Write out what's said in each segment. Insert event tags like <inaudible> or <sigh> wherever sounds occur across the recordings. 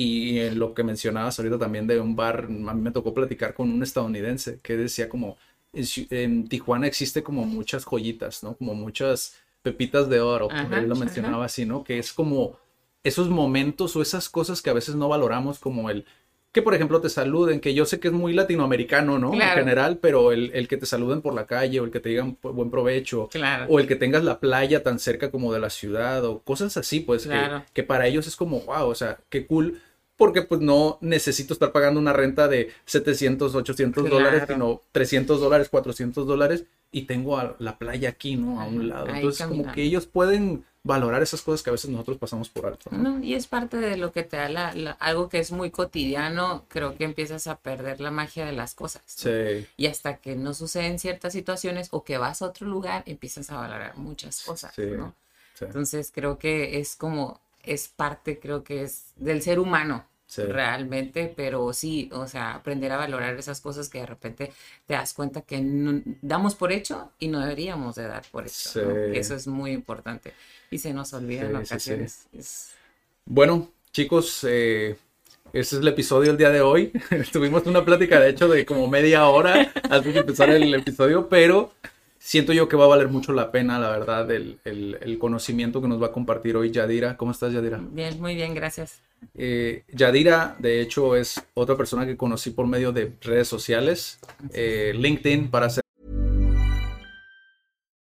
Y en lo que mencionabas ahorita también de un bar, a mí me tocó platicar con un estadounidense que decía como, en, Tijuana existe como muchas joyitas, ¿no? Como muchas pepitas de oro, Ajá, él lo ajá. mencionaba así, ¿no? Que es como esos momentos o esas cosas que a veces no valoramos como el que por ejemplo te saluden, que yo sé que es muy latinoamericano, ¿no? En general, pero el, el que te saluden por la calle o el que te digan "Pu- buen provecho Claro. o el que tengas la playa tan cerca como de la ciudad o cosas así, pues que, para ellos es como, wow, o sea, qué cool, porque pues no necesito estar pagando una renta de 700, 800 dólares, Claro. sino 300 dólares, 400 dólares y tengo a la playa aquí, ¿no? A un lado. ahí Entonces como que ellos pueden valorar esas cosas que a veces nosotros pasamos por alto. ¿no? No, y es parte de lo que te da la, la- algo que es muy cotidiano, creo que empiezas a perder la magia de las cosas. ¿no? Sí. Y hasta que no suceden ciertas situaciones o que vas a otro lugar, empiezas a valorar muchas cosas, Sí, ¿no? sí. Entonces creo que es como, es parte, creo que es del ser humano. Sí. Realmente, pero sí, o sea, aprender a valorar esas cosas que de repente te das cuenta que no- damos por hecho y no deberíamos de dar por hecho. Eso es muy importante y se nos olvida en ocasiones. Es- Bueno, chicos, eh, ese es el episodio del día de hoy. <laughs> Tuvimos una plática, de hecho, de como media hora antes de empezar el episodio, pero siento yo que va a valer mucho la pena, la verdad, el, el- el conocimiento que nos va a compartir hoy Yadira. ¿Cómo estás, Yadira? Bien, muy bien, gracias. Eh, Yadira, de hecho, es otra persona que conocí por medio de redes sociales, eh, LinkedIn, para hacer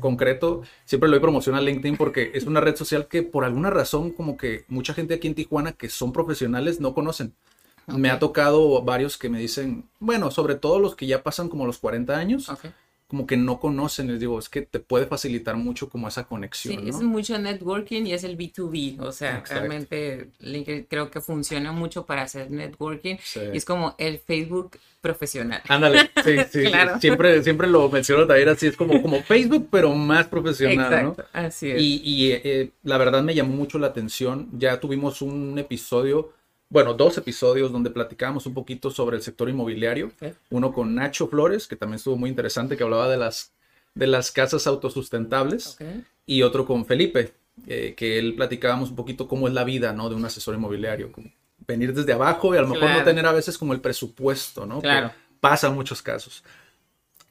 Concreto, siempre lo doy promoción a LinkedIn porque es una red social que por alguna razón como que mucha gente aquí en Tijuana que son profesionales no conocen. Me ha tocado varios que me dicen, bueno, sobre todo los que ya pasan como los 40 años. Como que no conocen, les digo, es que te puede facilitar mucho como esa Sí, conexión, es ¿no? mucho networking y es el B2B, o sea, Exacto. realmente LinkedIn creo que funciona mucho para hacer networking Sí. y es como el Facebook profesional. Ándale, sí, <laughs> sí, Claro. siempre, siempre lo menciono también así, es como, como Facebook, pero más profesional, ¿no? Exacto, así es. Y, y, eh, la verdad me llamó mucho la atención. Ya tuvimos un episodio, bueno, dos episodios donde platicábamos un poquito sobre el sector inmobiliario. Uno con Nacho Flores, que también estuvo muy interesante, que hablaba de las, de las casas autosustentables. Y otro con Felipe, eh, que él platicábamos un poquito cómo es la vida, ¿no? De un asesor inmobiliario. Como venir desde abajo y a lo mejor no tener a veces como el presupuesto, ¿no? Que Claro. pasa en muchos casos.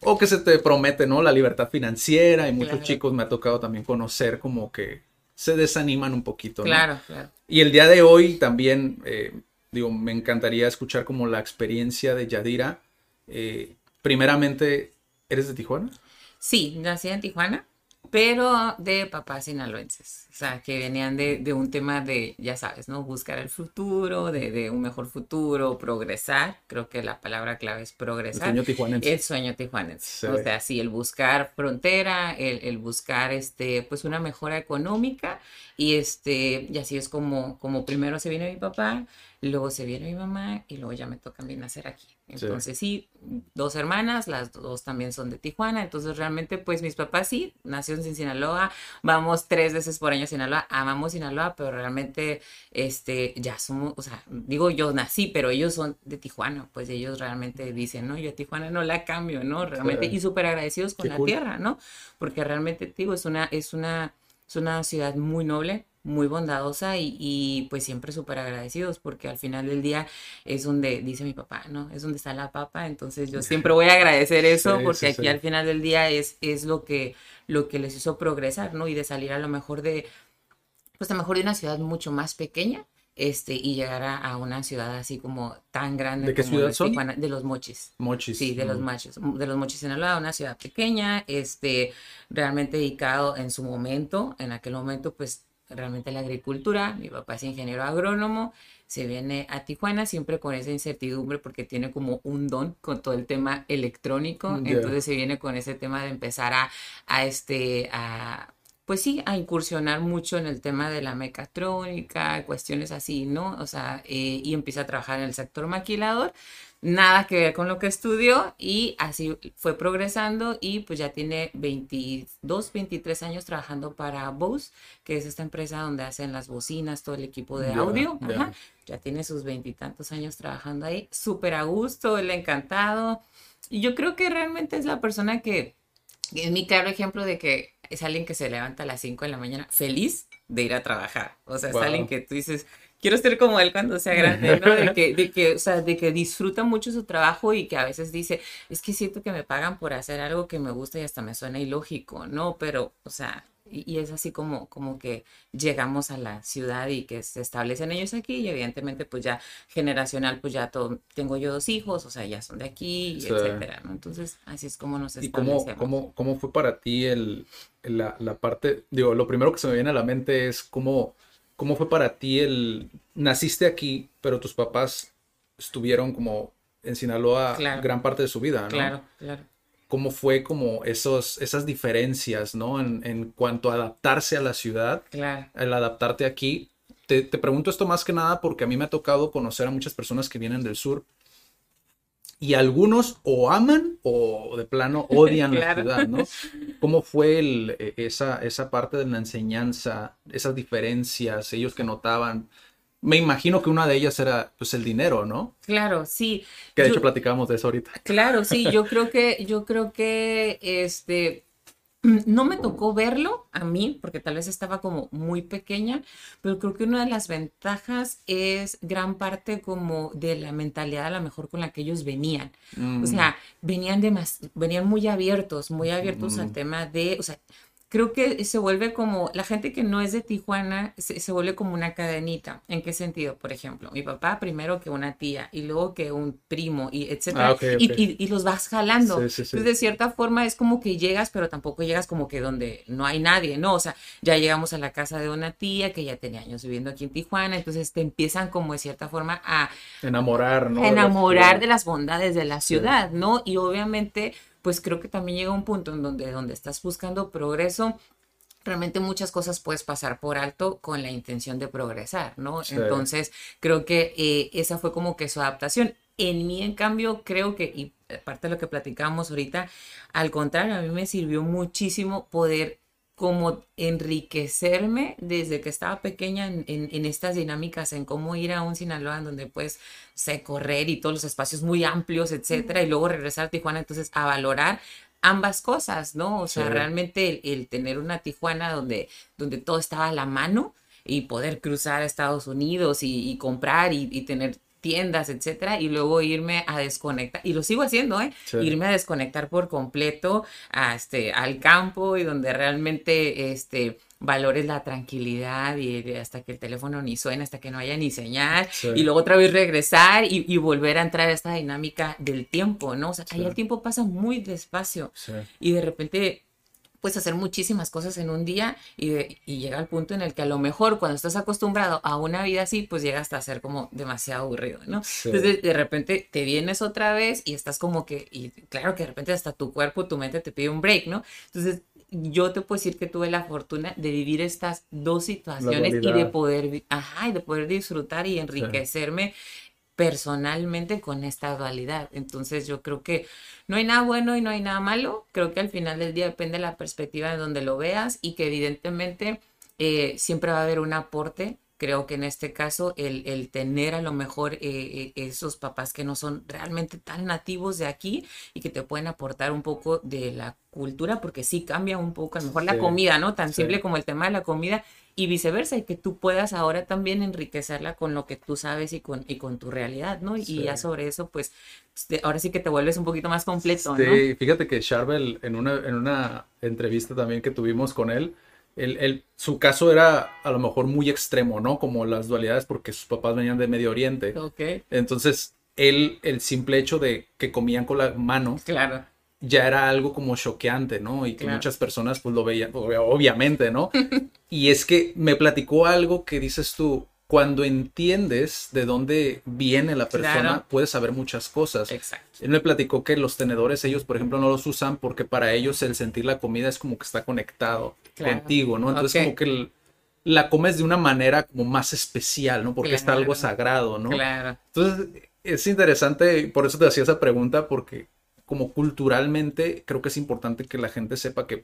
O que se te promete, ¿no? La libertad financiera y muchos Claro. chicos me ha tocado también conocer como que se desaniman un poquito, ¿no? Claro, claro. Y el día de hoy también, eh, digo, me encantaría escuchar como la experiencia de Yadira. Eh, primeramente, ¿eres de Tijuana? Sí, nací en Tijuana, pero de papás sinaloenses. O sea, que venían de, de un tema de, ya sabes, ¿no? Buscar el futuro, de, de un mejor futuro, progresar. Creo que la palabra clave es El progresar. sueño tijuanense. El sueño tijuanense. Sí. O sea, sí, el buscar frontera, el, el buscar este, pues una mejora económica. Y este, y así es como, como primero se viene mi papá, luego se viene mi mamá, y luego ya me toca a mí nacer aquí. Entonces, sí, dos hermanas, las dos también son de Tijuana. Entonces, realmente, pues mis papás sí, nacieron en Sinaloa, vamos tres veces por año a Sinaloa, amamos Sinaloa, pero realmente, este, ya somos, o sea, digo yo nací, pero ellos son de Tijuana, pues ellos realmente dicen, no, yo a Tijuana no la cambio, ¿no? Realmente, Sí. y súper agradecidos con Qué la cool. tierra, ¿no? Porque realmente, te digo, es una, es una, es una ciudad muy noble, muy bondadosa y, y, pues siempre súper agradecidos porque al final del día es donde, dice mi papá, ¿no? Es donde está la papa, entonces yo siempre voy a agradecer <laughs> eso Sí, porque sí, aquí sí. al final del día es, es lo que, lo que les hizo progresar, ¿no? Y de salir a lo mejor de, pues a lo mejor de una ciudad mucho más pequeña, este, y llegar a, a una ciudad así como tan grande ¿De qué como ciudad son? Tijuana, de los mochis. Mochis. Sí, de los machos, de los mochis Sinaloa, una ciudad pequeña, este, realmente dedicado en su momento, en aquel momento, pues realmente la agricultura. Mi papá es ingeniero agrónomo, se viene a Tijuana siempre con esa incertidumbre porque tiene como un don con todo el tema electrónico, entonces se viene con ese tema de empezar a, a este, a pues sí, a incursionar mucho en el tema de la mecatrónica, cuestiones así, ¿no? O sea, eh, y empieza a trabajar en el sector maquilador nada que ver con lo que estudió y así fue progresando y pues ya tiene 22, 23 años trabajando para Bose, que es esta empresa donde hacen las bocinas, todo el equipo de audio. Ya tiene sus veintitantos años trabajando ahí, súper a gusto, le encantado. Y yo creo que realmente es la persona que, es mi claro ejemplo de que es alguien que se levanta a las 5 de la mañana feliz de ir a trabajar. O sea, es alguien que tú dices, quiero ser como él cuando sea grande, ¿no? De <laughs> que, de que, o sea, de que disfruta mucho su trabajo y que a veces dice, es que siento que me pagan por hacer algo que me gusta y hasta me suena ilógico, ¿no? Pero, o sea, y, es así como, como que llegamos a la ciudad y que se establecen ellos aquí y evidentemente pues ya generacional pues ya todo, tengo yo dos hijos, o sea, ya son de aquí, etcétera, ¿no? Entonces así es como nos establecemos. ¿Y cómo, cómo, fue para ti el, la, la parte, digo, lo primero que se me viene a la mente es cómo ¿Cómo fue para ti el... Naciste aquí, pero tus papás estuvieron como en Sinaloa gran parte de su vida, ¿no? Claro, claro. ¿Cómo fue como esos, esas diferencias, ¿no? En, en cuanto a adaptarse a la ciudad, claro. el adaptarte aquí. Te, te pregunto esto más que nada porque a mí me ha tocado conocer a muchas personas que vienen del sur y algunos o aman o de plano odian la <laughs> ciudad, ¿no? ¿Cómo fue el, e, esa, esa parte de la enseñanza, esas diferencias, ellos que notaban? Me imagino que una de ellas era pues el dinero, ¿no? Claro, sí. Que de hecho platicábamos de eso ahorita. Claro, sí, yo creo que, yo creo que este, no me tocó verlo a mí, porque tal vez estaba como muy pequeña, pero creo que una de las ventajas es gran parte como de la mentalidad a lo mejor con la que ellos venían. O mm. sea, venían, de más, venían muy abiertos, muy abiertos al tema de, o sea, creo que se vuelve como, la gente que no es de Tijuana, se, vuelve como una cadenita. ¿En qué sentido? Por ejemplo, mi papá primero que una tía y luego que un primo y etcétera. Ah, y, los vas jalando. Entonces, de cierta forma es como que llegas, pero tampoco llegas como que donde no hay nadie, ¿no? O sea, ya llegamos a la casa de una tía que ya tenía años viviendo aquí en Tijuana, entonces te empiezan como de cierta forma a... Enamorar, ¿no? Enamorar de las bondades de la ciudad, ¿no? Y obviamente pues creo que también llega un punto en donde, donde estás buscando progreso, realmente muchas cosas puedes pasar por alto con la intención de progresar, ¿no? Entonces, creo que eh, esa fue como que su adaptación. En mí, en cambio, creo que, y parte de lo que platicábamos ahorita, al contrario, a mí me sirvió muchísimo poder como enriquecerme desde que estaba pequeña en, estas dinámicas, en cómo ir a un Sinaloa donde pues sé correr y todos los espacios muy amplios, etcétera, y luego regresar a Tijuana, entonces a valorar ambas cosas, ¿no? O sea, realmente el, tener una Tijuana donde, donde todo estaba a la mano y poder cruzar a Estados Unidos y, comprar y, y tener tiendas, etcétera, y luego irme a desconectar, y lo sigo haciendo, ¿eh? Irme a desconectar por completo a este, al campo y donde realmente este, valores la tranquilidad y hasta que el teléfono ni suene, hasta que no haya ni señal, y luego otra vez regresar y, volver a entrar a esta dinámica del tiempo, ¿no? O sea, ahí el tiempo pasa muy despacio y de repente puedes hacer muchísimas cosas en un día y, llega al punto en el que a lo mejor cuando estás acostumbrado a una vida así, pues llega hasta a ser como demasiado aburrido, ¿no? Entonces de repente te vienes otra vez y estás como que, y claro que de repente hasta tu cuerpo, tu mente te pide un break, ¿no? Entonces yo te puedo decir que tuve la fortuna de vivir estas dos situaciones y de poder, ajá, y de poder disfrutar y enriquecerme personalmente con esta dualidad. Entonces yo creo que no hay nada bueno y no hay nada malo. Creo que al final del día depende de la perspectiva de donde lo veas y que evidentemente eh, siempre va a haber un aporte. Creo que en este caso el, tener a lo mejor eh, eh, esos papás que no son realmente tan nativos de aquí y que te pueden aportar un poco de la cultura, porque sí cambia un poco, a lo mejor la comida, ¿no? Tan simple como el tema de la comida y viceversa, y que tú puedas ahora también enriquecerla con lo que tú sabes y con, y con tu realidad, ¿no? Y ya sobre eso, pues, ahora sí que te vuelves un poquito más completo, ¿no? Sí, fíjate que Charbel, en una, en una entrevista también que tuvimos con él, el, su caso era a lo mejor muy extremo, ¿no? Como las dualidades porque sus papás venían de Medio Oriente. Ok. Entonces, él, el simple hecho de que comían con la mano. Claro ya era algo como choqueante, ¿no? Y que muchas personas pues lo veían, obviamente, ¿no? <laughs> y es que me platicó algo que dices tú, cuando entiendes de dónde viene la persona, Claro. puedes saber muchas cosas. Exacto. Él me platicó que los tenedores, ellos, por ejemplo, no los usan porque para ellos el sentir la comida es como que está conectado Claro. contigo, ¿no? Entonces, como que el- la comes de una manera como más especial, ¿no? Porque está algo sagrado, ¿no? Claro. Entonces, es interesante, por eso te hacía esa pregunta, porque como culturalmente creo que es importante que la gente sepa que,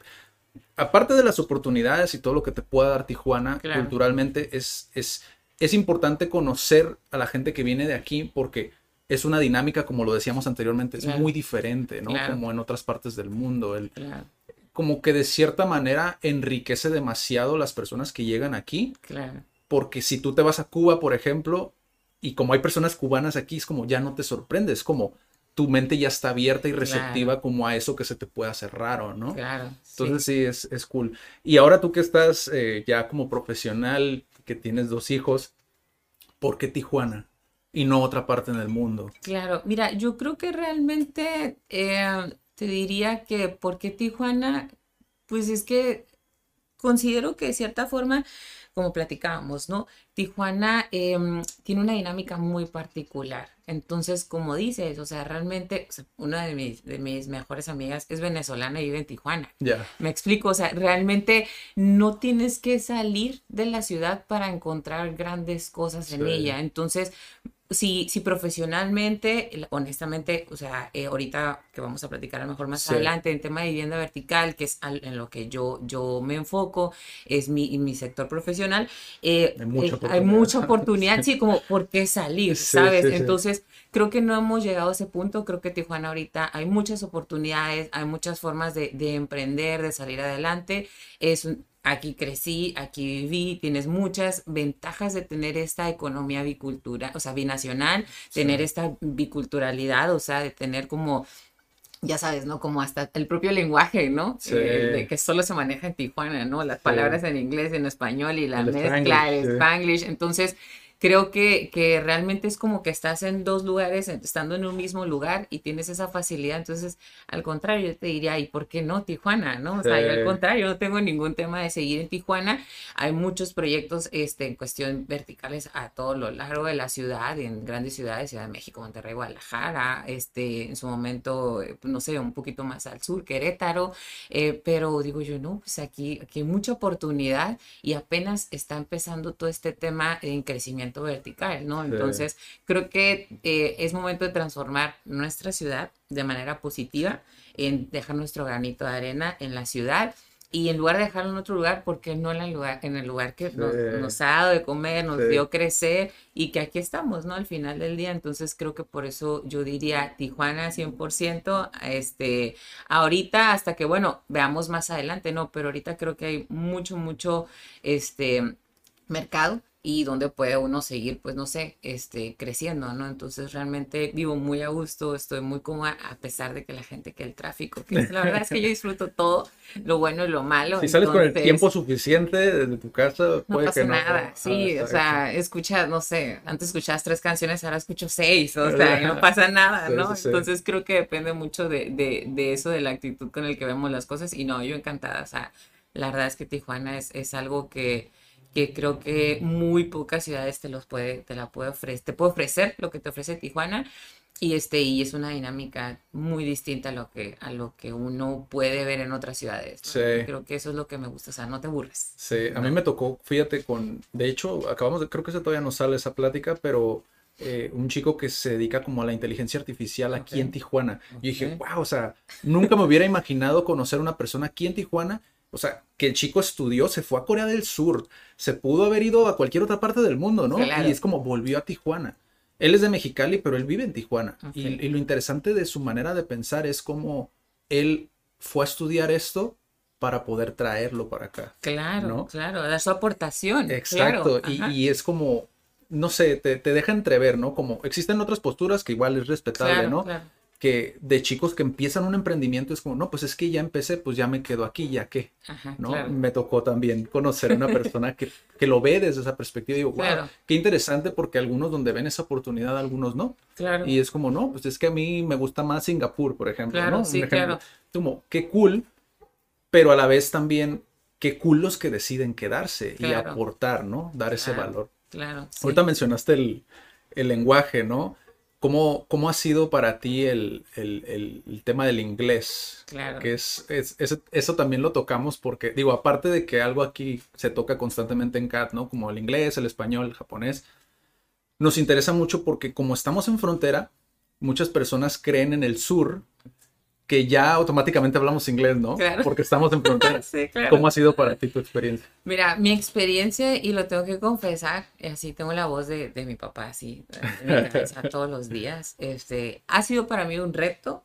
aparte de las oportunidades y todo lo que te pueda dar Tijuana, Claro. culturalmente es, es, es importante conocer a la gente que viene de aquí porque es una dinámica, como lo decíamos anteriormente, es Claro. muy diferente, ¿no? Claro. Como en otras partes del mundo. El, Claro. como que de cierta manera enriquece demasiado las personas que llegan aquí Claro. porque si tú te vas a Cuba, por ejemplo, y como hay personas cubanas aquí, es como ya no te sorprende, es como tu mente ya está abierta y receptiva como a eso que se te puede hacer raro, ¿no? Claro. sí. Entonces sí, es, es cool. Y ahora tú que estás eh, ya como profesional, que tienes dos hijos, ¿por qué Tijuana y no otra parte en el mundo? Claro, mira, yo creo que realmente eh, te diría que ¿por qué Tijuana? Pues es que considero que de cierta forma, como platicábamos, ¿no? Tijuana em, tiene una dinámica muy particular. Entonces, como dices, o sea, realmente, o sea, una de mis, de mis mejores amigas es venezolana y vive en Tijuana. Ya, Me explico, o sea, realmente no tienes que salir de la ciudad para encontrar grandes cosas en ella. Entonces, si, si profesionalmente, honestamente, o sea, eh, ahorita que vamos a platicar a lo mejor más Sí. adelante en tema de vivienda vertical, que es al- en lo que yo, yo me enfoco, es mi, mi sector profesional, eh, Hay mucha eh, hay mucha oportunidad, sí, como por qué salir, <laughs> Sí, ¿sabes? sí. Entonces, creo que no hemos llegado a ese punto. Creo que Tijuana ahorita hay muchas oportunidades, hay muchas formas de, de emprender, de salir adelante. Es un- aquí crecí, aquí viví, tienes muchas ventajas de tener esta economía bicultural, o sea, binacional, tener esta biculturalidad, o sea, de tener como ya sabes, ¿no? Como hasta el propio lenguaje, ¿no? Sí. Eh, de que solo se maneja en Tijuana, ¿no? Las Sí. palabras en inglés, en español y la El mezcla, Spanglish, el. Spanglish. Entonces, creo que, que realmente es como que estás en dos lugares, estando en un mismo lugar y tienes esa facilidad. Entonces, al contrario, yo te diría, ¿y por qué no Tijuana, no? O sea, yo al contrario, no tengo ningún tema de seguir en Tijuana. Hay muchos proyectos este, en cuestión verticales a todo lo largo de la ciudad, en grandes ciudades, Ciudad de México, Monterrey, Guadalajara, este, en su momento, eh, no sé, un poquito más al sur, Querétaro, eh, pero digo yo, no, pues aquí, aquí hay mucha oportunidad y apenas está empezando todo este tema en crecimiento vertical, ¿no? Sí. Entonces, creo que eh, es momento de transformar nuestra ciudad de manera positiva, en dejar nuestro granito de arena en la ciudad y en lugar de dejarlo en otro lugar, ¿por qué no en el lugar, en el lugar que nos, ha dado de comer, nos Sí. dio crecer y que aquí estamos, ¿no? Al final del día, entonces creo que por eso yo diría Tijuana 100%, este, ahorita hasta que, bueno, veamos más adelante, ¿no? Pero ahorita creo que hay mucho, mucho, este, mercado y donde puede uno seguir, pues no sé, este, creciendo, ¿no? Entonces realmente vivo muy a gusto, estoy muy cómoda a pesar de que la gente que el tráfico, que la verdad es que yo disfruto todo, lo bueno y lo malo. Si sales con el tiempo suficiente desde tu casa, No puede pasa que no. nada, Ah, sí, o sea, escucha, no sé, antes escuchabas tres canciones, ahora escucho seis, o sea, y no <laughs> pasa nada, ¿no? sí, sí. Entonces creo que depende mucho de, de, de eso, de la actitud con el que vemos las cosas, y no, yo encantada, o sea, la verdad es que Tijuana es, es algo que, que creo que muy pocas ciudades te los puede, te la puede ofrecer, te puede ofrecer lo que te ofrece Tijuana, y este, y es una dinámica muy distinta a lo que, a lo que uno puede ver en otras ciudades, ¿no? Sí. Creo que eso es lo que me gusta, o sea, no te aburres. Sí, a mí me tocó, fíjate, con, de hecho, acabamos de, creo que todavía no sale esa plática, pero eh, un chico que se dedica como a la inteligencia artificial aquí en Ok. Tijuana. Yo dije, wow, o sea, nunca me hubiera imaginado conocer una persona aquí en Tijuana. O sea, que el chico estudió, se fue a Corea del Sur, se pudo haber ido a cualquier otra parte del mundo, ¿no? Claro. Y es como volvió a Tijuana. Él es de Mexicali, pero él vive en Tijuana. Y, y lo interesante de su manera de pensar es como él fue a estudiar esto para poder traerlo para acá. Claro, ¿no? claro, dar su aportación. Exacto, claro, y, es como, no sé, te, te deja entrever, ¿no? Como existen otras posturas que igual es respetable, Claro, ¿no? claro. Que de chicos que empiezan un emprendimiento es como, no, pues es que ya empecé, pues ya me quedo aquí, ya qué, Ajá, ¿no? claro. Me tocó también conocer a una persona que, que lo ve desde esa perspectiva y digo, wow, Claro. qué interesante porque algunos donde ven esa oportunidad, algunos no. Claro. Y es como, no, pues es que a mí me gusta más Singapur, por ejemplo, Claro, ¿no? Sí, ejemplo. claro. Como, qué cool, pero a la vez también, qué cool los que deciden quedarse y aportar, ¿no? Dar ese valor. claro. sí. Ahorita mencionaste el, el lenguaje, ¿no? ¿Cómo, ¿Cómo ha sido para ti el, el- el- el tema del inglés? Claro. Que es, es- es- eso también lo tocamos porque, digo, aparte de que algo aquí se toca constantemente en CAT, ¿no? Como el inglés, el español, el japonés, nos interesa mucho porque como estamos en frontera, muchas personas creen en el sur que ya automáticamente hablamos inglés, ¿no? Claro. Porque estamos en frontera. <laughs> Sí, claro. ¿Cómo ha sido para ti tu experiencia? Mira, mi experiencia, y lo tengo que confesar, y así tengo la voz de, de mi papá, así, en mi cabeza todos los días, este, ha sido para mí un reto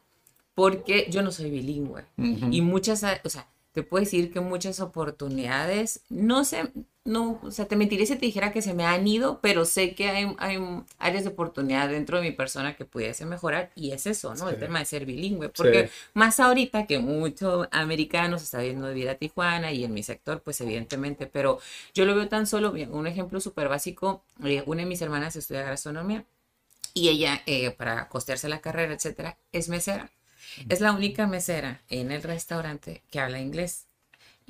porque yo no soy bilingüe. Y muchas, o sea, te puedo decir que muchas oportunidades, no sé, no, o sea, te mentiría si te dijera que se me han ido, pero sé que hay, hay áreas de oportunidad dentro de mi persona que pudiese mejorar y es eso, ¿no? El tema de ser bilingüe, porque Sí. más ahorita que muchos americanos está viendo de vida a Tijuana y en mi sector, pues evidentemente, pero yo lo veo tan solo, un ejemplo súper básico, eh, una de mis hermanas estudia gastronomía y ella, eh, para costearse la carrera, etcétera, es mesera. Es la única mesera en el restaurante que habla inglés.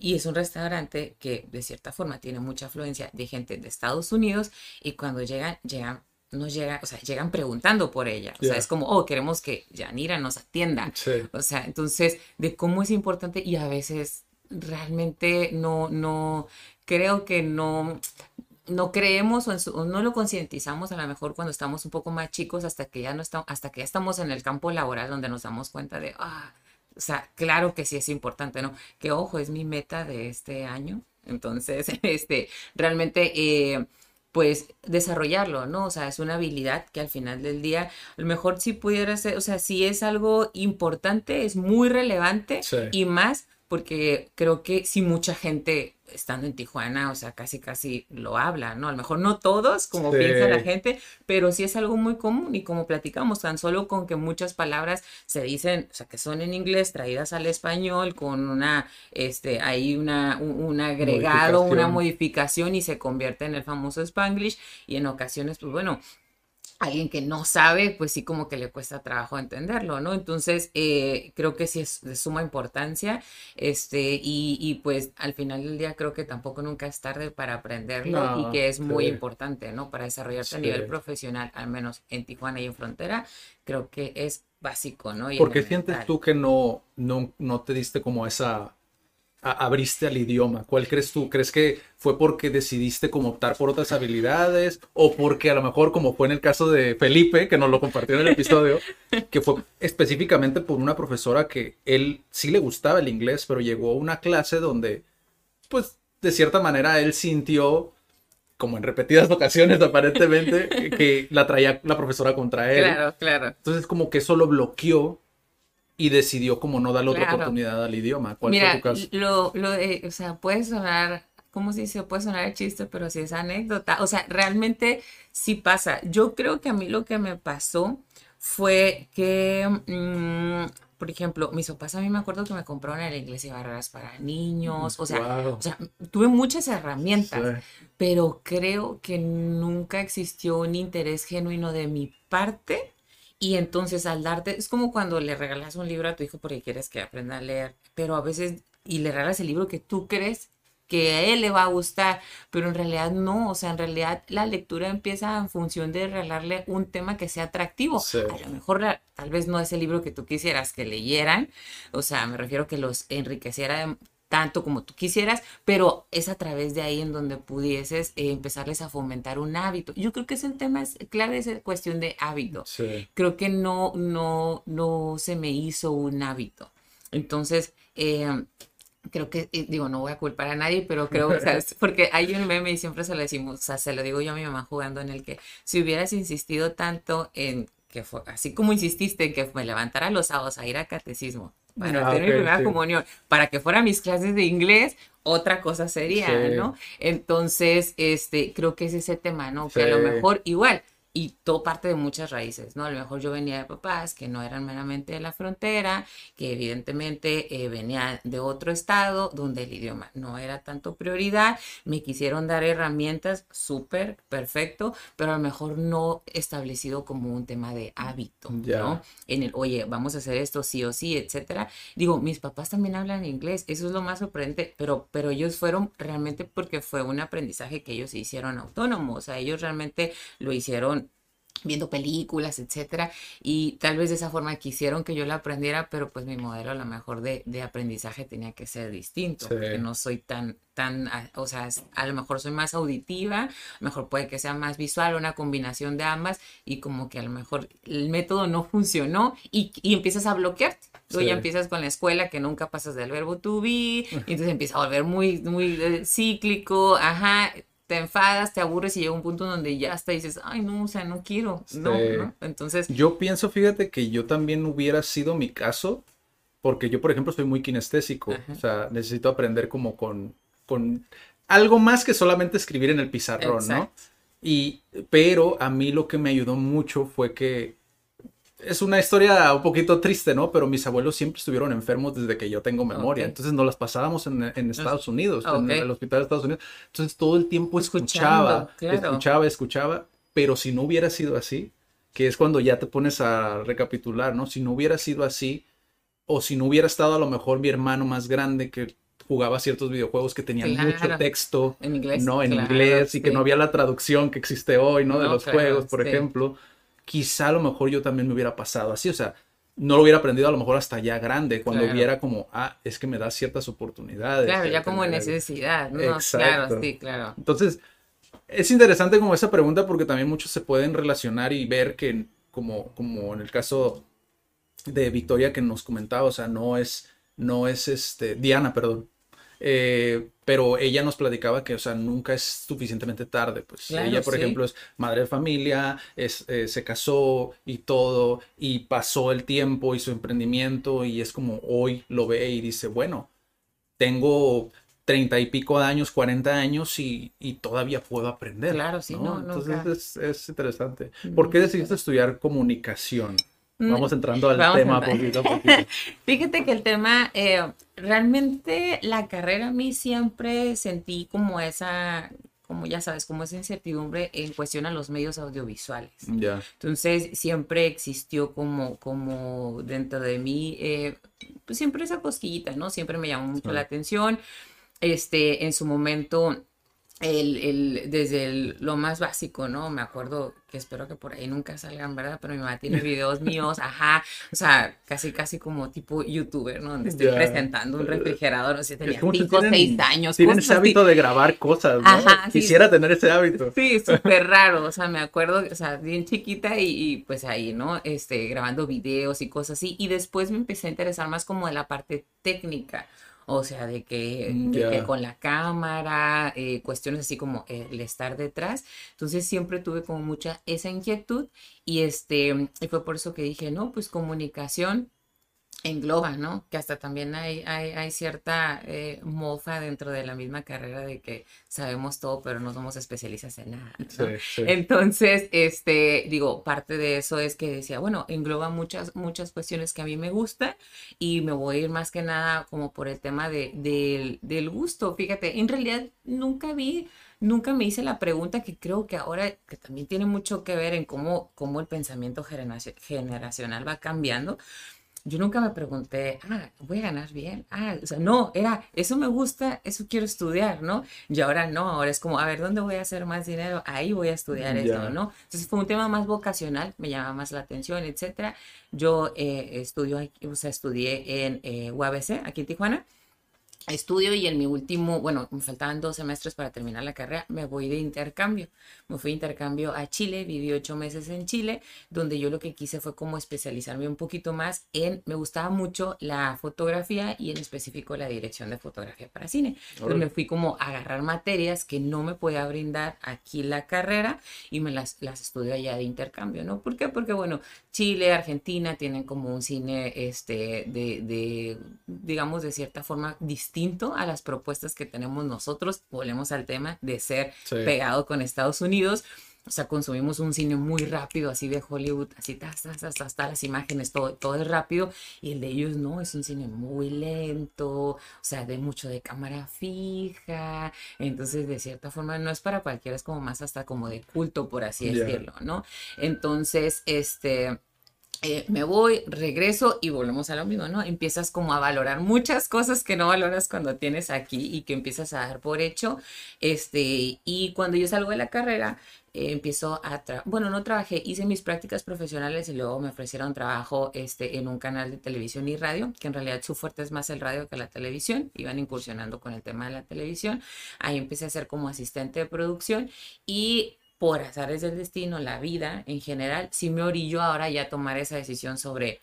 Y es un restaurante que de cierta forma tiene mucha afluencia de gente de Estados Unidos y cuando llegan, llegan, no llega, o sea, llegan preguntando por ella. O sea, es como, oh, queremos que Yanira nos atienda. Sí. O sea, entonces, de cómo es importante y a veces realmente no, no, creo que no, no creemos o, en su- o no lo concientizamos a lo mejor cuando estamos un poco más chicos hasta que ya no estamos, hasta que ya estamos en el campo laboral donde nos damos cuenta de, ah, o sea, claro que sí es importante, ¿no? Que ojo, es mi meta de este año. Entonces, <laughs> este, realmente, eh, pues desarrollarlo, ¿no? O sea, es una habilidad que al final del día, a lo mejor si pudiera ser, o sea, si es algo importante, es muy relevante Sí. y más porque creo que si mucha gente estando en Tijuana, o sea, casi casi lo habla, ¿no? A lo mejor no todos, como Sí. piensa la gente, pero sí es algo muy común y como platicamos, tan solo con que muchas palabras se dicen, o sea, que son en inglés traídas al español con una, este, hay una, un, un agregado, una modificación y se convierte en el famoso Spanglish y en ocasiones, pues bueno, alguien que no sabe, pues sí como que le cuesta trabajo entenderlo, ¿no? Entonces, eh, creo que sí es de suma importancia, este, y, y pues al final del día creo que tampoco nunca es tarde para aprenderlo No, y que es muy sí. importante, ¿no? Para desarrollarte a nivel profesional, al menos en Tijuana y en Frontera, creo que es básico, ¿no? Y ¿Por qué sientes tú que no, no, no te diste como esa, abriste al idioma? ¿Cuál crees tú? ¿Crees que fue porque decidiste como optar por otras habilidades o porque a lo mejor como fue en el caso de Felipe, que nos lo compartió en el episodio, que fue específicamente por una profesora que él sí le gustaba el inglés, pero llegó a una clase donde, pues, de cierta manera él sintió como en repetidas <laughs> ocasiones aparentemente, que la traía la profesora contra él. Claro, claro. Entonces como que eso lo bloqueó y decidió como no darle otra oportunidad al idioma. ¿Cuál Mira, fue tu caso? lo, lo de, o sea, puede sonar, ¿cómo se dice? Puede sonar de chiste, pero sí es anécdota. O sea, realmente sí pasa. Yo creo que a mí lo que me pasó fue que, mm, por ejemplo, mis papás a mí me acuerdo que me compraron el inglés y barreras para niños. O sea, Guau. o sea, tuve muchas herramientas Sí. pero creo que nunca existió un interés genuino de mi parte. Y entonces al darte, es como cuando le regalas un libro a tu hijo porque quieres que aprenda a leer, pero a veces, y le regalas el libro que tú crees que a él le va a gustar, pero en realidad no, o sea, en realidad la lectura empieza en función de regalarle un tema que sea atractivo. Sí. A lo mejor tal vez no es el libro que tú quisieras que leyeran, o sea, me refiero que los enriqueciera de- tanto como tú quisieras, pero es a través de ahí en donde pudieses eh, empezarles a fomentar un hábito. Yo creo que es el tema es clave, es cuestión de hábito. Sí. Creo que no, no, no se me hizo un hábito. Entonces, eh, creo que, eh, digo, no voy a culpar a nadie, pero creo, o sea, es porque hay un meme y siempre se lo decimos, o sea, se lo digo yo a mi mamá jugando en el que si hubieras insistido tanto en que fue, así como insististe en que me levantara los sábados a ir a catecismo para Ah, hacer mi primera sí. comunión, para que fuera mis clases de inglés, otra cosa sería, Sí. ¿no? Entonces, este, creo que es ese tema, ¿no? Que a lo mejor igual y todo parte de muchas raíces, ¿no? A lo mejor yo venía de papás que no eran meramente de la frontera, que evidentemente eh, venía de otro estado donde el idioma no era tanto prioridad, me quisieron dar herramientas súper perfecto, pero a lo mejor no establecido como un tema de hábito, ¿no? En el, oye, vamos a hacer esto sí o sí, etcétera. Digo, mis papás también hablan inglés, eso es lo más sorprendente, pero, pero ellos fueron realmente porque fue un aprendizaje que ellos hicieron autónomos, o sea, ellos realmente lo hicieron viendo películas, etcétera, y tal vez de esa forma quisieron que yo la aprendiera, pero pues mi modelo a lo mejor de, de aprendizaje tenía que ser distinto, porque no soy tan, tan, o sea, a lo mejor soy más auditiva, a lo mejor puede que sea más visual, una combinación de ambas, y como que a lo mejor el método no funcionó y, y empiezas a bloquearte. Luego ya empiezas con la escuela que nunca pasas del verbo to be, y entonces empieza a volver muy, muy eh, cíclico, ajá, te enfadas, te aburres y llega un punto donde ya hasta dices, ay, no, o sea, no quiero, no, no, Entonces. Yo pienso, fíjate que yo también hubiera sido mi caso, porque yo, por ejemplo, soy muy kinestésico, o sea, necesito aprender como con, con algo más que solamente escribir en el pizarrón, ¿no? Y, pero a mí lo que me ayudó mucho fue que es una historia un poquito triste, ¿no? Pero mis abuelos siempre estuvieron enfermos desde que yo tengo memoria. Entonces nos las pasábamos en, Estados Unidos, en el hospital de Estados Unidos. Entonces todo el tiempo escuchaba, escuchaba, escuchaba. Pero si no hubiera sido así, que es cuando ya te pones a recapitular, ¿no? Si no hubiera sido así, o si no hubiera estado a lo mejor mi hermano más grande que jugaba ciertos videojuegos que tenían mucho texto, en inglés, ¿no? En inglés y que no había la traducción que existe hoy, ¿no? De los juegos, por ejemplo quizá a lo mejor yo también me hubiera pasado así, o sea, no lo hubiera aprendido a lo mejor hasta ya grande, cuando hubiera como, ah, es que me da ciertas oportunidades. Claro, ya como necesidad, ¿no? Claro, sí, claro. Entonces, es interesante como esa pregunta porque también muchos se pueden relacionar y ver que como, como en el caso de Victoria que nos comentaba, o sea, no es, no es este, Diana, perdón, eh, pero ella nos platicaba que, o sea, nunca es suficientemente tarde. Pues ella, por ejemplo, es madre de familia, es, eh, se casó y todo, y pasó el tiempo y su emprendimiento, y es como hoy lo ve y dice, bueno, tengo treinta y pico de años, cuarenta años y, todavía puedo aprender. Claro, sí, no, Entonces es, interesante. ¿Por qué decidiste estudiar comunicación? Vamos entrando al tema poquito a poquito. <laughs> Fíjate que el tema, eh, realmente la carrera a mí siempre sentí como esa, como ya sabes, como esa incertidumbre en cuestión a los medios audiovisuales. Entonces siempre existió como, como dentro de mí, eh, pues siempre esa cosquillita, ¿no? Siempre me llamó mucho la atención. Este, en su momento el, el, desde lo más básico, ¿no? Me acuerdo que espero que por ahí nunca salgan, ¿verdad? Pero mi mamá tiene <laughs> videos míos, ajá, o sea, casi, casi como tipo youtuber, ¿no? Donde estoy presentando un refrigerador, no sé, tenía 5 o 6 años. Tienen ese hábito de grabar cosas, ¿no? Ajá, Quisiera tener ese hábito. Sí, súper raro, o sea, me acuerdo, o sea, bien chiquita y, y, pues ahí, ¿no? Este, grabando videos y cosas así, y después me empecé a interesar más como de la parte técnica, o sea, de que, mm, con la cámara, eh, cuestiones así como el estar detrás. Entonces siempre tuve como mucha esa inquietud y este, y fue por eso que dije, no, pues comunicación engloba, ¿no? Que hasta también hay, hay, cierta eh, mofa dentro de la misma carrera de que sabemos todo, pero no somos especialistas en nada. Entonces, este, digo, parte de eso es que decía, bueno, engloba muchas, muchas cuestiones que a mí me gustan y me voy a ir más que nada como por el tema de, del gusto. Fíjate, en realidad nunca vi nunca me hice la pregunta que creo que ahora, que también tiene mucho que ver en cómo, cómo el pensamiento generacional va cambiando, yo nunca me pregunté, ah, voy a ganar bien. Ah, o sea, no, era, eso me gusta, eso quiero estudiar, ¿no? Y ahora no, ahora es como, a ver, ¿dónde voy a hacer más dinero? Ahí voy a estudiar esto, ¿no? Entonces fue un tema más vocacional, me llama más la atención, etcétera. Yo eh, estudio, o sea, estudié en eh, UABC, aquí en Tijuana estudio y en mi último, bueno, me faltaban dos semestres para terminar la carrera, me voy de intercambio. Me fui de intercambio a Chile, viví ocho meses en Chile, donde yo lo que quise fue como especializarme un poquito más en, me gustaba mucho la fotografía y en específico la dirección de fotografía para cine. Entonces me fui como a agarrar materias que no me podía brindar aquí la carrera y me las, las estudio allá de intercambio, ¿no? ¿Por qué? Porque, bueno, Chile, Argentina tienen como un cine, este, de, de digamos, de cierta forma distinto a las propuestas que tenemos nosotros. Volvemos al tema de ser pegado con Estados Unidos. o sea, consumimos un cine muy rápido, así de Hollywood, así hasta las imágenes, todo, todo es rápido, y el de ellos no, es un cine muy lento, o sea, de mucho de cámara fija, entonces de cierta forma no es para cualquiera, es como más hasta como de culto, por así decirlo, ¿no? Entonces, este eh, me voy, regreso y volvemos a lo mismo, ¿no? Empiezas como a valorar muchas cosas que no valoras cuando tienes aquí y que empiezas a dar por hecho. Este, y cuando yo salgo de la carrera, eh, empiezo a, bueno, no trabajé, hice mis prácticas profesionales y luego me ofrecieron trabajo este, en un canal de televisión y radio, que en realidad su fuerte es más el radio que la televisión, iban incursionando con el tema de la televisión. Ahí empecé a ser como asistente de producción y por azares del destino, la vida en general, sí me orillo ahora ya a tomar esa decisión sobre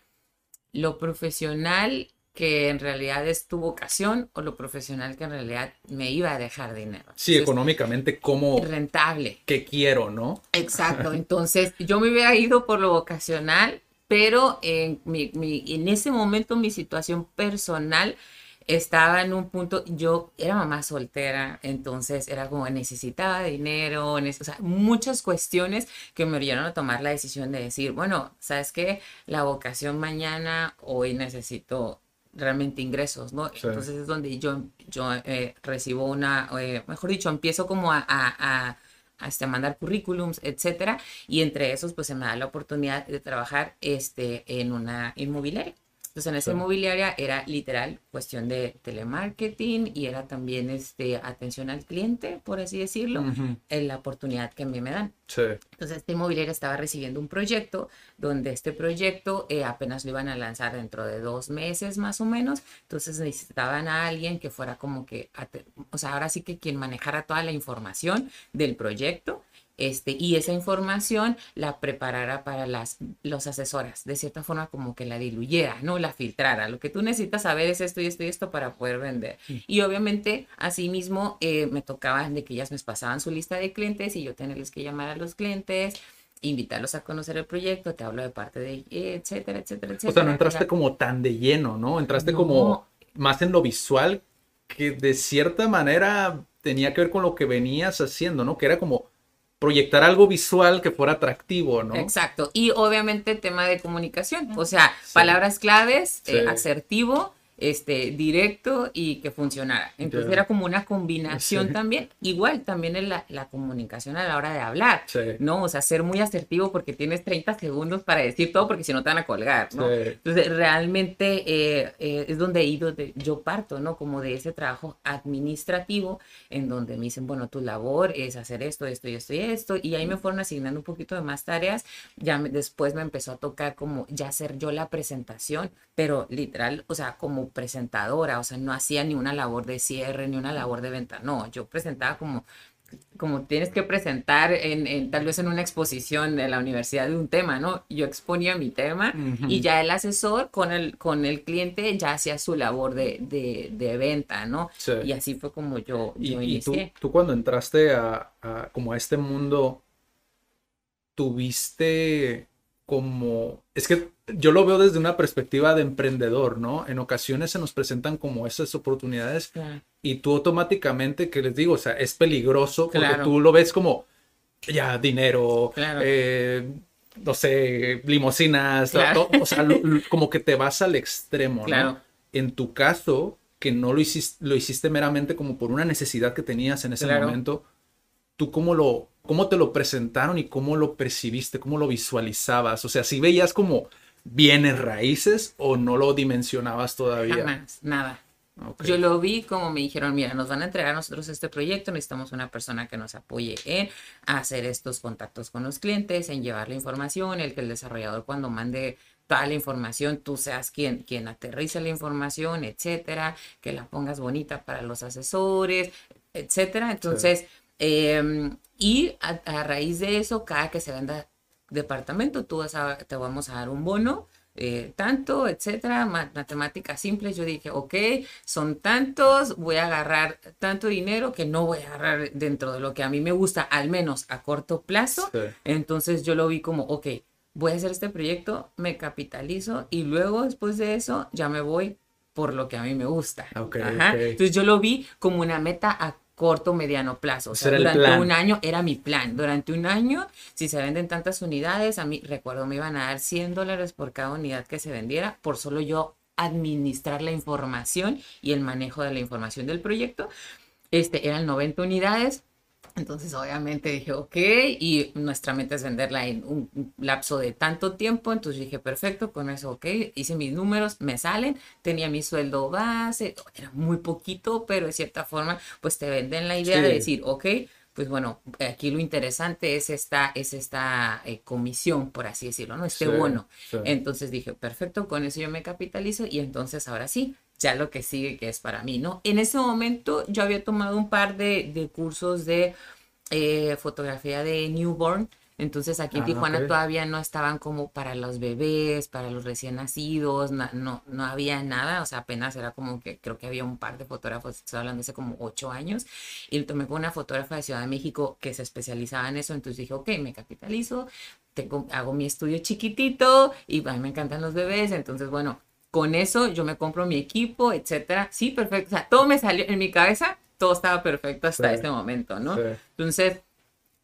lo profesional que en realidad es tu vocación o lo profesional que en realidad me iba a dejar dinero. Sí, económicamente, como Rentable. Que quiero, ¿no? Exacto. <laughs> Entonces, yo me hubiera ido por lo vocacional, pero en, mi, en ese momento mi situación personal estaba en un punto, yo era mamá soltera, entonces era como necesitaba dinero, o sea, muchas cuestiones que me orillaron a tomar la decisión de decir, bueno, ¿sabes qué? La vocación mañana, hoy necesito realmente ingresos, ¿no? Entonces es donde yo, yo eh, recibo una, eh, mejor dicho, empiezo como a, a, a este, mandar currículums, etcétera, y entre esos pues se me da la oportunidad de trabajar este, en una inmobiliaria. Entonces, en esa inmobiliaria era literal cuestión de telemarketing y era también este, atención al cliente, por así decirlo, en la oportunidad que a mí me dan. Entonces, esta inmobiliaria estaba recibiendo un proyecto donde este proyecto eh, apenas lo iban a lanzar dentro de dos meses más o menos. Entonces, necesitaban a alguien que fuera como que, o sea, ahora sí que quien manejara toda la información del proyecto este, y esa información la preparara para las los asesoras, de cierta forma como que la diluyera, no la filtrara. Lo que tú necesitas saber es esto y esto y esto para poder vender. Y obviamente, asimismo, eh, me tocaba de que ellas me pasaban su lista de clientes y yo tenerles que llamar a los clientes, invitarlos a conocer el proyecto, te hablo de parte de, etcétera, etcétera, etcétera. O sea, no entraste como tan de lleno, ¿no? Entraste como más en lo visual que de cierta manera tenía que ver con lo que venías haciendo, ¿no? Que era como proyectar algo visual que fuera atractivo, ¿no? Exacto. Y obviamente tema de comunicación, o sea, palabras claves, eh, asertivo, este, directo y que funcionara. Entonces era como una combinación también. Igual también en la, la, comunicación a la hora de hablar, ¿no? O sea, ser muy asertivo porque tienes 30 segundos para decir todo porque si no te van a colgar, ¿no? Entonces realmente eh, eh, es donde he ido, de, yo parto, ¿no? Como de ese trabajo administrativo en donde me dicen, bueno, tu labor es hacer esto, esto y esto y esto. Y ahí me fueron asignando un poquito de más tareas. Ya después me empezó a tocar como ya hacer yo la presentación, pero literal, o sea, como presentadora, o sea, no hacía ni una labor de cierre, ni una labor de venta, no, yo presentaba como como tienes que presentar en, tal vez en una exposición de la universidad de un tema, ¿no? Yo exponía mi tema y ya el asesor con el, con el cliente ya hacía su labor de, de, venta, ¿no? Y así fue como yo, y, inicié. Y tú, cuando entraste a, como a este mundo, tuviste como, es que yo lo veo desde una perspectiva de emprendedor, ¿no? En ocasiones se nos presentan como esas oportunidades y tú automáticamente, que les digo, o sea, es peligroso porque tú lo ves como, ya, dinero, eh, no sé, limosinas, o sea, como que te vas al extremo, ¿no? En tu caso, que no lo hiciste, lo hiciste meramente como por una necesidad que tenías en ese momento, ¿tú cómo lo, cómo te lo presentaron y cómo lo percibiste, cómo lo visualizabas? O sea, si veías como bienes raíces o no lo dimensionabas todavía? Jamás, nada. Yo lo vi como me dijeron, mira, nos van a entregar a nosotros este proyecto, necesitamos una persona que nos apoye en hacer estos contactos con los clientes, en llevar la información, el que el desarrollador cuando mande toda la información, tú seas quien, quien aterrice la información, etcétera, que la pongas bonita para los asesores, etcétera. Entonces, Em, y a, raíz de eso, cada que se venda departamento, tú vas a, te vamos a dar un bono, eh, tanto, etcétera, matemáticas simples. Yo dije, ok, son tantos, voy a agarrar tanto dinero que no voy a agarrar dentro de lo que a mí me gusta, al menos a corto plazo. Entonces yo lo vi como, ok, voy a hacer este proyecto, me capitalizo y luego después de eso ya me voy por lo que a mí me gusta. Entonces yo lo vi como una meta a corto, mediano plazo. O sea, durante un año era mi plan. Durante un año, si se venden tantas unidades, a mí, recuerdo, me iban a dar 100 dólares por cada unidad que se vendiera, por solo yo administrar la información y el manejo de la información del proyecto. Este, eran 90 unidades. Entonces, obviamente dije, ok, y nuestra meta es venderla en un lapso de tanto tiempo. Entonces dije, perfecto, con eso, ok, hice mis números, me salen, tenía mi sueldo base, era muy poquito, pero de cierta forma, pues te venden la idea de decir, ok, pues bueno, aquí lo interesante es esta, es esta eh, comisión, por así decirlo, ¿no? Este Sí, bono. sí. Entonces dije, perfecto, con eso yo me capitalizo y entonces ahora sí, ya lo que sigue que es para mí, ¿no? En ese momento yo había tomado un par de, de cursos de eh, fotografía de newborn. Entonces aquí en Ah, Tijuana ok. todavía no estaban como para los bebés, para los recién nacidos, na- no, no había nada, o sea, apenas era como que creo que había un par de fotógrafos, estoy hablando hace como ocho años, y tomé con una fotógrafa de Ciudad de México que se especializaba en eso, entonces dije, ok, me capitalizo, tengo, hago mi estudio chiquitito y a mí me encantan los bebés, entonces bueno, con eso yo me compro mi equipo, etcétera, sí, perfecto, o sea, todo me salió en mi cabeza, todo estaba perfecto hasta Sí. este momento, ¿no? Sí. Entonces,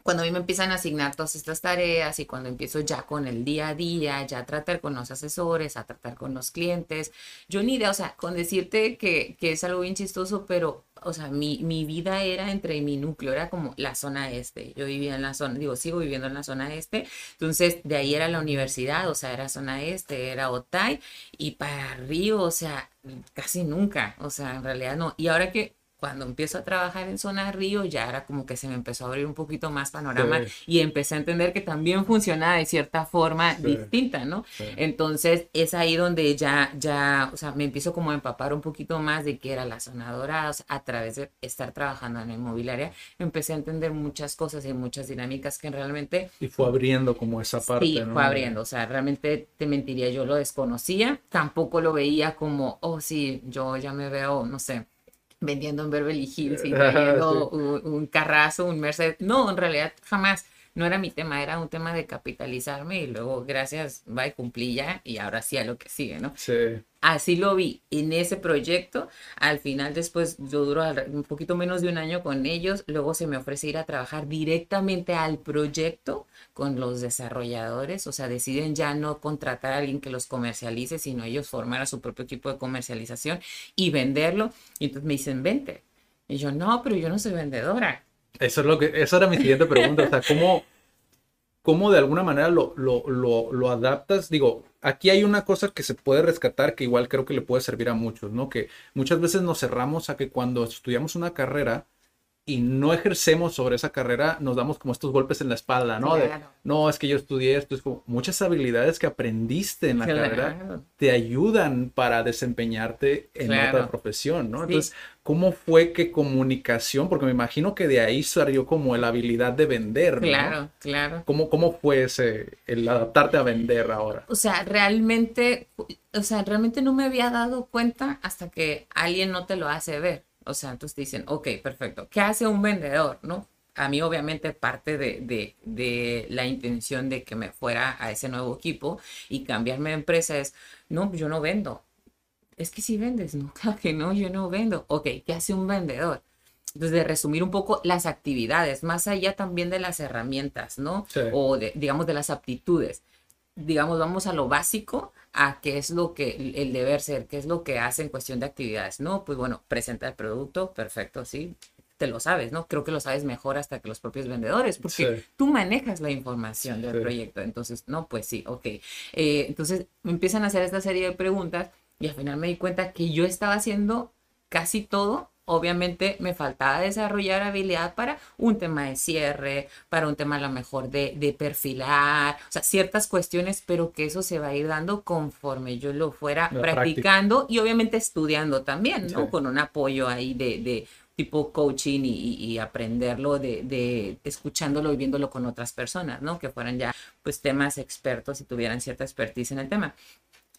cuando a mí me empiezan a asignar todas estas tareas y cuando empiezo ya con el día a día, ya a tratar con los asesores, a tratar con los clientes, yo ni idea, o sea, con decirte que, que es algo bien chistoso, pero, o sea, mi, mi vida era entre mi núcleo, era como la zona este, yo vivía en la zona, digo, sigo viviendo en la zona este, entonces de ahí era la universidad, o sea, era zona este, era Otay, y para arriba, o sea, casi nunca, o sea, en realidad no, y ahora que cuando empiezo a trabajar en zona Río, ya era como que se me empezó a abrir un poquito más panorama Sí. y empecé a entender que también funcionaba de cierta forma Sí. distinta, ¿no? Sí. Entonces es ahí donde ya, ya, o sea, me empiezo como a empapar un poquito más de qué era la zona dorada, o sea, a través de estar trabajando en la inmobiliaria, empecé a entender muchas cosas y muchas dinámicas que realmente Y fue abriendo como esa parte, Sí, ¿no? fue abriendo, o sea, realmente te mentiría, yo lo desconocía, tampoco lo veía como, oh, sí, yo ya me veo, no sé, vendiendo en Beverly Hills y <laughs> trayendo un, un carrazo, un Mercedes. No, en realidad jamás, no era mi tema, era un tema de capitalizarme y luego, gracias, va y cumplí ya y ahora sí a lo que sigue, ¿no? Sí. Así lo vi en ese proyecto. Al final, después, yo duro un poquito menos de un año con ellos. Luego se me ofrece ir a trabajar directamente al proyecto con los desarrolladores. O sea, deciden ya no contratar a alguien que los comercialice, sino ellos formar a su propio equipo de comercialización y venderlo. Y entonces me dicen, vente. Y yo, no, pero yo no soy vendedora. Eso es lo que, esa era mi siguiente pregunta. O sea, ¿cómo, cómo de alguna manera lo, lo, lo, lo adaptas? Digo, aquí hay una cosa que se puede rescatar que igual creo que le puede servir a muchos, ¿no? Que muchas veces nos cerramos a que cuando estudiamos una carrera y no ejercemos sobre esa carrera, nos damos como estos golpes en la espalda, ¿no? De, no, es que yo estudié esto, es como muchas habilidades que aprendiste en la carrera te ayudan para desempeñarte en Claro. otra profesión, ¿no? Sí. Entonces, ¿cómo fue que comunicación? Porque me imagino que de ahí salió como la habilidad de vender, ¿no? Claro, claro. ¿Cómo, cómo fue ese, el adaptarte a vender ahora? O sea, realmente, o sea, realmente no me había dado cuenta hasta que alguien no te lo hace ver. O sea, entonces te dicen, ok, perfecto. ¿Qué hace un vendedor? ¿No? A mí, obviamente, parte de, de, de la intención de que me fuera a ese nuevo equipo y cambiarme de empresa es, no, yo no vendo. Es que si vendes, no, <laughs> claro que no, yo no vendo. Ok, ¿qué hace un vendedor? Entonces, de resumir un poco las actividades, más allá también de las herramientas, ¿no? Sí. O de, digamos, de las aptitudes digamos, vamos a lo básico, a qué es lo que el- deber ser, qué es lo que hace en cuestión de actividades. No, pues bueno, presenta el producto, perfecto, sí, te lo sabes, ¿no? Creo que lo sabes mejor hasta que los propios vendedores, porque Sí. tú manejas la información del Sí. proyecto. Entonces, no, pues sí, ok. Eh, entonces, empiezan a hacer esta serie de preguntas y al final me di cuenta que yo estaba haciendo casi todo. Obviamente me faltaba desarrollar habilidad para un tema de cierre, para un tema a lo mejor de, de perfilar, o sea, ciertas cuestiones, pero que eso se va a ir dando conforme yo lo fuera La practicando y obviamente estudiando también, ¿no? Sí. Con un apoyo ahí de, de tipo coaching y, y- y aprenderlo de, de escuchándolo y viéndolo con otras personas, ¿no? Que fueran ya pues temas expertos y tuvieran cierta expertise en el tema.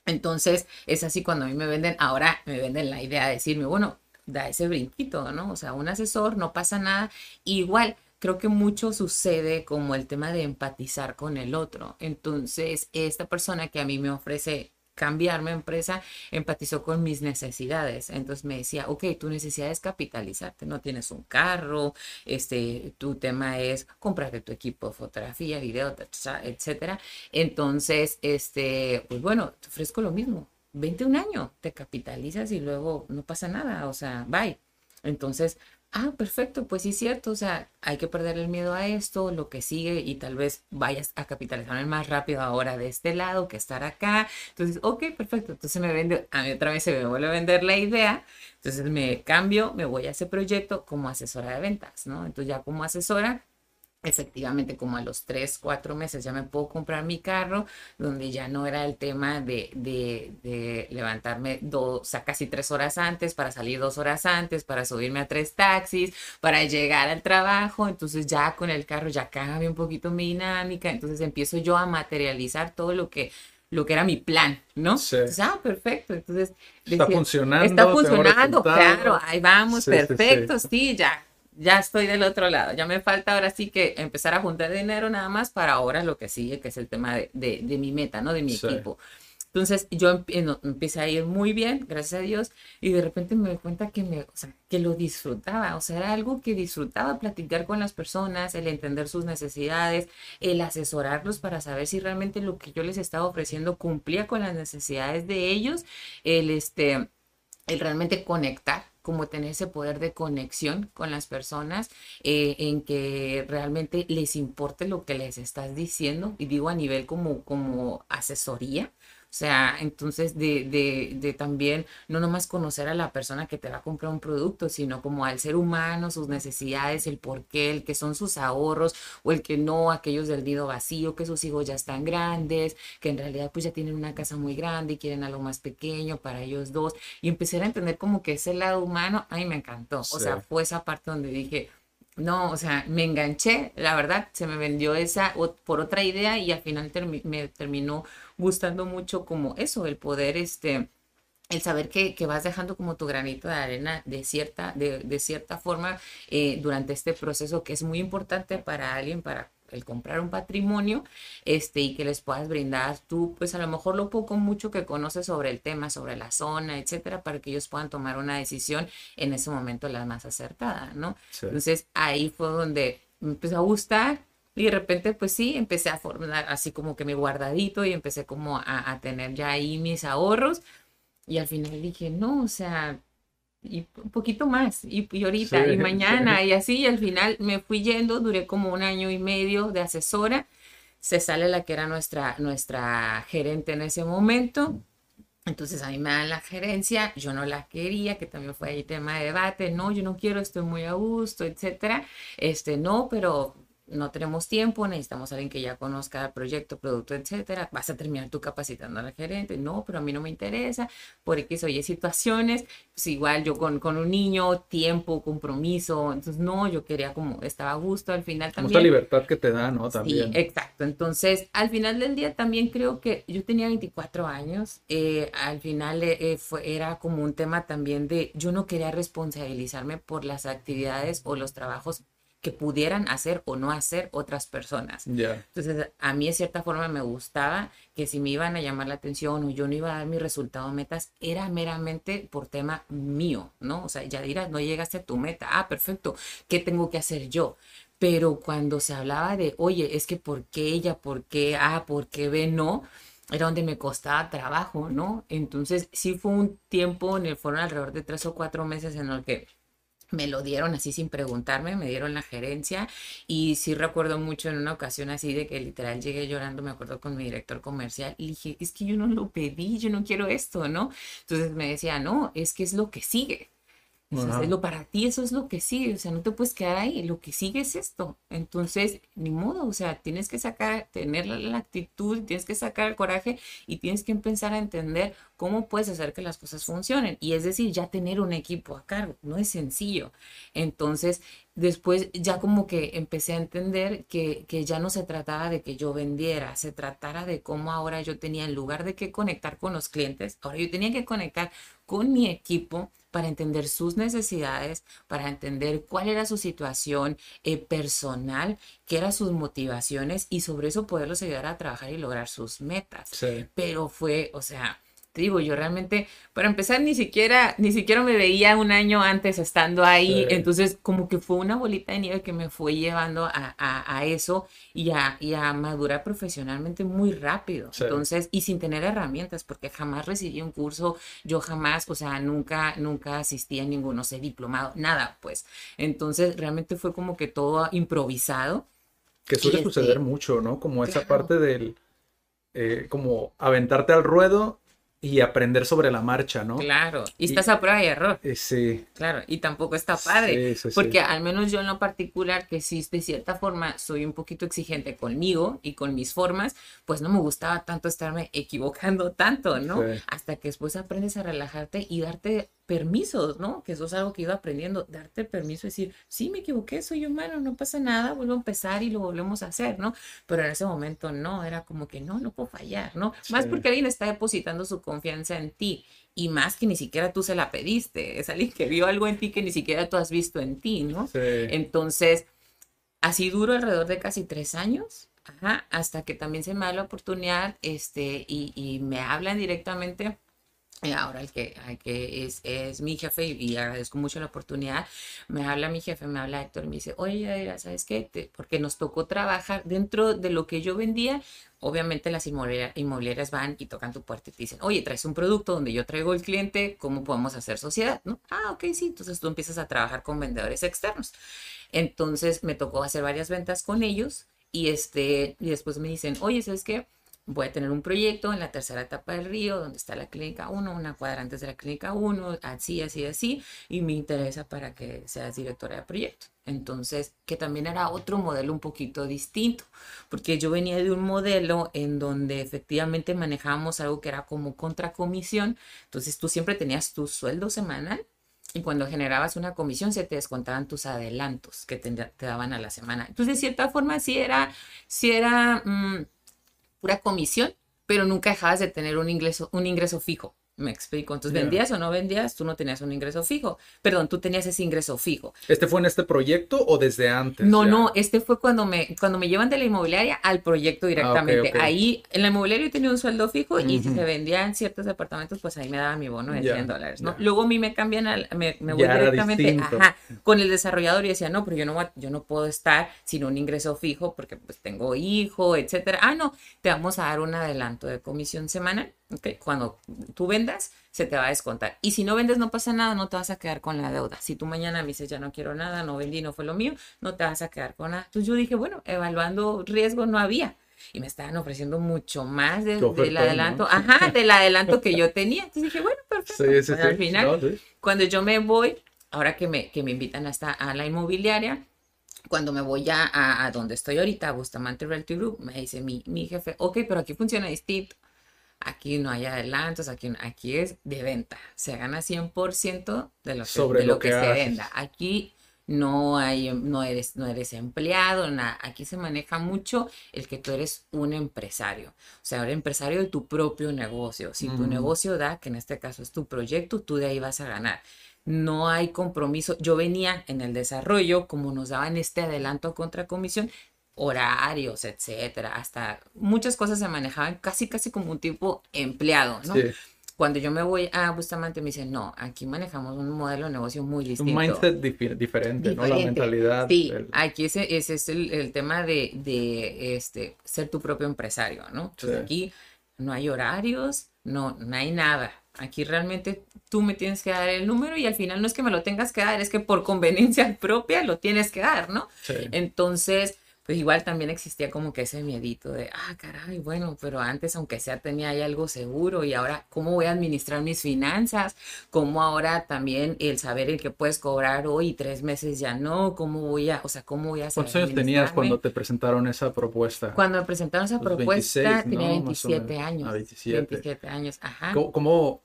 Entonces, es así cuando a mí me venden, ahora me venden la idea de decirme, bueno, da ese brinquito, ¿no? O sea, un asesor, no pasa nada. Igual, creo que mucho sucede como el tema de empatizar con el otro. Entonces, esta persona que a mí me ofrece cambiar mi empresa, empatizó con mis necesidades. Entonces me decía, ok, tu necesidad es capitalizarte, no tienes un carro, este, tu tema es comprarte tu equipo de fotografía, video, etcétera. Entonces, este, pues bueno, te ofrezco lo mismo. Vente un año, te capitalizas y luego no pasa nada, o sea, bye. Entonces, ah, perfecto, pues sí es cierto, o sea, hay que perder el miedo a esto, lo que sigue y tal vez vayas a capitalizar más rápido ahora de este lado que estar acá. Entonces, ok, perfecto, entonces me vende, a mí otra vez se me vuelve a vender la idea, entonces me cambio, me voy a ese proyecto como asesora de ventas, ¿no? Entonces ya como asesora efectivamente como a los tres, cuatro meses ya me puedo comprar mi carro, donde ya no era el tema de, de, levantarme dos, o sea, casi tres horas antes para salir dos horas antes, para subirme a tres taxis, para llegar al trabajo, entonces ya con el carro ya cambia un poquito mi dinámica, entonces empiezo yo a materializar todo lo que lo que era mi plan, ¿no? Sí. ah, perfecto. Entonces, está funcionando. Está funcionando, claro, ahí vamos, perfecto, sí, ya ya estoy del otro lado. Ya me falta ahora sí que empezar a juntar dinero nada más para ahora lo que sigue, que es el tema de, de, mi meta, ¿no? De mi equipo. Entonces yo empecé a ir muy bien, gracias a Dios, y de repente me doy cuenta que, me, o sea, que lo disfrutaba, o sea, era algo que disfrutaba platicar con las personas, el entender sus necesidades, el asesorarlos para saber si realmente lo que yo les estaba ofreciendo cumplía con las necesidades de ellos, el, este, el realmente conectar como tener ese poder de conexión con las personas, eh, en que realmente les importe lo que les estás diciendo, y digo a nivel como, como asesoría, sea, entonces de, de, de, también no nomás conocer a la persona que te va a comprar un producto, sino como al ser humano, sus necesidades, el por qué, el que son sus ahorros o el que no, aquellos del nido vacío, que sus hijos ya están grandes, que en realidad pues ya tienen una casa muy grande y quieren algo más pequeño para ellos dos. Y empecé a entender como que ese lado humano, a mí me encantó. O sea, fue esa parte donde dije, no, o sea, me enganché, la verdad, se me vendió esa por otra idea y al final me terminó gustando mucho como eso, el poder, este, el saber que, vas dejando como tu granito de arena de cierta, de, de cierta forma eh, durante este proceso que es muy importante para alguien, para el comprar un patrimonio, este, y que les puedas brindar tú, pues a lo mejor lo poco mucho que conoces sobre el tema, sobre la zona, etcétera, para que ellos puedan tomar una decisión en ese momento la más acertada, ¿no? Entonces ahí fue donde me empezó a gustar y de repente, pues sí, empecé a formar así como que mi guardadito y empecé como a, tener ya ahí mis ahorros. Y al final dije, no, o sea, y un poquito más, y, ahorita, y mañana, y así, y al final me fui yendo, duré como un año y medio de asesora, se sale la que era nuestra, nuestra gerente en ese momento, entonces a mí me dan la gerencia, yo no la quería, que también fue ahí tema de debate, no, yo no quiero, estoy muy a gusto, etcétera, este, no, pero no tenemos tiempo, necesitamos a alguien que ya conozca el proyecto, producto, etcétera. Vas a terminar tú capacitando al gerente. No, pero a mí no me interesa. Por X o Y situaciones. Pues igual yo con, con un niño, tiempo, compromiso. Entonces, no, yo quería como, estaba a gusto al final también. Mucha libertad que te da, ¿no? También. Sí, exacto. Entonces, al final del día también creo que yo tenía 24 años. Eh, al final eh, eh, fue, era como un tema también de, yo no quería responsabilizarme por las actividades o los trabajos que pudieran hacer o no hacer otras personas. Entonces, a mí de cierta forma me gustaba que si me iban a llamar la atención o yo no iba a dar mi resultado metas, era meramente por tema mío, ¿no? O sea, ya dirás, no llegaste a tu meta, ah, perfecto, ¿qué tengo que hacer yo? Pero cuando se hablaba de, oye, es que por qué ella, por qué A, por qué B, no, era donde me costaba trabajo, ¿no? Entonces, sí fue un tiempo, en el fueron alrededor de tres o cuatro meses en el que me lo dieron así sin preguntarme, me dieron la gerencia y sí recuerdo mucho en una ocasión así de que literal llegué llorando, me acuerdo con mi director comercial y dije, es que yo no lo pedí, yo no quiero esto, ¿no? Entonces me decía, no, es que es lo que sigue. Entonces, lo para ti eso es lo que sigue, o sea, no te puedes quedar ahí, lo que sigue es esto. Entonces, ni modo, o sea, tienes que sacar, tener la, actitud, tienes que sacar el coraje y tienes que empezar a entender cómo puedes hacer que las cosas funcionen. Y es decir, ya tener un equipo a cargo, no es sencillo. Entonces, después ya como que empecé a entender que, que ya no se trataba de que yo vendiera, se tratara de cómo ahora yo tenía, en lugar de que conectar con los clientes, ahora yo tenía que conectar con mi equipo para entender sus necesidades, para entender cuál era su situación eh, personal, qué eran sus motivaciones y sobre eso poderlos ayudar a trabajar y lograr sus metas. Pero fue, o sea, digo, yo realmente, para empezar, ni siquiera, ni siquiera me veía un año antes estando ahí, Sí. entonces como que fue una bolita de nieve que me fue llevando a, a- a eso y a, y a madurar profesionalmente muy rápido. Sí. Entonces, y sin tener herramientas, porque jamás recibí un curso, yo jamás, o sea, nunca, nunca asistí a ninguno, sé, diplomado, nada, pues. Entonces, realmente fue como que todo improvisado. Que suele Y este- suceder mucho, ¿no? Como esa Claro. parte del, eh, como aventarte al ruedo y aprender sobre la marcha, ¿no? Claro, y Y- estás a prueba y error. Eh, sí, Claro, y tampoco está padre, Sí, sí, sí. porque al menos yo en lo particular, que sí de cierta forma soy un poquito exigente conmigo y con mis formas, pues no me gustaba tanto estarme <laughs> equivocando tanto, ¿no? Hasta que después aprendes a relajarte y darte permisos, ¿no? Que eso es algo que ido aprendiendo, darte permiso decir, sí, me equivoqué, soy humano, no pasa nada, vuelvo a empezar y lo volvemos a hacer, ¿no? Pero en ese momento no, era como que no, no puedo fallar, ¿no? Más porque alguien está depositando su confianza en ti y más que ni siquiera tú se la pediste, es alguien que vio algo en ti que ni siquiera tú has visto en ti, ¿no? sí. Entonces, así duro alrededor de casi tres años, ajá, hasta que también se me da la oportunidad, este, y, y me hablan directamente. Eh, Ahora el que, el que es, es mi jefe y, agradezco mucho la oportunidad, me habla mi jefe, me habla Héctor y me dice, oye, ¿sabes qué? Te- porque nos tocó trabajar dentro de lo que yo vendía, obviamente las inmobiliar- inmobiliarias van y tocan tu puerta y te dicen, oye, traes un producto donde yo traigo el cliente, ¿cómo podemos hacer sociedad? ¿No? Ah, ok, sí, entonces tú empiezas a trabajar con vendedores externos. Entonces me tocó hacer varias ventas con ellos y, este, y después me dicen, oye, ¿sabes qué? Voy a tener un proyecto en la tercera etapa del río, donde está la clínica 1, una cuadra antes de la clínica 1, así, así, así, y me interesa para que seas directora de proyecto. Entonces, que también era otro modelo un poquito distinto, porque yo venía de un modelo en donde efectivamente manejábamos algo que era como contracomisión, entonces tú siempre tenías tu sueldo semanal y cuando generabas una comisión se te descontaban tus adelantos que te, daban a la semana. Entonces, de cierta forma, sí era, sí era mm, pura comisión, pero nunca dejabas de tener un ingreso, un ingreso fijo. Me explico. Entonces, vendías o no vendías, tú no tenías un ingreso fijo. Perdón, tú tenías ese ingreso fijo. ¿Este fue en este proyecto o desde antes? No, ya? no, este fue cuando me, cuando me llevan de la inmobiliaria al proyecto directamente. ok. Ahí, en la inmobiliaria yo tenía un sueldo fijo y si se vendían ciertos departamentos, pues ahí me daba mi bono de Ya, 100 dólares, ¿no? Luego a mí me cambian, al, me, me voy directamente ajá, con el desarrollador y decía, no, pero yo no, yo no puedo estar sin un ingreso fijo porque pues tengo hijo, etcétera. Ah, no, te vamos a dar un adelanto de comisión semanal, ¿ok? Cuando tú vendas, se te va a descontar. Y si no vendes, no pasa nada, no te vas a quedar con la deuda. Si tú mañana me dices, ya no quiero nada, no vendí, no fue lo mío, no te vas a quedar con nada. Entonces yo dije, bueno, evaluando riesgo no había. Y me estaban ofreciendo mucho más de- del adelanto, ¿no? ajá, del adelanto que yo tenía. Entonces dije, bueno, perfecto. Sí, sí, sí. al final, cuando yo me voy, ahora que me, que me invitan hasta a la inmobiliaria, cuando me voy ya a, a donde estoy ahorita, a Bustamante Realty Group, me dice mi, mi jefe, ok, pero aquí funciona distinto. Aquí no hay adelantos, aquí, aquí es de venta. Se gana 100% de lo que, Sobre de lo lo que, que se venda. Aquí no hay, no eres, no eres empleado, nada. Aquí se maneja mucho el que tú eres un empresario. O sea, un empresario de tu propio negocio. Si tu negocio da, que en este caso es tu proyecto, tú de ahí vas a ganar. No hay compromiso. Yo venía en el desarrollo, como nos daban este adelanto contra comisión, horarios, etcétera, hasta muchas cosas se manejaban casi, casi como un tipo empleado, ¿no? Sí. Cuando yo me voy a Bustamante me dicen, no, aquí manejamos un modelo de negocio muy distinto. Un mindset difi- diferente, ¿no? La Diferente. mentalidad. Sí, el- aquí ese, ese es el, el tema de, de, este, ser tu propio empresario, ¿no? Entonces Sí. aquí no hay horarios, no, no hay nada. Aquí realmente tú me tienes que dar el número y al final no es que me lo tengas que dar, es que por conveniencia <laughs> propia lo tienes que dar, ¿no? sí. Entonces, pues igual también existía como que ese miedito de, ah, caray, bueno, pero antes aunque sea tenía ahí algo seguro y ahora, ¿cómo voy a administrar mis finanzas? ¿Cómo ahora también el saber el que puedes cobrar hoy tres meses ya no? ¿Cómo voy a, o sea, cómo voy a saber ¿Cuántos años tenías cuando te presentaron esa propuesta? Cuando me presentaron esa Pues propuesta 26, tenía ¿no? Más o 27 menos. años. Ah, 27. 27 años, ajá. ¿Cómo, cómo,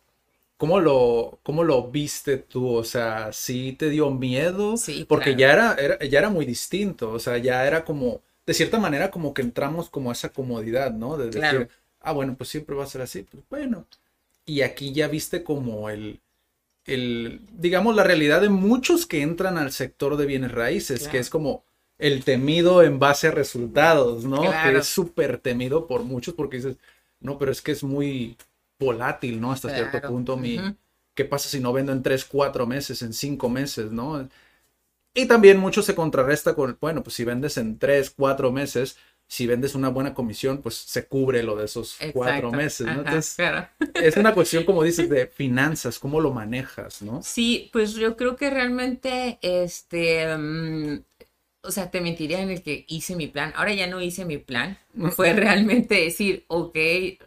cómo lo, cómo lo viste tú? O sea, ¿sí te dio miedo? Sí, Porque claro. ya era, era, ya era muy distinto. O sea, ya era como, de cierta manera, como que entramos como a esa comodidad, ¿no? De decir, Claro. ah, bueno, pues siempre va a ser así. Pues bueno. Y aquí ya viste como el, el, digamos, la realidad de muchos que entran al sector de bienes raíces, que es como el temido en base a resultados, ¿no? Que es súper temido por muchos porque dices, no, pero es que es muy, volátil, ¿no? Hasta cierto punto mi... ¿Qué pasa si no vendo en tres, cuatro meses, en cinco meses, ¿no? Y también mucho se contrarresta con, bueno, pues si vendes en tres, cuatro meses, si vendes una buena comisión, pues se cubre lo de esos cuatro meses, ¿no? Ajá, Entonces, claro. es una cuestión, como dices, de <laughs> finanzas, cómo lo manejas, ¿no? Sí, pues yo creo que realmente, este, mm, o sea, te mentiría en el que hice mi plan. Ahora ya no hice mi plan. <laughs> Fue realmente decir, ok,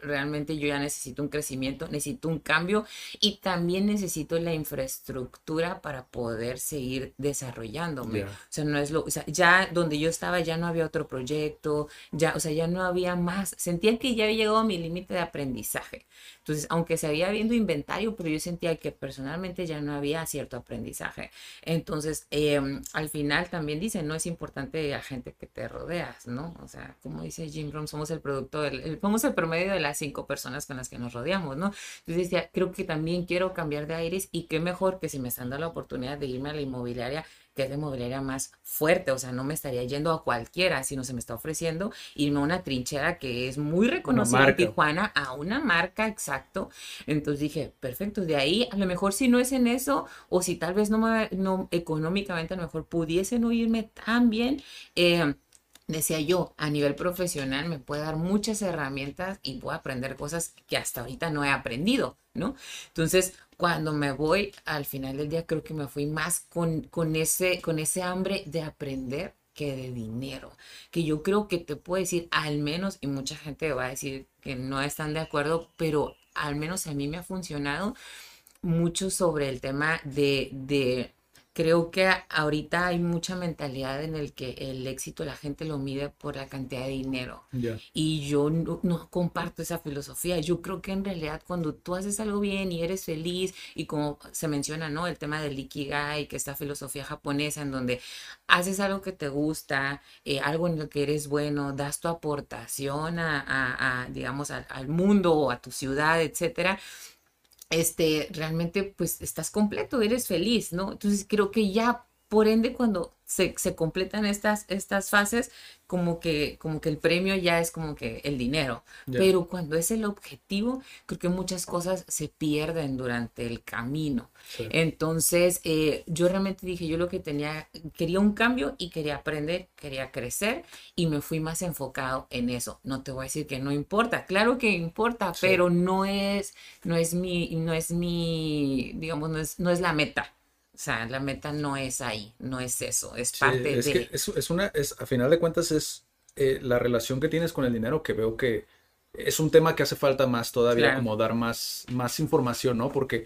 realmente yo ya necesito un crecimiento, necesito un cambio y también necesito la infraestructura para poder seguir desarrollándome. O sea, no es lo, o sea, ya donde yo estaba ya no había otro proyecto, ya, o sea, ya no había más. Sentía que ya había llegado a mi límite de aprendizaje. Entonces, aunque se había viendo inventario, pero yo sentía que personalmente ya no había cierto aprendizaje. Entonces, em, al final también dicen, no es importante la gente que te rodeas, ¿no? O sea, como dice Jim Rohn, somos el producto, del, el- somos el promedio de las cinco personas con las que nos rodeamos, ¿no? Entonces decía, creo que también quiero cambiar de aires y qué mejor que si me están dando la oportunidad de irme a la inmobiliaria, que es la inmobiliaria más fuerte, o sea, no me estaría yendo a cualquiera, sino se me está ofreciendo irme a una trinchera que es muy reconocida en. Tijuana, a una marca, exacto. Entonces dije, perfecto, de ahí a lo mejor si no es en eso, o si tal vez no, me, no económicamente a lo mejor pudiese no irme tan bien, eh, decía yo, a nivel profesional me puede dar muchas herramientas y puedo aprender cosas que hasta ahorita no he aprendido, ¿no? Entonces, cuando me voy, al final del día creo que me fui más con, con ese, con ese hambre de aprender que de dinero, que yo creo que te puedo decir, al menos, y mucha gente va a decir que no están de acuerdo, pero al menos a mí me ha funcionado mucho sobre el tema de, de creo que ahorita hay mucha mentalidad en el que el éxito la gente lo mide por la cantidad de dinero. Y yo no, no comparto esa filosofía. Yo creo que en realidad cuando tú haces algo bien y eres feliz, y como se menciona, ¿no? El tema del Ikigai, que esta filosofía japonesa en donde haces algo que te gusta, eh, algo en lo que eres bueno, das tu aportación a, a- a, digamos, al, al mundo o a tu ciudad, etcétera este, realmente pues estás completo, eres feliz, ¿no? Entonces creo que ya, por ende, cuando se, se completan estas, estas fases, como que, como que el premio ya es como que el dinero. Pero cuando es el objetivo, creo que muchas cosas se pierden durante el camino. Sí. Entonces, eh, yo realmente dije, yo lo que tenía, quería un cambio y quería aprender, quería crecer y me fui más enfocado en eso. No te voy a decir que no importa, claro que importa, Sí. pero no es, no es mi, no es mi, digamos, no es, no es la meta. O sea, la meta no es ahí, no es eso, es Sí, parte es de. que es, es una, es, a final de cuentas es eh, la relación que tienes con el dinero que veo que es un tema que hace falta más todavía, Claro. como dar más, más información, ¿no? Porque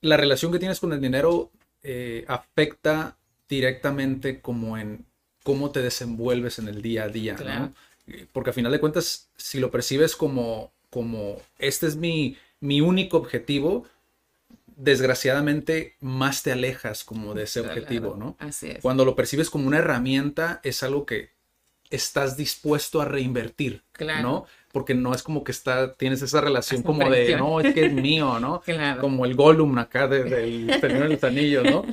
la relación que tienes con el dinero eh, afecta directamente como en cómo te desenvuelves en el día a día, Claro. ¿no? Eh, Porque a final de cuentas, si lo percibes como, como este es mi, mi único objetivo, desgraciadamente más te alejas como de ese Claro, objetivo, ¿no? Así es. Cuando lo percibes como una herramienta, es algo que estás dispuesto a reinvertir, Claro. ¿no? Porque no es como que está, tienes esa relación como de, no, es que es mío, ¿no? <laughs> Claro. Como el Gollum acá de- del Señor de los Anillos, ¿no?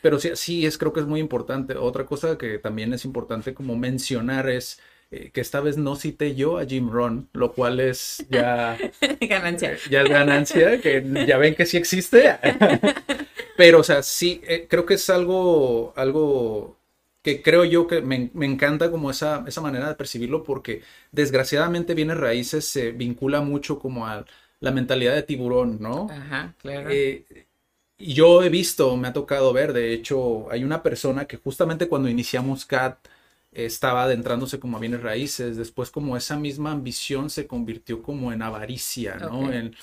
Pero sí, sí, es, creo que es muy importante. Otra cosa que también es importante como mencionar es eh, que esta vez no cité yo a Jim Rohn, lo cual es ya <laughs> Ganancia. ya es ganancia, que ya ven que sí existe. <laughs> Pero, o sea, sí, eh, creo que es algo, algo que creo yo que me, me encanta como esa, esa manera de percibirlo porque desgraciadamente bienes raíces se vincula mucho como a la mentalidad de tiburón, ¿no? Ajá, claro. Eh, y yo he visto, me ha tocado ver, de hecho, hay una persona que justamente cuando iniciamos CAT eh, estaba adentrándose como a bienes raíces, después como esa misma ambición se convirtió como en avaricia, ¿no? Ok. En-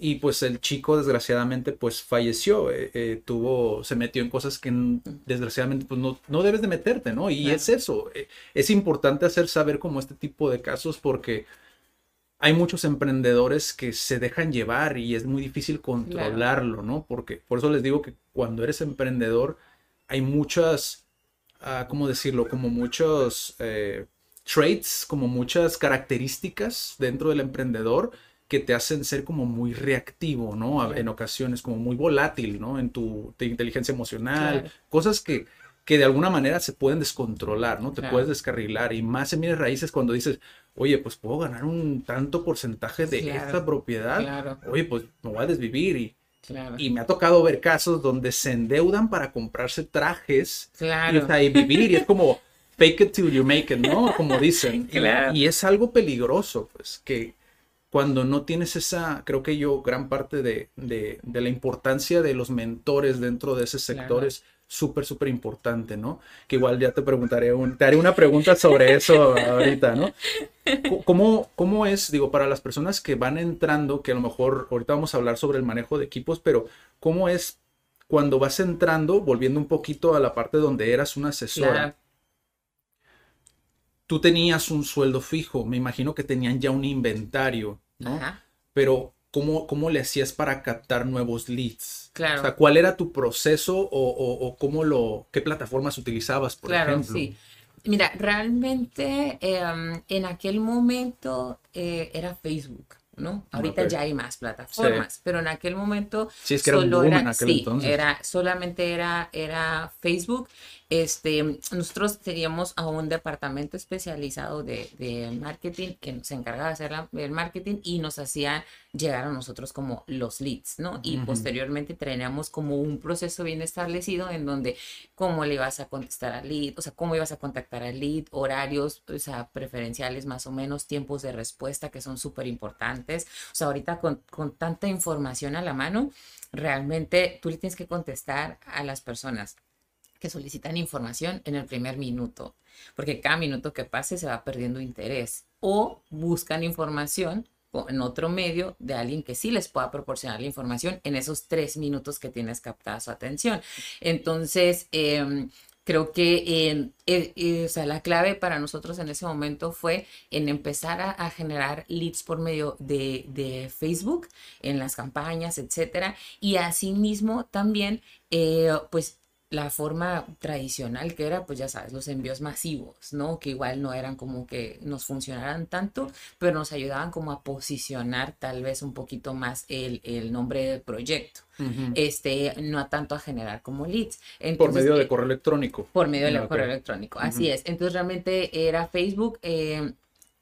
y pues el chico desgraciadamente pues falleció, eh, eh, tuvo, se metió en cosas que desgraciadamente pues no, no debes de meterte, ¿no? Y Claro. es eso, eh, es importante hacer saber como este tipo de casos porque hay muchos emprendedores que se dejan llevar y es muy difícil controlarlo, ¿no? Porque por eso les digo que cuando eres emprendedor hay muchas, ah, ¿cómo decirlo? Como muchos eh, traits, como muchas características dentro del emprendedor que te hacen ser como muy reactivo, ¿no? Claro. En ocasiones, como muy volátil, ¿no? En tu te- inteligencia emocional, Claro. cosas que, que de alguna manera se pueden descontrolar, ¿no? Te Claro. puedes descarrilar y más en bienes raíces cuando dices, oye, pues puedo ganar un tanto porcentaje de esta propiedad. Oye, pues me voy a desvivir y, Claro. y me ha tocado ver casos donde se endeudan para comprarse trajes y, Claro. o sea, y vivir y es como fake it till you make it, ¿no? Como dicen. <laughs> Y- Claro. Y, es algo peligroso, pues, que cuando no tienes esa, creo que yo, gran parte de, de- de la importancia de los mentores dentro de ese sector es súper, súper importante, ¿no? Que igual ya te preguntaré, un- te haré una pregunta sobre eso ahorita, ¿no? ¿Cómo, ¿Cómo es, digo, para las personas que van entrando, que a lo mejor ahorita vamos a hablar sobre el manejo de equipos, pero cómo es cuando vas entrando, volviendo un poquito a la parte donde eras una asesora? Claro. tú tenías un sueldo fijo, me imagino que tenían ya un inventario, ¿no? Ajá. Pero ¿cómo, cómo le hacías para captar nuevos leads? Claro. O sea, ¿cuál era tu proceso o, o- o cómo lo, qué plataformas utilizabas, por Claro, ejemplo? sí. Mira, realmente em, en aquel momento eh, era Facebook, ¿no? Ahorita Ok. ya hay más plataformas, pero en aquel momento Sí, es que era solo boom era, en aquel sí, entonces. era solamente era era Facebook. Este, nosotros teníamos a un departamento especializado de, de marketing que nos encargaba de hacer la- el marketing y nos hacían llegar a nosotros como los leads, ¿no? Y posteriormente teníamos como un proceso bien establecido en donde cómo le ibas a contestar al lead, o sea, cómo ibas a contactar al lead, horarios, o sea, preferenciales más o menos, tiempos de respuesta que son súper importantes. O sea, ahorita con, con tanta información a la mano, realmente tú le tienes que contestar a las personas que solicitan información en el primer minuto, porque cada minuto que pase se va perdiendo interés o buscan información en otro medio de alguien que sí les pueda proporcionar la información en esos tres minutos que tienes captada su atención. Entonces, em, creo que em, eh, eh, o sea, la clave para nosotros en ese momento fue en empezar a, a generar leads por medio de, de Facebook, en las campañas, etcétera, y asimismo también, eh, pues la forma tradicional que era, pues ya sabes, los envíos masivos, ¿no? Que igual no eran como que nos funcionaran tanto, pero nos ayudaban como a posicionar tal vez un poquito más el, el nombre del proyecto, este, no a tanto a generar como leads. Por medio eh, de correo electrónico. por medio del Ah, correo electrónico, así es. Entonces realmente era Facebook eh,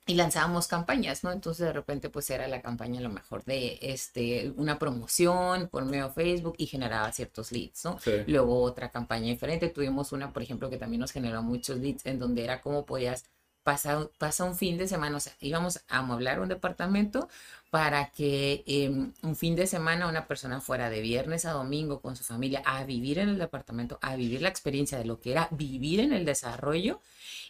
y lanzábamos campañas, ¿no? Entonces de repente pues era la campaña a lo mejor de este, una promoción por medio de Facebook y generaba ciertos leads, ¿no? Sí. Luego otra campaña diferente, tuvimos una, por ejemplo, que también nos generó muchos leads en donde era cómo podías pasar pasa un fin de semana, o sea, íbamos a amueblar un departamento para que eh, un fin de semana una persona fuera de viernes a domingo con su familia a vivir en el departamento, a vivir la experiencia de lo que era vivir en el desarrollo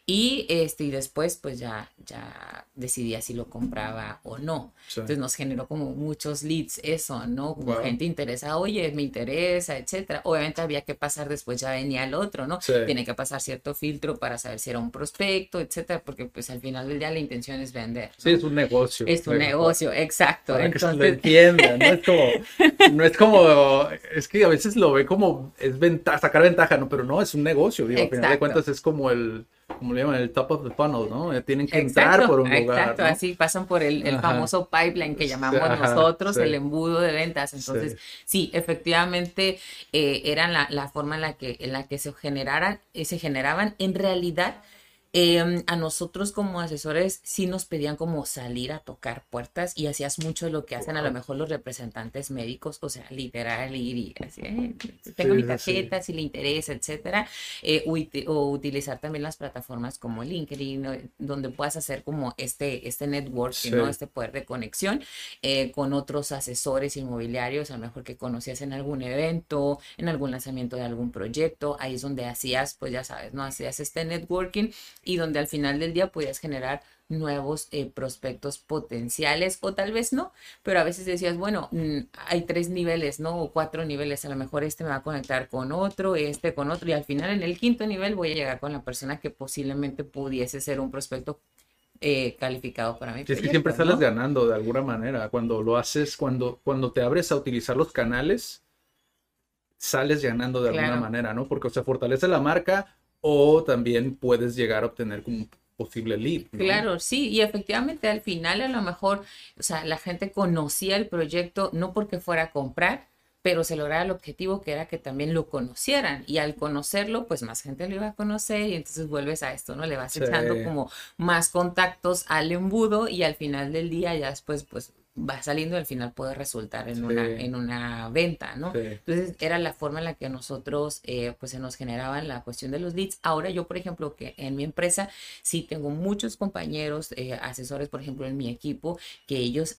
y este y después pues ya ya decidía si lo compraba o no. Sí. Entonces nos generó como muchos leads eso, ¿no? Como Wow. gente interesada, oye, me interesa, etcétera. Obviamente había que pasar después, ya venía el otro, ¿no? Sí. Tiene que pasar cierto filtro para saber si era un prospecto, etcétera, porque pues al final del día la intención es vender. Sí, es un negocio. Es un negocio, exacto. Para que se lo Entonces, entiendan, no es como, <laughs> no es como, es que a veces lo ve como, es ventaja, sacar ventaja, ¿no? Pero no, es un negocio, digo, al final de cuentas es como el, como le llaman, el top of the funnel, ¿no? Eh, Tienen que entrar por un lugar, exacto, ¿no? así pasan por el, el famoso pipeline que llamamos Ajá, nosotros, sí. el embudo de ventas. Entonces, sí, efectivamente, eh, era la, la forma en la que, en la que se generaran, eh, se generaban. En realidad, eh, a nosotros como asesores sí nos pedían como salir a tocar puertas y hacías mucho lo que hacen a lo mejor los representantes médicos, o sea, literal ir y así, "Eh, tengo Sí, mi sí, tarjeta, si le interesa, etcétera, eh, o utilizar también las plataformas como LinkedIn, donde puedas hacer como este, este networking, ¿no? Este poder de conexión eh, con otros asesores inmobiliarios, a lo mejor que conocías en algún evento, en algún lanzamiento de algún proyecto, ahí es donde hacías, pues ya sabes, ¿no? Hacías este networking y donde al final del día podías generar nuevos eh, prospectos potenciales o tal vez no, pero a veces decías, bueno, mm, hay tres niveles, ¿no? O cuatro niveles, a lo mejor este me va a conectar con otro, este con otro y al final en el quinto nivel voy a llegar con la persona que posiblemente pudiese ser un prospecto eh, calificado para mí. Es que siempre sales ganando de alguna manera. Cuando lo haces, cuando, cuando te abres a utilizar los canales, sales ganando de alguna Claro. manera, ¿no? Porque, o sea, fortalece la marca o también puedes llegar a obtener como un posible lead. ¿no? Claro, sí, y efectivamente al final a lo mejor, o sea, la gente conocía el proyecto no porque fuera a comprar, pero se lograba el objetivo que era que también lo conocieran y al conocerlo, pues más gente lo iba a conocer y entonces vuelves a esto, ¿no? Le vas echando como más contactos al embudo y al final del día ya después, pues va saliendo y al final puede resultar en, una, en una venta, ¿no? Entonces era la forma en la que nosotros eh, pues se nos generaban la cuestión de los leads. Ahora yo, por ejemplo, que en mi empresa sí tengo muchos compañeros, eh, asesores, por ejemplo, en mi equipo, que ellos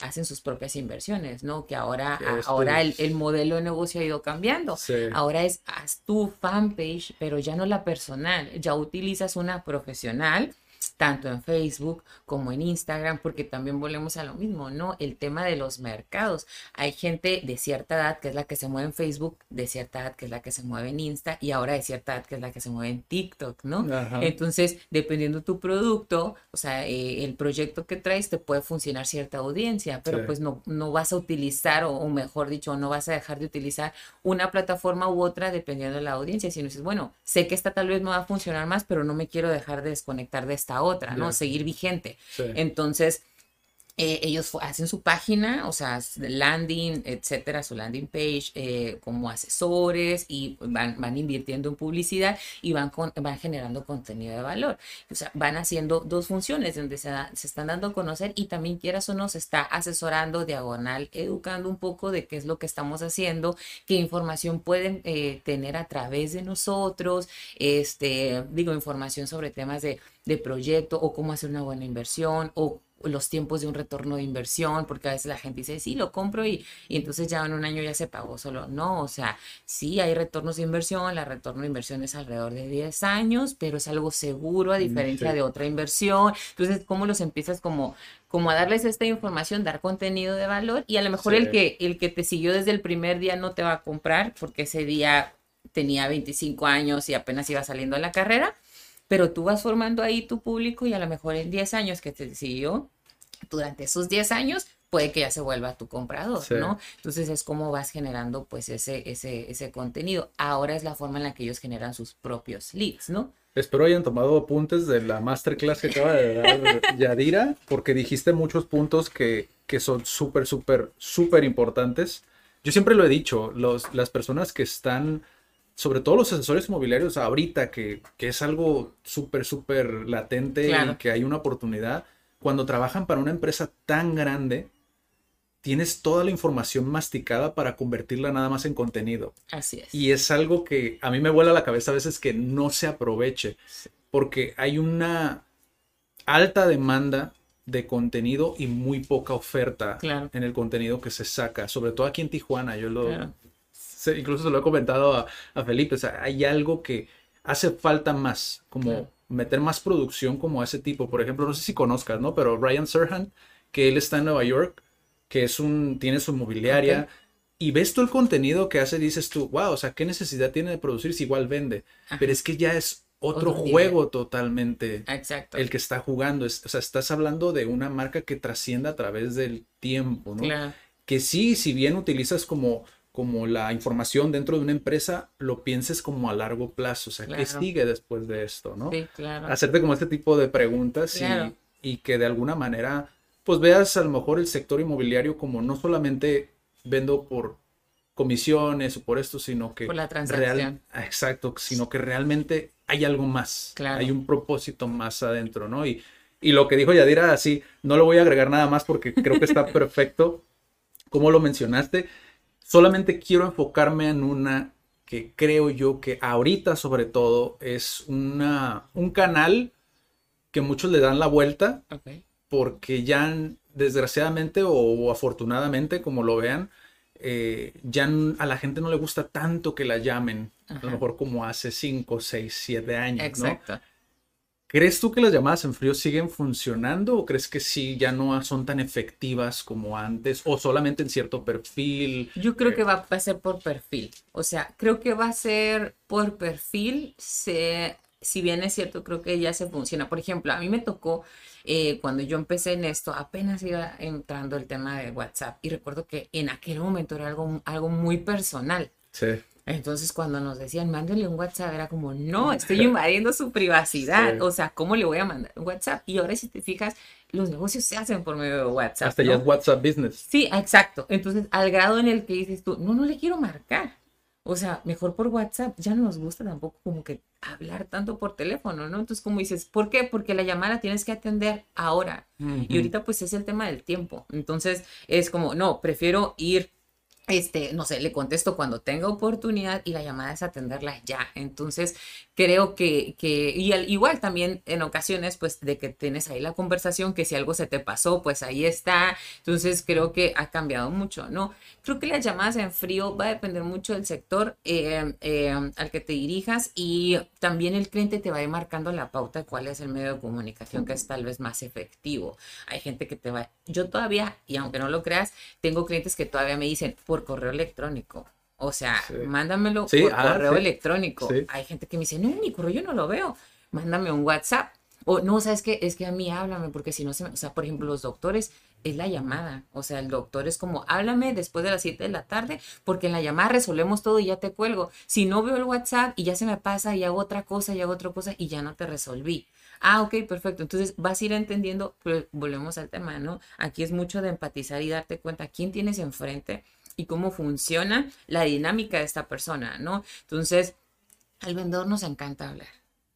Hacen sus propias inversiones, ¿no? Que ahora, ahora el, el, modelo de negocio ha ido cambiando. Sí. Ahora es haz tu fanpage, pero ya no la personal, ya utilizas una profesional tanto en Facebook como en Instagram, porque también volvemos a lo mismo, ¿no? El tema de los mercados. Hay gente de cierta edad que es la que se mueve en Facebook, de cierta edad que es la que se mueve en Insta y ahora de cierta edad que es la que se mueve en TikTok, ¿no? Ajá. Entonces, dependiendo tu producto, o sea, eh, el proyecto que traes te puede funcionar cierta audiencia, pero Sí. pues no, no vas a utilizar, o, o mejor dicho, no vas a dejar de utilizar una plataforma u otra dependiendo de la audiencia, sino dices, bueno, sé que esta tal vez no va a funcionar más, pero no me quiero dejar de desconectar de esta otra, ¿no? Ya. Seguir vigente. Sí. Entonces, eh, ellos hacen su página, o sea, landing, etcétera, su landing page, eh, como asesores y van, van invirtiendo en publicidad y van, con- van generando contenido de valor. O sea, van haciendo dos funciones donde se, se están dando a conocer y también quieras o no se está asesorando diagonal, educando un poco de qué es lo que estamos haciendo, qué información pueden eh, tener a través de nosotros, este, digo, información sobre temas de, de proyecto o cómo hacer una buena inversión o los tiempos de un retorno de inversión, porque a veces la gente dice, sí, lo compro y, y entonces ya en un año ya se pagó solo. No, o sea, sí hay retornos de inversión, la retorno de inversión es alrededor de 10 años, pero es algo seguro a diferencia sí. de otra inversión. Entonces, ¿cómo los empiezas como, como a darles esta información, dar contenido de valor? Y a lo mejor Sí. el, que, el que te siguió desde el primer día no te va a comprar porque ese día tenía 25 años y apenas iba saliendo a la carrera, pero tú vas formando ahí tu público y a lo mejor en 10 años que te siguió, durante esos 10 años puede que ya se vuelva tu comprador, Sí. ¿no? Entonces es como vas generando pues ese, ese, ese contenido. Ahora es la forma en la que ellos generan sus propios leads, ¿no? Espero hayan tomado apuntes de la masterclass que acaba de dar <laughs> Yadira, porque dijiste muchos puntos que, que son súper, súper, súper importantes. Yo siempre lo he dicho, los, las personas que están, sobre todo los asesores inmobiliarios ahorita, que, que es algo súper, súper latente Claro. y que hay una oportunidad, cuando trabajan para una empresa tan grande, tienes toda la información masticada para convertirla nada más en contenido. Así es. Y es algo que a mí me vuela la cabeza a veces que no se aproveche, porque hay una alta demanda de contenido y muy poca oferta Claro. en el contenido que se saca, sobre todo aquí en Tijuana. Yo lo, Claro. Se- incluso se lo he comentado a, a Felipe, o sea, hay algo que hace falta más, como Claro. meter más producción como ese tipo. Por ejemplo, no sé si conozcas, ¿no? Pero Ryan Serhant, que él está en Nueva York, que es un, tiene su mobiliaria. Y ves tú el contenido que hace, dices tú, wow, o sea, ¿qué necesidad tiene de producir si igual vende? Pero es que ya es otro, Otro nivel. juego totalmente Exacto. el que está jugando. Es- o sea, estás hablando de una marca que trasciende a través del tiempo, ¿no? Claro. Que sí, si bien utilizas como, como la información dentro de una empresa, lo pienses como a largo plazo. O sea, ¿qué Claro. sigue después de esto, no? Sí, claro. Hacerte como este tipo de preguntas y- Claro. y, que de alguna manera, pues veas a lo mejor el sector inmobiliario como no solamente vendo por comisiones o por esto, sino que Por la transacción. ah, exacto, sino que realmente hay algo más, Claro. hay un propósito más adentro, ¿no? Y, Y lo que dijo Yadira, así, no lo voy a agregar nada más porque creo que está <laughs> perfecto, como lo mencionaste. Solamente quiero enfocarme en una que creo yo que ahorita sobre todo es una, un canal que muchos le dan la vuelta porque ya desgraciadamente o, afortunadamente, como lo vean, eh, ya a la gente no le gusta tanto que la llamen, a lo mejor como hace 5, 6, 7 años, ¿no? ¿Crees tú que las llamadas en frío siguen funcionando o crees que sí, ya no son tan efectivas como antes o solamente en cierto perfil? Yo creo que va a ser por perfil. O sea, creo que va a ser por perfil. Se, si bien es cierto, creo que ya se funciona. Por ejemplo, a mí me tocó eh, cuando yo empecé en esto, apenas iba entrando el tema de WhatsApp. Y recuerdo que en aquel momento era algo, algo muy personal. Sí. Entonces, cuando nos decían, mándale un WhatsApp, era como, no, <laughs> estoy invadiendo su privacidad. Sí. O sea, ¿cómo le voy a mandar un WhatsApp? Y ahora, si te fijas, los negocios se hacen por medio de WhatsApp. Hasta ya es WhatsApp Business. Sí, exacto. Entonces, al grado en el que dices tú, no, no le quiero marcar. O sea, mejor por WhatsApp. Ya no nos gusta tampoco como que hablar tanto por teléfono, ¿no? Entonces, como dices, ¿por qué? Porque la llamada tienes que atender ahora. Y ahorita pues es el tema del tiempo. Entonces, es como, no, prefiero ir este, no sé, le contesto cuando tenga oportunidad y la llamada es atenderla ya. Entonces, creo que, que y al- igual también en ocasiones, pues, de que tienes ahí la conversación, que si algo se te pasó, pues ahí está. Entonces, creo que ha cambiado mucho, ¿no? Creo que las llamadas en frío va a depender mucho del sector eh, eh, al que te dirijas y también el cliente te va a ir marcando la pauta de cuál es el medio de comunicación que es tal vez más efectivo. Hay gente que te va, yo todavía, y aunque no lo creas, tengo clientes que todavía me dicen por correo electrónico. O sea, Sí. mándamelo Sí, por ah, correo sí. electrónico. Hay gente que me dice, no, mi correo yo no lo veo. Mándame un WhatsApp. O no, ¿sabes qué? Es que a mí háblame, porque si no se me... O sea, por ejemplo, los doctores es la llamada. O sea, el doctor es como, háblame después de las 7 de la tarde, porque en la llamada resolvemos todo y ya te cuelgo. Si no veo el WhatsApp y ya se me pasa y hago otra cosa y hago otra cosa y ya no te resolví. Ah, ok, perfecto. Entonces vas a ir entendiendo, pero volvemos al tema, ¿no? Aquí es mucho de empatizar y darte cuenta quién tienes enfrente y cómo funciona la dinámica de esta persona, ¿no? Entonces, al vendedor nos encanta hablar.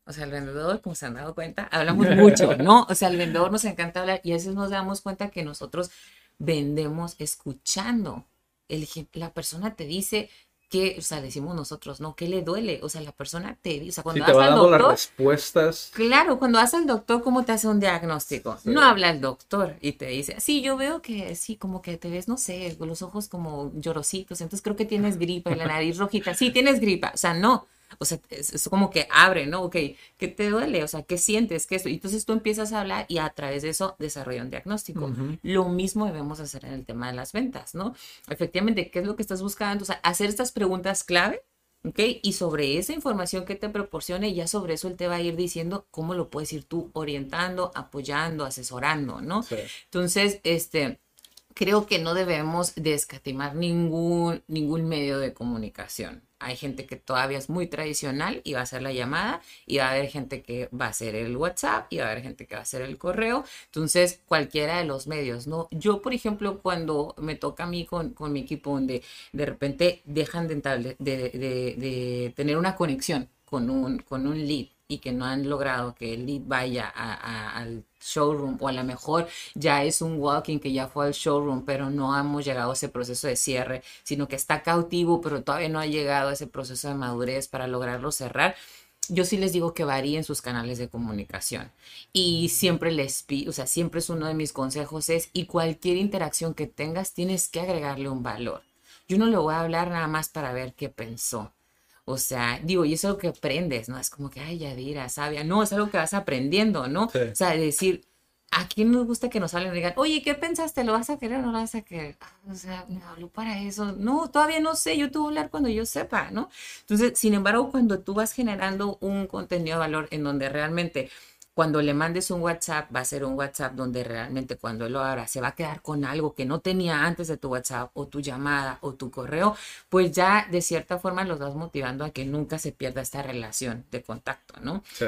O sea, al vendedor, como se han dado cuenta, hablamos mucho, <laughs> ¿no? O sea, al vendedor nos encanta hablar y a veces nos damos cuenta que nosotros vendemos escuchando. El, la persona te dice que, o sea, decimos nosotros, ¿no? ¿Qué le duele? O sea, la persona te dice, o sea, Sí, cuando te vas va al dando las doctor, respuestas. Claro, cuando vas al doctor, ¿cómo te hace un diagnóstico? Sí. No habla el doctor y te dice, sí, yo veo que sí, como que te ves, no sé, con los ojos como llorositos, entonces creo que tienes gripa y la nariz rojita. Sí, tienes gripa, o sea, no. O sea, es, es como que abre, ¿no? Ok, ¿qué te duele? O sea, ¿qué sientes? ¿Qué esto? Y entonces tú empiezas a hablar y a través de eso desarrolla un diagnóstico. Lo mismo debemos hacer en el tema de las ventas, ¿no? Efectivamente, ¿qué es lo que estás buscando? O sea, hacer estas preguntas clave ¿Ok? Y sobre esa información que te proporcione, ya sobre eso él te va a ir diciendo cómo lo puedes ir tú orientando, apoyando, asesorando, ¿no? Sí. Entonces, este, creo que no debemos de escatimar ningún, ningún medio de comunicación. Hay gente que todavía es muy tradicional y va a hacer la llamada, y va a haber gente que va a hacer el WhatsApp, y va a haber gente que va a hacer el correo. Entonces, cualquiera de los medios, ¿no? Yo, por ejemplo, cuando me toca a mí con, con mi equipo, donde de repente dejan de, de- de tener una conexión con un, con un lead y que no han logrado que el lead vaya al showroom o a lo mejor ya es un walking que ya fue al showroom pero no hemos llegado a ese proceso de cierre sino que está cautivo pero todavía no ha llegado a ese proceso de madurez para lograrlo cerrar yo sí les digo que varíen sus canales de comunicación y siempre les pido, o sea, siempre es uno de mis consejos es y cualquier interacción que tengas tienes que agregarle un valor. Yo no le voy a hablar nada más para ver qué pensó. O sea, digo, y eso es lo que aprendes, ¿no? Es como que, ay, Yadira, sabia. No, es algo que vas aprendiendo, ¿no? Sí. O sea, decir, ¿a quién nos gusta que nos hablen y digan, oye, ¿qué pensaste? ¿Lo vas a querer o no lo vas a querer? Ah, o sea, me habló para eso. No, todavía no sé, yo te voy a hablar cuando yo sepa, ¿no? Entonces, sin embargo, cuando tú vas generando un contenido de valor en donde realmente cuando le mandes un WhatsApp, va a ser un WhatsApp donde realmente cuando lo abra se va a quedar con algo que no tenía antes de tu WhatsApp o tu llamada o tu correo, pues ya de cierta forma los vas motivando a que nunca se pierda esta relación de contacto, ¿no? Sí.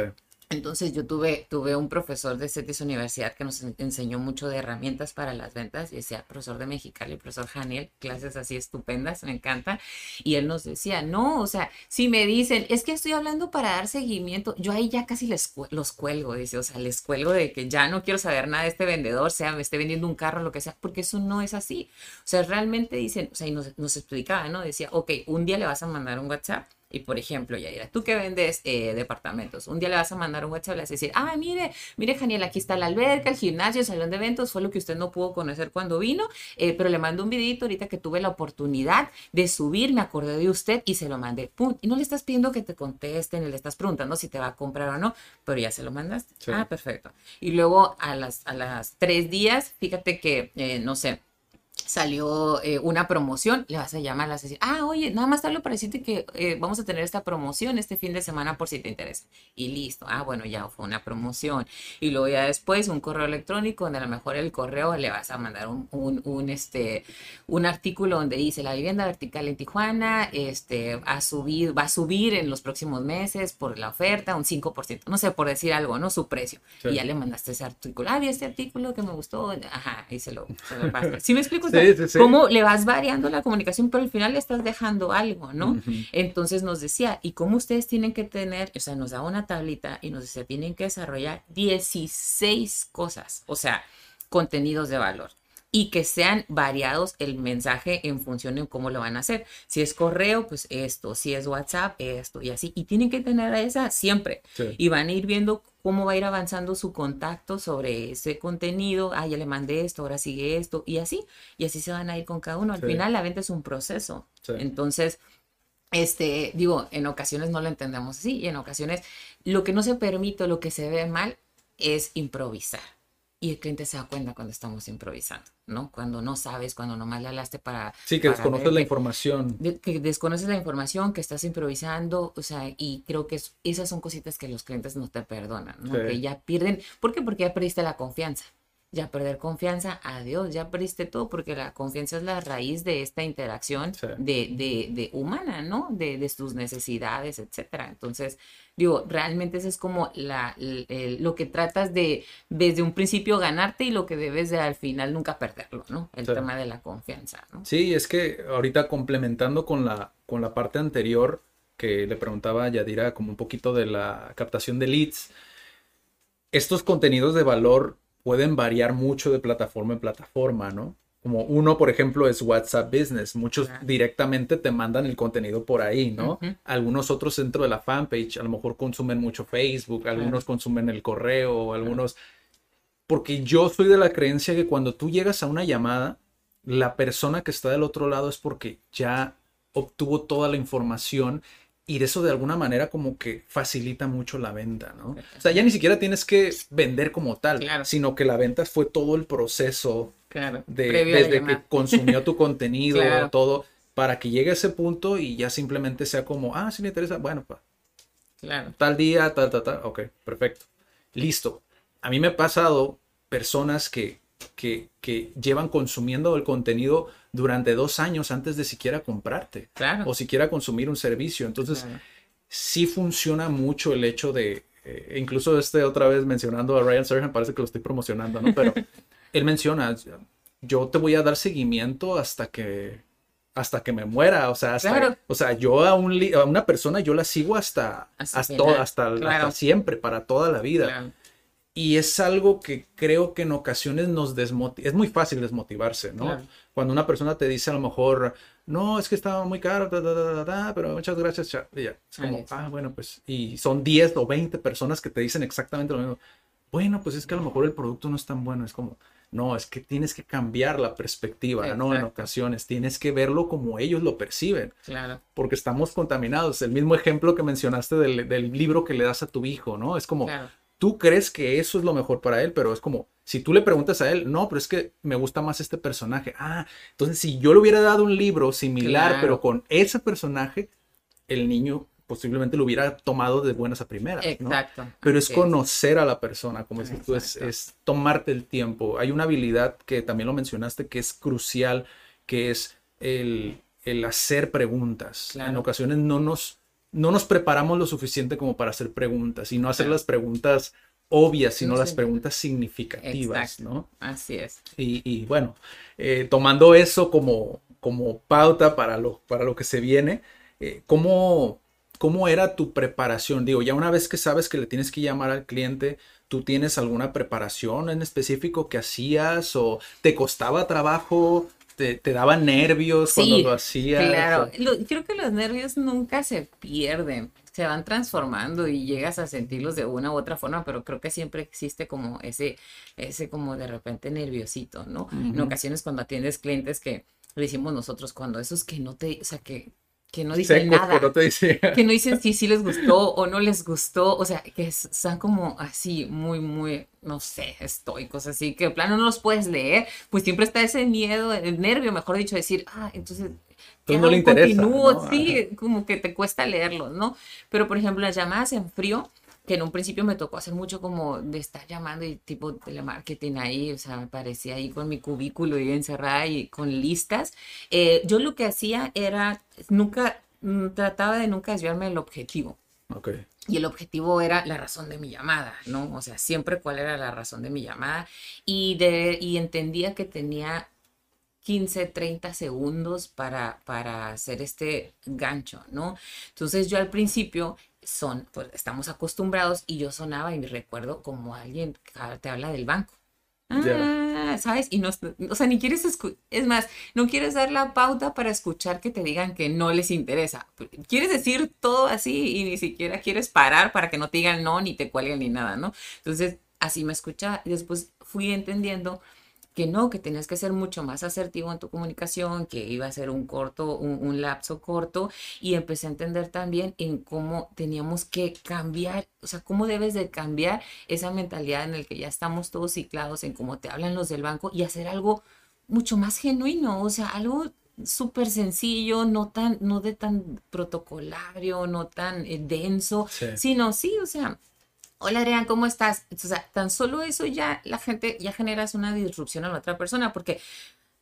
Entonces yo tuve, tuve un profesor de CETIS Universidad que nos en- enseñó mucho de herramientas para las ventas, y decía, profesor de Mexicali, profesor Janiel, clases así estupendas, me encanta, y él nos decía, no, o sea, si me dicen, es que estoy hablando para dar seguimiento, yo ahí ya casi les los cuelgo, dice, o sea, les cuelgo de que ya no quiero saber nada de este vendedor, sea me esté vendiendo un carro, lo que sea, porque eso no es así. O sea, realmente dicen, o sea, y nos, nos explicaba, ¿no? Decía, ok, un día le vas a mandar un WhatsApp y por ejemplo, Yaira, tú que vendes eh, departamentos, un día le vas a mandar un WhatsApp y le vas a decir, ah, mire, mire, Janiel, aquí está la alberca, el gimnasio, el salón de eventos, fue lo que usted no pudo conocer cuando vino, eh, pero le mando un videito ahorita que tuve la oportunidad de subir, me acordé de usted y se lo mandé. Pum, y no le estás pidiendo que te contesten, le estás preguntando si te va a comprar o no, pero ya se lo mandaste. Sí. Ah, perfecto. Y luego a las, a las tres días, fíjate que, eh, no sé, salió eh, una promoción, le vas a llamar, le vas a decir, ah, oye, nada más te hablo para decirte que eh, vamos a tener esta promoción este fin de semana por si te interesa. Y listo, ah, bueno, ya fue una promoción. Y luego ya después un correo electrónico donde a lo mejor el correo le vas a mandar un, un, un, este, un artículo donde dice la vivienda vertical en Tijuana este, ha subido, va a subir en los próximos meses por la oferta un 5%, no sé, por decir algo, ¿no? Su precio. Sí. Y ya le mandaste ese artículo, ah, vi este artículo que me gustó, ajá, y se lo, se lo pasas. ¿Sí me explico? O sea, Sí, sí, sí. cómo le vas variando la comunicación, pero al final le estás dejando algo, ¿no? Entonces nos decía, ¿y cómo ustedes tienen que tener, o sea, nos da una tablita y nos dice, tienen que desarrollar 16 cosas, o sea, contenidos de valor. Y que sean variados el mensaje en función de cómo lo van a hacer. Si es correo, pues esto. Si es WhatsApp, esto. Y así. Y tienen que tener a esa siempre. Sí. Y van a ir viendo cómo va a ir avanzando su contacto sobre ese contenido. Ah, ya le mandé esto, ahora sigue esto. Y así. Y así se van a ir con cada uno. Al Sí. final la venta es un proceso. Sí. Entonces, este, digo, en ocasiones no lo entendemos así. Y en ocasiones lo que no se permite, lo que se ve mal, es improvisar. Y el cliente se da cuenta cuando estamos improvisando, ¿no? Cuando no sabes, cuando nomás le hablaste para... Sí, que para desconoces ver la información. de- que desconoces la información, que estás improvisando, o sea, y creo que es- esas son cositas que los clientes no te perdonan, ¿no? Sí. Que ya pierden, ¿por qué? Porque ya perdiste la confianza. Ya perder confianza, adiós, ya perdiste todo, porque la confianza es la raíz de esta interacción Sí. de, de, de humana, ¿no? De, de tus necesidades, etcétera. Entonces, digo, realmente eso es como la, el- el- lo que tratas de desde un principio ganarte y lo que debes de al final nunca perderlo, ¿no? El Sí. tema de la confianza, ¿no? Sí, es que ahorita complementando con la, con la parte anterior que le preguntaba a Yadira como un poquito de la captación de leads, estos contenidos de valor pueden variar mucho de plataforma en plataforma, ¿no? Como uno, por ejemplo, es WhatsApp Business. Muchos directamente te mandan el contenido por ahí, ¿no? Algunos otros dentro de la fanpage, a lo mejor consumen mucho Facebook, algunos consumen el correo, algunos... Porque yo soy de la creencia que cuando tú llegas a una llamada, la persona que está del otro lado es porque ya obtuvo toda la información y de eso de alguna manera como que facilita mucho la venta, ¿no? O sea, ya ni siquiera tienes que vender como tal, Claro. sino que la venta fue todo el proceso Claro. de, desde que consumió tu <laughs> contenido, Claro. todo, para que llegue a ese punto y ya simplemente sea como, ah, sí me interesa, bueno, pa, Claro. tal día, tal, tal, tal, ok, perfecto, listo. A mí me ha pasado personas que, que, que llevan consumiendo el contenido durante dos años antes de siquiera comprarte Claro. o siquiera consumir un servicio. Entonces, Claro. sí funciona mucho el hecho de, eh, incluso este otra vez mencionando a Ryan Serhan, parece que lo estoy promocionando, ¿no? Pero <laughs> él menciona, yo te voy a dar seguimiento hasta que hasta que me muera, o sea, hasta, Claro. o sea, yo a, un a una persona yo la sigo hasta Hasta hasta, hasta siempre, para toda la vida. Y es algo que creo que en ocasiones nos desmotiva. Es muy fácil desmotivarse, ¿no? Claro. Cuando una persona te dice a lo mejor, no, es que estaba muy caro, ta, ta, ta, pero muchas gracias. cha-". Y ya, es como, ah, bueno, pues, y son 10 o 20 personas que te dicen exactamente lo mismo. Bueno, pues es que a lo mejor el producto no es tan bueno. Es como, no, es que tienes que cambiar la perspectiva, ¿no? En ocasiones tienes que verlo como ellos lo perciben Claro. porque estamos contaminados. El mismo ejemplo que mencionaste del, del libro que le das a tu hijo, ¿no? Es como, Claro. Tú crees que eso es lo mejor para él, pero es como, si tú le preguntas a él, no, pero es que me gusta más este personaje. Ah, entonces si yo le hubiera dado un libro similar, Claro. pero con ese personaje, el niño posiblemente lo hubiera tomado de buenas a primeras. ¿no? Exacto. Pero es conocer a la persona, como dices tú, es, es tomarte el tiempo. Hay una habilidad que también lo mencionaste que es crucial, que es el, el hacer preguntas. Claro. En ocasiones no nos no nos preparamos lo suficiente como para hacer preguntas y no hacer las preguntas obvias, sino las preguntas significativas, ¿no? Así es. Y, y bueno, eh, tomando eso como, como pauta para lo, para lo que se viene, eh, ¿cómo, ¿cómo era tu preparación? Digo, ya una vez que sabes que le tienes que llamar al cliente, ¿tú tienes alguna preparación en específico que hacías o te costaba trabajo? ¿Te, te daban nervios cuando lo hacías? Claro, Lo- creo que los nervios nunca se pierden, se van transformando y llegas a sentirlos de una u otra forma, pero creo que siempre existe como ese, ese como de repente nerviosito, ¿no? En ocasiones cuando atiendes clientes que le decimos nosotros, cuando esos que no te, o sea, que, que no dicen Secos, nada. que no te decía. que no dicen <laughs> si sí les gustó o no les gustó, o sea, que es- están como así, muy, muy, no sé, estoicos, así que de plano no los puedes leer, pues siempre está ese miedo, el nervio, mejor dicho, decir, ah, entonces, ¿qué Entonces no le interesa, Continúo, ¿no? sí, como que te cuesta leerlos, ¿no? Pero, por ejemplo, las llamadas en frío, que en un principio me tocó hacer mucho como de estar llamando y tipo telemarketing ahí, o sea, me parecía ahí con mi cubículo y encerrada y con listas. Eh, yo lo que hacía era, nunca, mm, trataba de nunca desviarme del objetivo. Ok. Y el objetivo era la razón de mi llamada, ¿no? O sea, siempre cuál era la razón de mi llamada. Y, de, y entendía que tenía 15, 30 segundos para, para hacer este gancho, ¿no? Entonces yo al principio son, pues estamos acostumbrados y yo sonaba y recuerdo como alguien te habla del banco. Ah, ¿sabes? Y no, o sea, ni quieres escuchar, es más, no quieres dar la pauta para escuchar que te digan que no les interesa. Quieres decir todo así y ni siquiera quieres parar para que no te digan no, ni te cuelguen ni nada, ¿no? Entonces, así me escuchaba y después fui entendiendo que no, que tenías que ser mucho más asertivo en tu comunicación, que iba a ser un corto, un, un lapso corto, y empecé a entender también en cómo teníamos que cambiar, o sea, cómo debes de cambiar esa mentalidad en el que ya estamos todos ciclados en cómo te hablan los del banco y hacer algo mucho más genuino, o sea, algo súper sencillo, no tan, no de tan protocolario, no tan eh, denso, Sí. sino sí, o sea, Hola Adrián, ¿cómo estás? O sea, tan solo eso ya la gente, ya generas una disrupción a la otra persona porque,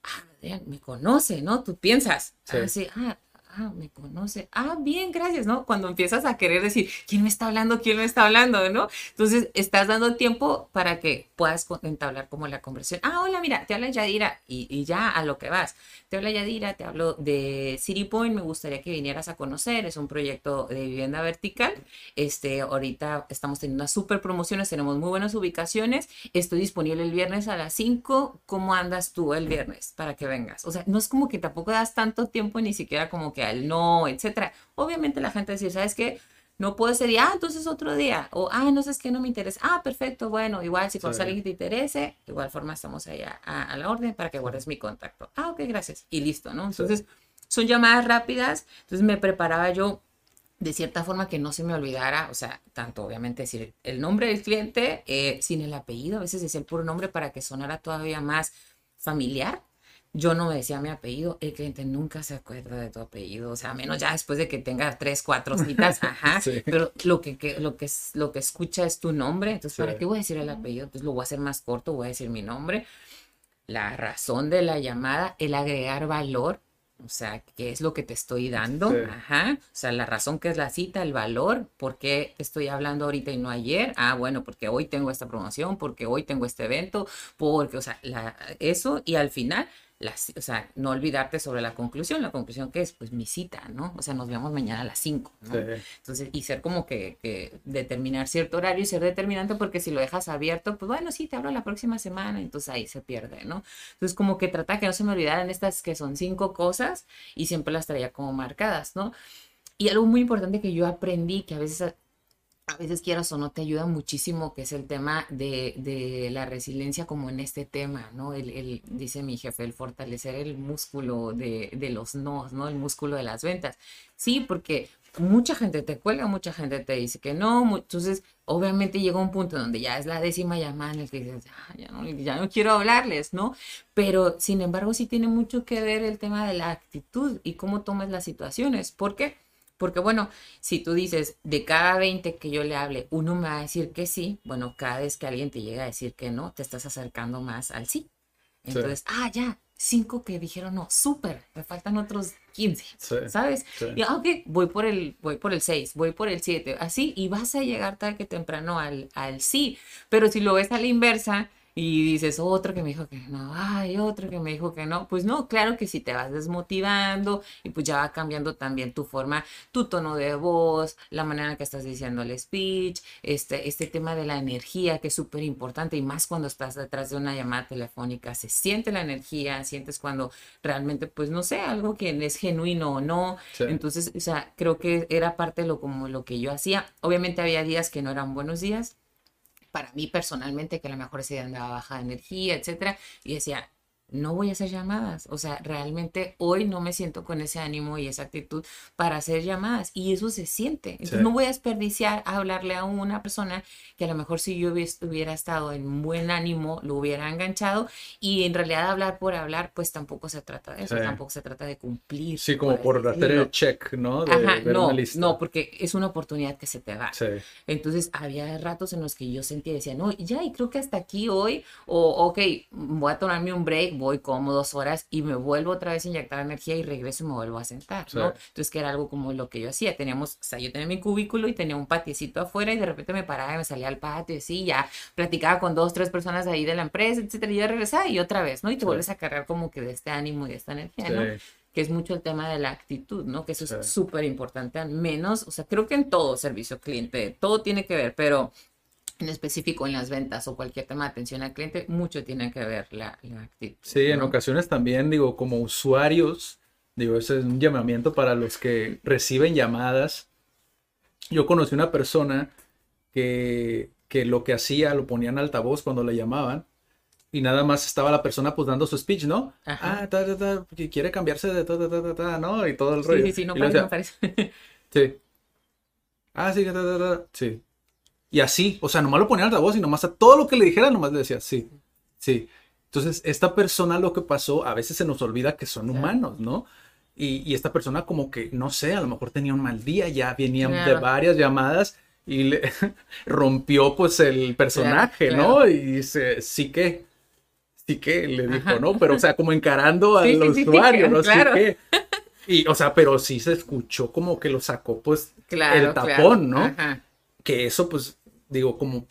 ah, Adrián, me conoce, ¿no? Tú piensas, Sí. ah, sí, ah, ah, me conoce, ah, bien, gracias, ¿no? Cuando empiezas a querer decir, ¿quién me está hablando? ¿Quién me está hablando? ¿No? Entonces, estás dando tiempo para que puedas entablar como la conversación. Ah, hola, mira, te habla Yadira y, y ya a lo que vas. Te habla Yadira, te hablo de City Point, me gustaría que vinieras a conocer, es un proyecto de vivienda vertical. Este, ahorita estamos teniendo unas super promociones, tenemos muy buenas ubicaciones. Estoy disponible el viernes a las 5. ¿Cómo andas tú el viernes para que vengas? O sea, no es como que tampoco das tanto tiempo ni siquiera como que no, etcétera. Obviamente la gente dice, ¿sabes qué? No puedo ese día, ah, entonces otro día. O, ah, no sé, es que no me interesa. Ah, perfecto, bueno, igual si a Sí. alguien que te interese, igual forma estamos ahí a, la orden para que guardes mi contacto. Ah, ok, gracias. Y listo, ¿no? Entonces, son llamadas rápidas. Entonces me preparaba yo de cierta forma que no se me olvidara, o sea, tanto obviamente decir el nombre del cliente eh, sin el apellido, a veces decía el puro nombre para que sonara todavía más familiar. Yo no me decía mi apellido, el cliente nunca se acuerda de tu apellido, o sea, a menos ya después de que tenga tres, cuatro citas, <laughs> ajá, Sí. pero lo que, que- lo, que, lo que escucha es tu nombre, entonces, ¿para Sí. qué voy a decir el apellido? Pues lo voy a hacer más corto, voy a decir mi nombre, la razón de la llamada, el agregar valor, o sea, qué es lo que te estoy dando, Sí. ajá, o sea, la razón que es la cita, el valor, por qué estoy hablando ahorita y no ayer, ah, bueno, porque hoy tengo esta promoción, porque hoy tengo este evento, porque, o sea, la- eso y al final, o sea, no olvidarte sobre la conclusión, la conclusión que es, pues mi cita, ¿no? O sea, nos vemos mañana a las 5, ¿no? Sí. Entonces, y ser como que, que determinar cierto horario y ser determinante porque si lo dejas abierto, pues bueno, sí, te hablo la próxima semana, entonces ahí se pierde, ¿no? Entonces, como que trata que no se me olvidaran estas que son cinco cosas y siempre las traía como marcadas, ¿no? Y algo muy importante que yo aprendí, que a veces, a, veces quieras o no te ayuda muchísimo, que es el tema de, de la resiliencia como en este tema, ¿no? El, el- dice mi jefe, el fortalecer el músculo de, de los no, ¿no? El músculo de las ventas. Sí, porque mucha gente te cuelga, mucha gente te dice que no, entonces obviamente llega un punto donde ya es la décima llamada en el que dices, "Ah, ya, no, ya no quiero hablarles, ¿no? Pero sin embargo sí tiene mucho que ver el tema de la actitud y cómo tomas las situaciones. ¿Por qué? Porque bueno, si tú dices, de cada 20 que yo le hable, uno me va a decir que sí, bueno, cada vez que alguien te llega a decir que no, te estás acercando más al sí. Entonces, ah, ya, cinco que dijeron, no, súper, me faltan otros 15, Sí, ¿sabes? sí. Y, ah, ok, voy por el, voy por el 6, voy por el 7, así, y vas a llegar tarde que temprano al, al sí. Pero si lo ves a la inversa y dices, otro que me dijo que no, ay, otro que me dijo que no, pues no, claro que si te vas desmotivando y pues ya va cambiando también tu forma, tu tono de voz, la manera en que estás diciendo el speech, este, este tema de la energía que es súper importante y más cuando estás detrás de una llamada telefónica, se siente la energía, sientes cuando realmente, pues no sé, algo que es genuino o no, Sí. entonces, o sea, creo que era parte de lo como lo que yo hacía. Obviamente había días que no eran buenos días. Para mí personalmente, que a lo mejor día andaba baja de energía, etcétera, y decía, no voy a hacer llamadas. O sea, realmente hoy no me siento con ese ánimo y esa actitud para hacer llamadas. Y eso se siente. Entonces, Sí. no voy a desperdiciar a hablarle a una persona que a lo mejor si yo hubiera estado en buen ánimo, lo hubiera enganchado. Y en realidad hablar por hablar, pues tampoco se trata de eso. Sí. Tampoco se trata de cumplir. Sí, como por hacer decirlo. el check, ¿no? De Ajá, no, no, porque es una oportunidad que se te da. Sí, Entonces había ratos en los que yo sentía, decía, no, ya, y creo que hasta aquí hoy, o ok, voy a tomarme un break, voy como dos horas y me vuelvo otra vez a inyectar energía y regreso y me vuelvo a sentar, ¿no? Sí. Entonces que era algo como lo que yo hacía, teníamos, o sea, yo tenía mi cubículo y tenía un patiecito afuera y de repente me paraba y me salía al patio y así, ya platicaba con dos, tres personas ahí de la empresa, etcétera, y ya regresaba y otra vez, ¿no? Y te Sí. vuelves a cargar como que de este ánimo y de esta energía, ¿no? sí. que es mucho el tema de la actitud, ¿no? Que eso Sí. es súper importante, al menos, o sea, creo que en todo servicio cliente, todo tiene que ver, pero en específico en las ventas o cualquier tema de atención al cliente, mucho tiene que ver la, la actitud. Sí, en ¿no? ocasiones también, digo, como usuarios, digo, ese es un llamamiento para los que reciben llamadas. Yo conocí una persona que, que lo que hacía, lo ponía en altavoz cuando le llamaban y nada más estaba la persona pues dando su speech, ¿no? Ajá. Ah, ta, ta, ta, que quiere cambiarse de ta, ta, ta, ta, ta, ¿no? Y todo el Sí, rollo. sí, sí, no Y luego parece, no parece. Sí. Ah, sí, ta, ta, ta, sí. Y así, o sea, nomás lo ponía en altavoz y nomás a todo lo que le dijera, nomás le decía, sí, sí. Entonces, esta persona lo que pasó, a veces se nos olvida que son humanos, ¿no? Y, y esta persona como que, no sé, a lo mejor tenía un mal día, ya venían de varias llamadas y le <laughs> rompió pues el personaje, claro. ¿no? Y dice, sí que, sí que, le dijo, Ajá. ¿no? Pero, o sea, como encarando <laughs> al Sí, sí, sí, sí, usuario, ¿no? claro. Sí que. Y, o sea, pero sí se escuchó como que lo sacó pues Claro, el tapón, ¿no? Ajá. que eso, pues, digo, como,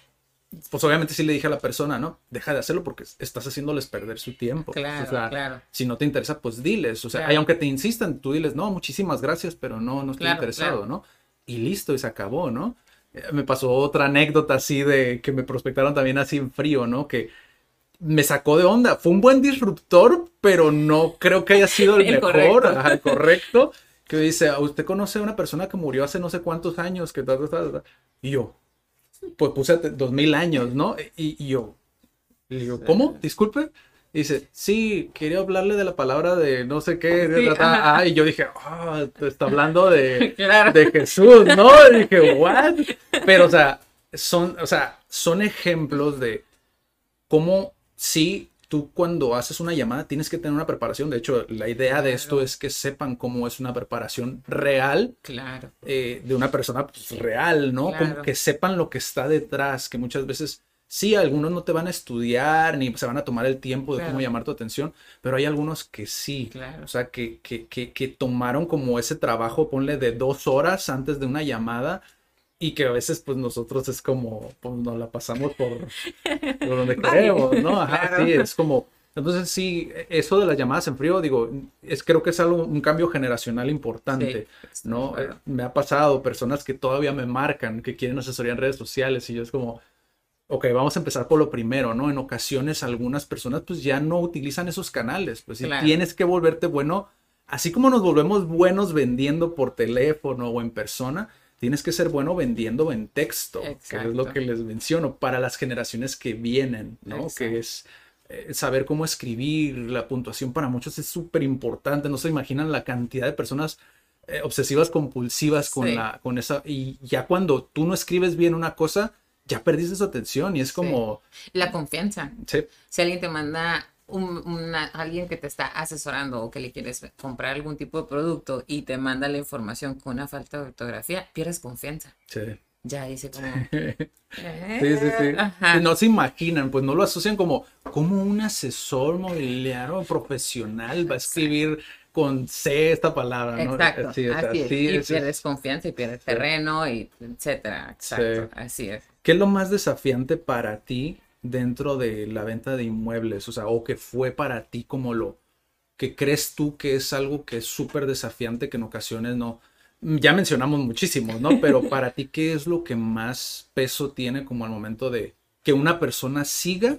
pues obviamente sí le dije a la persona, ¿no? Deja de hacerlo porque estás haciéndoles perder su tiempo. Claro, o sea, claro. si no te interesa, pues diles. O sea, Claro. y aunque te insistan, tú diles, no, muchísimas gracias, pero no, no estoy Claro, interesado, claro. ¿no? Y listo, y se acabó, ¿no? Eh, Me pasó otra anécdota así de que me prospectaron también así en frío, ¿no? Que me sacó de onda. Fue un buen disruptor, pero no creo que haya sido el, <laughs> El mejor, correcto. ajá, el correcto. Que dice, "Ah, ¿usted conoce a una persona que murió hace no sé cuántos años? Que tal, tal?". Y yo, pues puse dos mil años, ¿no? Y, y yo, le digo, ¿cómo? Disculpe. Y dice, sí, quería hablarle de la palabra de no sé qué. Sí, ah, y yo dije, ah, te está hablando de, <laughs> Claro. de Jesús, ¿no? Y dije, ¿what? Pero, o sea, son, o sea, son ejemplos de cómo sí, tú cuando haces una llamada tienes que tener una preparación. De hecho, la idea de esto es que sepan cómo es una preparación real Claro. eh, de una persona pues, real, ¿no? Como que sepan lo que está detrás, que muchas veces sí, algunos no te van a estudiar ni se van a tomar el tiempo de cómo llamar tu atención, pero hay algunos que sí, Claro. o sea, que, que, que, que tomaron como ese trabajo, ponle de dos horas antes de una llamada y que a veces pues nosotros es como, pues nos la pasamos por, <laughs> por donde queremos, ¿no? Ajá, Claro. sí, es como... Entonces sí, eso de las llamadas en frío, digo, es creo que es algo, un cambio generacional importante. Sí, ¿no? acuerdo. Eh, me ha pasado personas que todavía me marcan, que quieren asesoría en redes sociales y yo es como, ok, vamos a empezar por lo primero, ¿no? En ocasiones algunas personas pues ya no utilizan esos canales, pues si Claro. tienes que volverte bueno, así como nos volvemos buenos vendiendo por teléfono o en persona, tienes que ser bueno vendiendo en texto, que es lo que les menciono, para las generaciones que vienen, ¿no? Que es eh, saber cómo escribir, la puntuación para muchos es súper importante, no se imaginan la cantidad de personas eh, obsesivas compulsivas con Sí. la con esa y ya cuando tú no escribes bien una cosa ya perdiste su atención y es como La confianza. sí, Si alguien te manda un, una- alguien que te está asesorando o que le quieres comprar algún tipo de producto y te manda la información con una falta de ortografía, pierdes confianza. sí, ya dice como... Sí, <laughs> sí, sí. Ajá. No se imaginan, pues no lo asocian como, como un asesor mobiliario profesional va a escribir con C esta palabra, ¿no? Exacto, Sí, o sea, así es. sí, y es- pierdes confianza y pierdes terreno, y etcétera. Exacto, Sí. así es. ¿Qué es lo más desafiante para ti dentro de la venta de inmuebles? O sea, o que fue para ti como lo que crees tú que es algo que es súper desafiante que en ocasiones no. Ya mencionamos muchísimos, ¿no? Pero <laughs> para ti, ¿qué es lo que más peso tiene como al momento de que una persona siga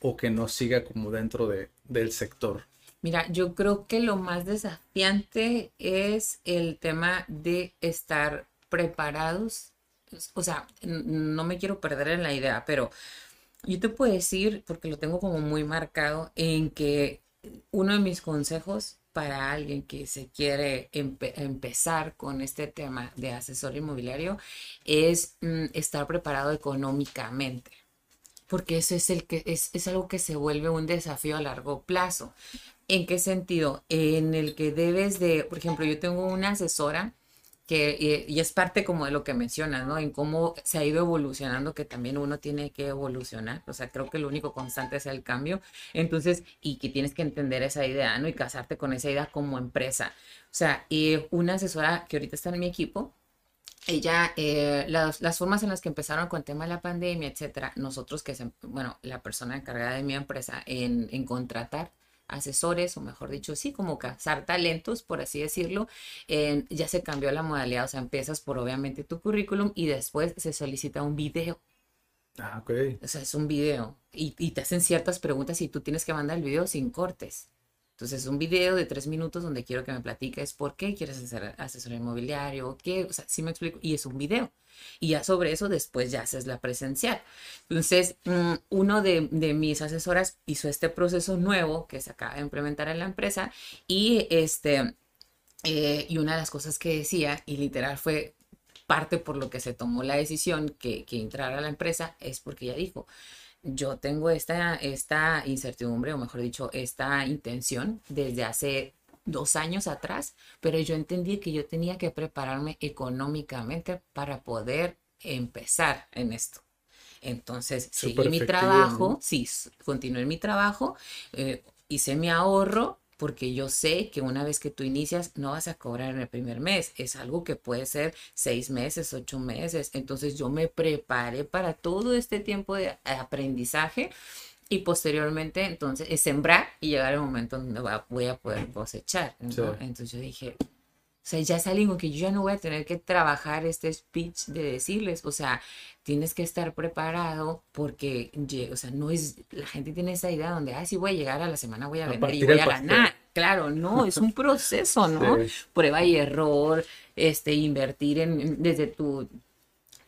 o que no siga como dentro de, del sector? Mira, yo creo que lo más desafiante es el tema de estar preparados. O sea, no me quiero perder en la idea, pero yo te puedo decir, porque lo tengo como muy marcado, en que uno de mis consejos para alguien que se quiere empe- empezar con este tema de asesor inmobiliario es mm, estar preparado económicamente porque eso es, el que, es, es algo que se vuelve un desafío a largo plazo. ¿En qué sentido? En el que debes de, por ejemplo, yo tengo una asesora que, y, y es parte como de lo que mencionas, ¿no? En cómo se ha ido evolucionando, que también uno tiene que evolucionar. O sea, creo que lo único constante es el cambio. Entonces, y que tienes que entender esa idea, ¿no? Y casarte con esa idea como empresa. O sea, y una asesora que ahorita está en mi equipo, ella, eh, las, las formas en las que empezaron con el tema de la pandemia, etcétera, nosotros que, se, bueno, la persona encargada de mi empresa en, en contratar asesores, o mejor dicho, sí, como cazar talentos, por así decirlo, eh, ya se cambió la modalidad, o sea, empiezas por obviamente tu currículum y después se solicita un video, Ah, ok. o sea, es un video y, y te hacen ciertas preguntas y tú tienes que mandar el video sin cortes. Entonces, un video de tres minutos donde quiero que me platiques por qué quieres ser asesor inmobiliario, qué, o sea, sí me explico, y es un video. Y ya sobre eso después ya haces la presencial. Entonces, mm, uno de, de mis asesoras hizo este proceso nuevo que se acaba de implementar en la empresa y este, eh, y una de las cosas que decía, y literal fue parte por lo que se tomó la decisión que, que entrara a la empresa, es porque ella dijo, yo tengo esta, esta incertidumbre, o mejor dicho, esta intención desde hace dos años atrás, pero yo entendí que yo tenía que prepararme económicamente para poder empezar en esto. Entonces, seguí Súper mi trabajo, sí, continué mi trabajo, eh, hice mi ahorro, porque yo sé que una vez que tú inicias no vas a cobrar en el primer mes, es algo que puede ser seis meses, ocho meses. Entonces yo me preparé para todo este tiempo de aprendizaje y posteriormente entonces es sembrar y llegar el momento donde voy a poder cosechar. ¿no? Sí. Entonces yo dije, o sea, ya es algo que yo ya no voy a tener que trabajar este speech de decirles, o sea, tienes que estar preparado porque, o sea, no es, la gente tiene esa idea donde, ah, sí voy a llegar a la semana, voy a A vender y voy a pastel. ganar. Claro, no, es un <laughs> proceso, ¿no? Sí. Prueba y error, este, invertir en- desde tu,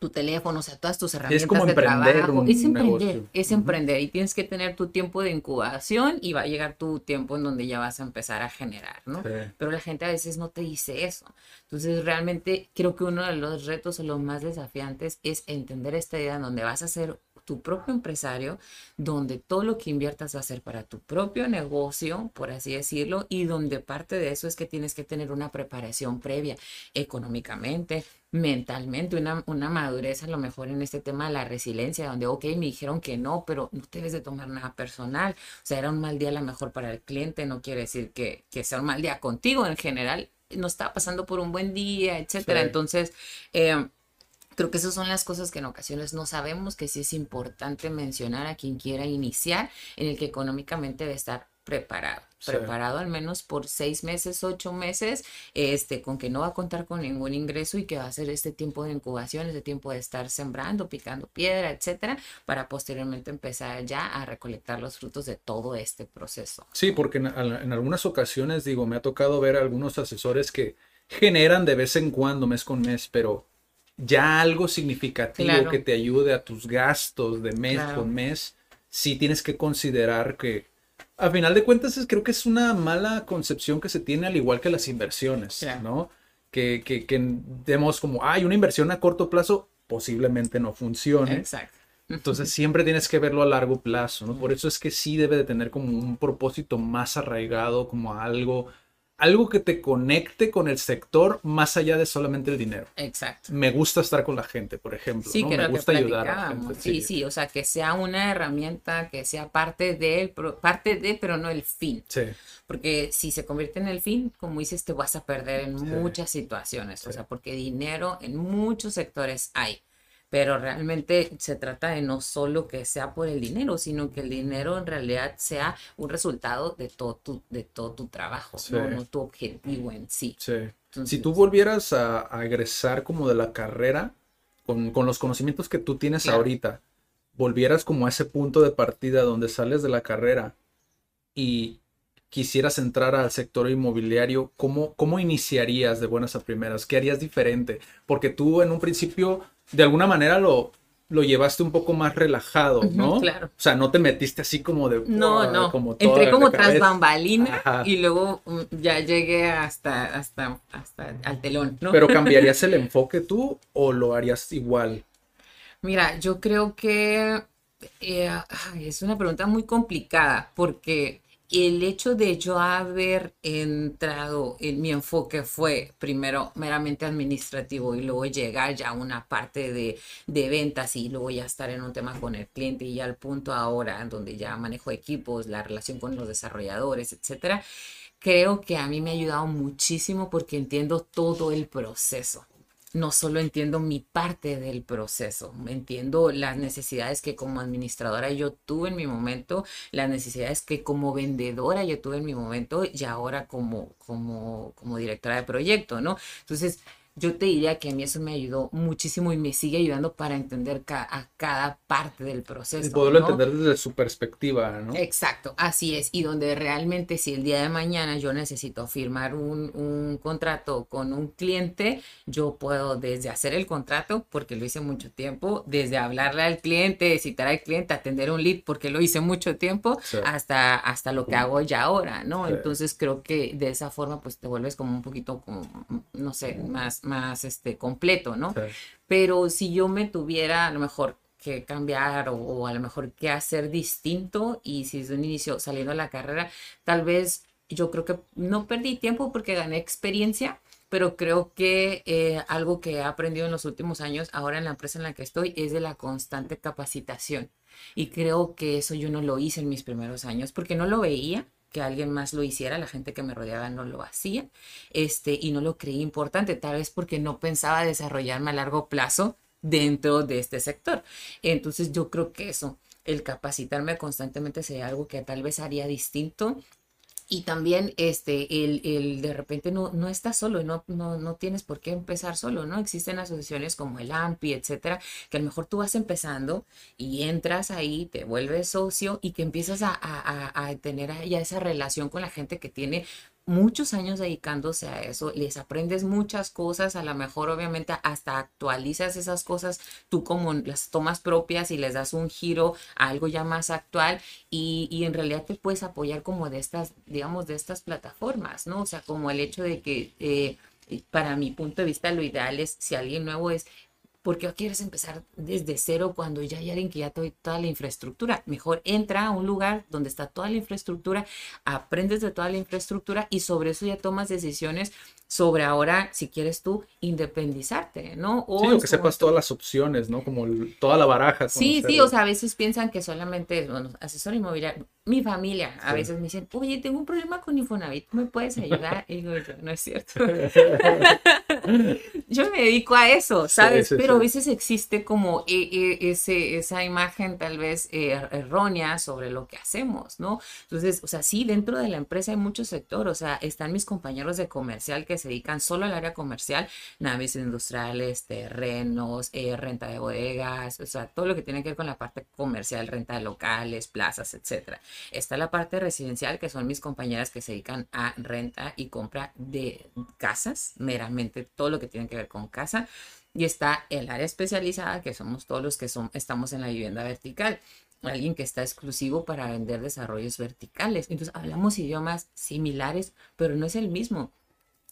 tu teléfono, o sea, todas tus herramientas como de emprender trabajo. Es emprender, negocio. es emprender y tienes que tener tu tiempo de incubación y va a llegar tu tiempo en donde ya vas a empezar a generar, ¿no? Sí. Pero la gente a veces no te dice eso. Entonces, realmente creo que uno de los retos o los más desafiantes es entender esta idea en donde vas a ser tu propio empresario, donde todo lo que inviertas va a ser para tu propio negocio, por así decirlo, y donde parte de eso es que tienes que tener una preparación previa económicamente, mentalmente, una, una madurez a lo mejor en este tema de la resiliencia, donde, ok, me dijeron que no, pero no debes de tomar nada personal. O sea, era un mal día a lo mejor para el cliente, no quiere decir que, que sea un mal día contigo en general. No estaba pasando por un buen día, etcétera. Sí. Entonces, eh, Creo que esas son las cosas que en ocasiones no sabemos, que sí es importante mencionar a quien quiera iniciar, en el que económicamente debe estar preparado. Sí. Preparado al menos por seis meses, ocho meses, este, con que no va a contar con ningún ingreso y que va a ser este tiempo de incubación, este tiempo de estar sembrando, picando piedra, etcétera, para posteriormente empezar ya a recolectar los frutos de todo este proceso. Sí, porque en, en algunas ocasiones, digo, me ha tocado ver algunos asesores que generan de vez en cuando, mes con mes, pero ya algo significativo Claro. que te ayude a tus gastos de mes Claro. con mes, sí tienes que considerar que, a final de cuentas, es- creo que es una mala concepción que se tiene, al igual que las inversiones. ¿no? Que, que, que demos como, hay una inversión a corto plazo, posiblemente no funcione. Exacto. Entonces <laughs> siempre tienes que verlo a largo plazo, ¿no? Por eso es que sí debe de tener como un propósito más arraigado, como algo, algo que te conecte con el sector más allá de solamente el dinero. Exacto. Me gusta estar con la gente, por ejemplo. Sí, ¿no? que Me lo que gusta ayudar a la gente. Sí, sí, o sea, que sea una herramienta, que sea parte de, parte de, pero no el fin. Sí. Porque si se convierte en el fin, como dices, te vas a perder en Sí. muchas situaciones. O Sí. sea, porque dinero en muchos sectores hay. Pero realmente se trata de no solo que sea por el dinero, sino que el dinero en realidad sea un resultado de todo tu, de todo tu trabajo, Sí. no, no tu objetivo en sí. Sí. Entonces- si tú volvieras a, a egresar como de la carrera, con, con los conocimientos que tú tienes Claro. ahorita, volvieras como a ese punto de partida donde sales de la carrera y quisieras entrar al sector inmobiliario, ¿cómo, cómo iniciarías de buenas a primeras? ¿Qué harías diferente? Porque tú en un principio, de alguna manera, lo, lo llevaste un poco más relajado, ¿no? claro. O sea, no te metiste así como de... No, no. Como toda Entré como tras bambalina Ajá. y luego mm, ya llegué hasta, hasta, hasta al telón, ¿no? Pero <laughs> cambiarías el enfoque tú o lo harías igual? Mira, yo creo que eh, es una pregunta muy complicada porque el hecho de yo haber entrado en mi enfoque fue primero meramente administrativo y luego llegar ya a una parte de, de ventas y luego ya estar en un tema con el cliente y ya al punto ahora en donde ya manejo equipos, la relación con los desarrolladores, etcétera. Creo que a mí me ha ayudado muchísimo porque entiendo todo el proceso no solo entiendo mi parte del proceso, entiendo las necesidades que como administradora yo tuve en mi momento, las necesidades que como vendedora yo tuve en mi momento y ahora como, como, como directora de proyecto, ¿no? Entonces, yo te diría que a mí eso me ayudó muchísimo y me sigue ayudando para entender ca- a cada parte del proceso. Y poderlo ¿no? entender desde su perspectiva, ¿no? Exacto, así es. Y donde realmente si el día de mañana yo necesito firmar un, un contrato con un cliente, yo puedo desde hacer el contrato, porque lo hice mucho tiempo, desde hablarle al cliente, citar al cliente, atender un lead, porque lo hice mucho tiempo, Sí. hasta, hasta lo que hago ya ahora, ¿no? Sí. Entonces creo que de esa forma pues te vuelves como un poquito como, no sé, más, más este, completo, ¿no? Sí. Pero si yo me tuviera a lo mejor que cambiar o, o a lo mejor que hacer distinto y si desde un inicio saliendo de la carrera, tal vez yo creo que no perdí tiempo porque gané experiencia, pero creo que eh, algo que he aprendido en los últimos años, ahora en la empresa en la que estoy, es de la constante capacitación. Y creo que eso yo no lo hice en mis primeros años porque no lo veía que alguien más lo hiciera, la gente que me rodeaba no lo hacía, este, y no lo creí importante, tal vez porque no pensaba desarrollarme a largo plazo dentro de este sector. Entonces yo creo que eso, el capacitarme constantemente sería algo que tal vez haría distinto. Y también este, el, el de repente no, no estás solo, no, no, no tienes por qué empezar solo, ¿no? Existen asociaciones como el AMPI, etcétera, que a lo mejor tú vas empezando y entras ahí, te vuelves socio y que empiezas a, a- a tener ya esa relación con la gente que tiene muchos años dedicándose a eso, les aprendes muchas cosas, a lo mejor obviamente hasta actualizas esas cosas tú como las tomas propias y les das un giro a algo ya más actual y, y en realidad te puedes apoyar como de estas, digamos, de estas plataformas, ¿no? O sea, como el hecho de que eh, para mi punto de vista lo ideal es si alguien nuevo es ¿Por qué quieres empezar desde cero cuando ya hay alguien que ya toda la infraestructura? Mejor entra a un lugar donde está toda la infraestructura, aprendes de toda la infraestructura y sobre eso ya tomas decisiones sobre ahora, si quieres tú, independizarte, ¿no? Sí, en o que sepas todas las opciones, ¿no? Como el- toda la baraja. Sí, sí, o sea, a veces piensan que solamente es, bueno, asesor inmobiliario. Mi familia a Sí. veces me dicen, oye, tengo un problema con Infonavit, ¿me puedes ayudar? Y digo, yo, no es cierto. <laughs> yo me dedico a eso, ¿sabes? sí, Pero a sí. veces existe como e- e- ese, esa imagen tal vez eh, errónea sobre lo que hacemos, ¿no? Entonces, o sea, sí, dentro de la empresa hay mucho sector, o sea, están mis compañeros de comercial que se dedican solo al área comercial, naves industriales, terrenos, eh, renta de bodegas, o sea, todo lo que tiene que ver con la parte comercial, renta de locales, plazas, etcétera. Está la parte residencial, que son mis compañeras que se dedican a renta y compra de casas, meramente todo lo que tiene que ver con casa. Y está el área especializada, que somos todos los que son, estamos en la vivienda vertical. Alguien que está exclusivo para vender desarrollos verticales. Entonces, hablamos idiomas similares, pero no es el mismo.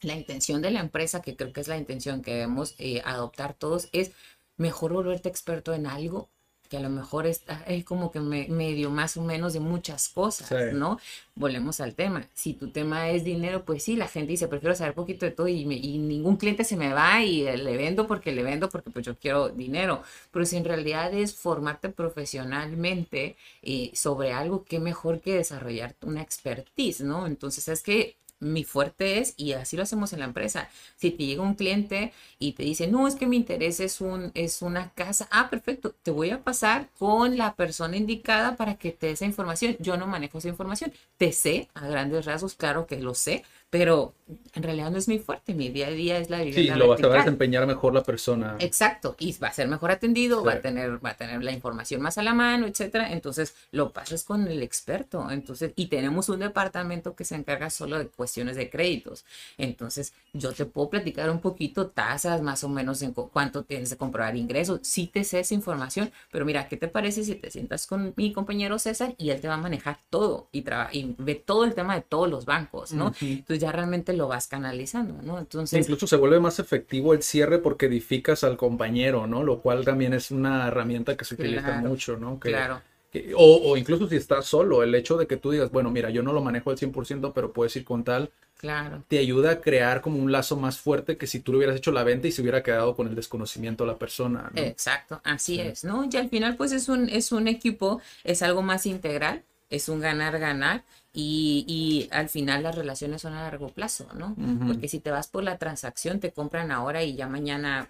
La intención de la empresa, que creo que es la intención que debemos eh, adoptar todos, es mejor volverte experto en algo que a lo mejor está, es como que me, medio más o menos de muchas cosas, Sí. ¿no? Volvemos al tema. Si tu tema es dinero, pues sí, la gente dice, prefiero saber poquito de todo y, me- y ningún cliente se me va y le vendo porque le vendo porque pues yo quiero dinero. Pero si en realidad es formarte profesionalmente eh, sobre algo, qué mejor que desarrollar una expertise, ¿no? Entonces es que mi fuerte es, y así lo hacemos en la empresa, si te llega un cliente y te dice, no, es que mi interés es, un, es una casa, ah, perfecto, te voy a pasar con la persona indicada para que te dé esa información. Yo no manejo esa información, te sé a grandes rasgos, claro que lo sé, pero en realidad no es mi fuerte, mi día a día es la Sí, vivienda lo va a saber vertical. desempeñar mejor la persona. Exacto, y va a ser mejor atendido, va Sí. a tener, va a tener la información más a la mano, etcétera. Entonces lo pasas con el experto. Entonces, y tenemos un departamento que se encarga solo de cuestiones de créditos. Entonces, yo te puedo platicar un poquito tasas, más o menos en cu- cuánto tienes de comprobar ingresos. Sí te sé esa información, pero mira, ¿qué te parece si te sientas con mi compañero César y él te va a manejar todo y, y ve todo el tema de todos los bancos, ¿no? Entonces ya realmente lo vas canalizando, ¿no? Entonces, Incluso se vuelve más efectivo el cierre porque edificas al compañero, ¿no? Lo cual también es una herramienta que se utiliza Claro, mucho, ¿no? Que- claro. que- o, o incluso si estás solo, el hecho de que tú digas, bueno, mira, yo no lo manejo al 100%, pero puedes ir con tal, claro. te ayuda a crear como un lazo más fuerte que si tú le hubieras hecho la venta y se hubiera quedado con el desconocimiento a la persona, ¿no? Exacto, así es, ¿no? Y al final pues es un, es un equipo, es algo más integral, es un ganar-ganar y, y al final las relaciones son a largo plazo, ¿no? Porque si te vas por la transacción, te compran ahora y ya mañana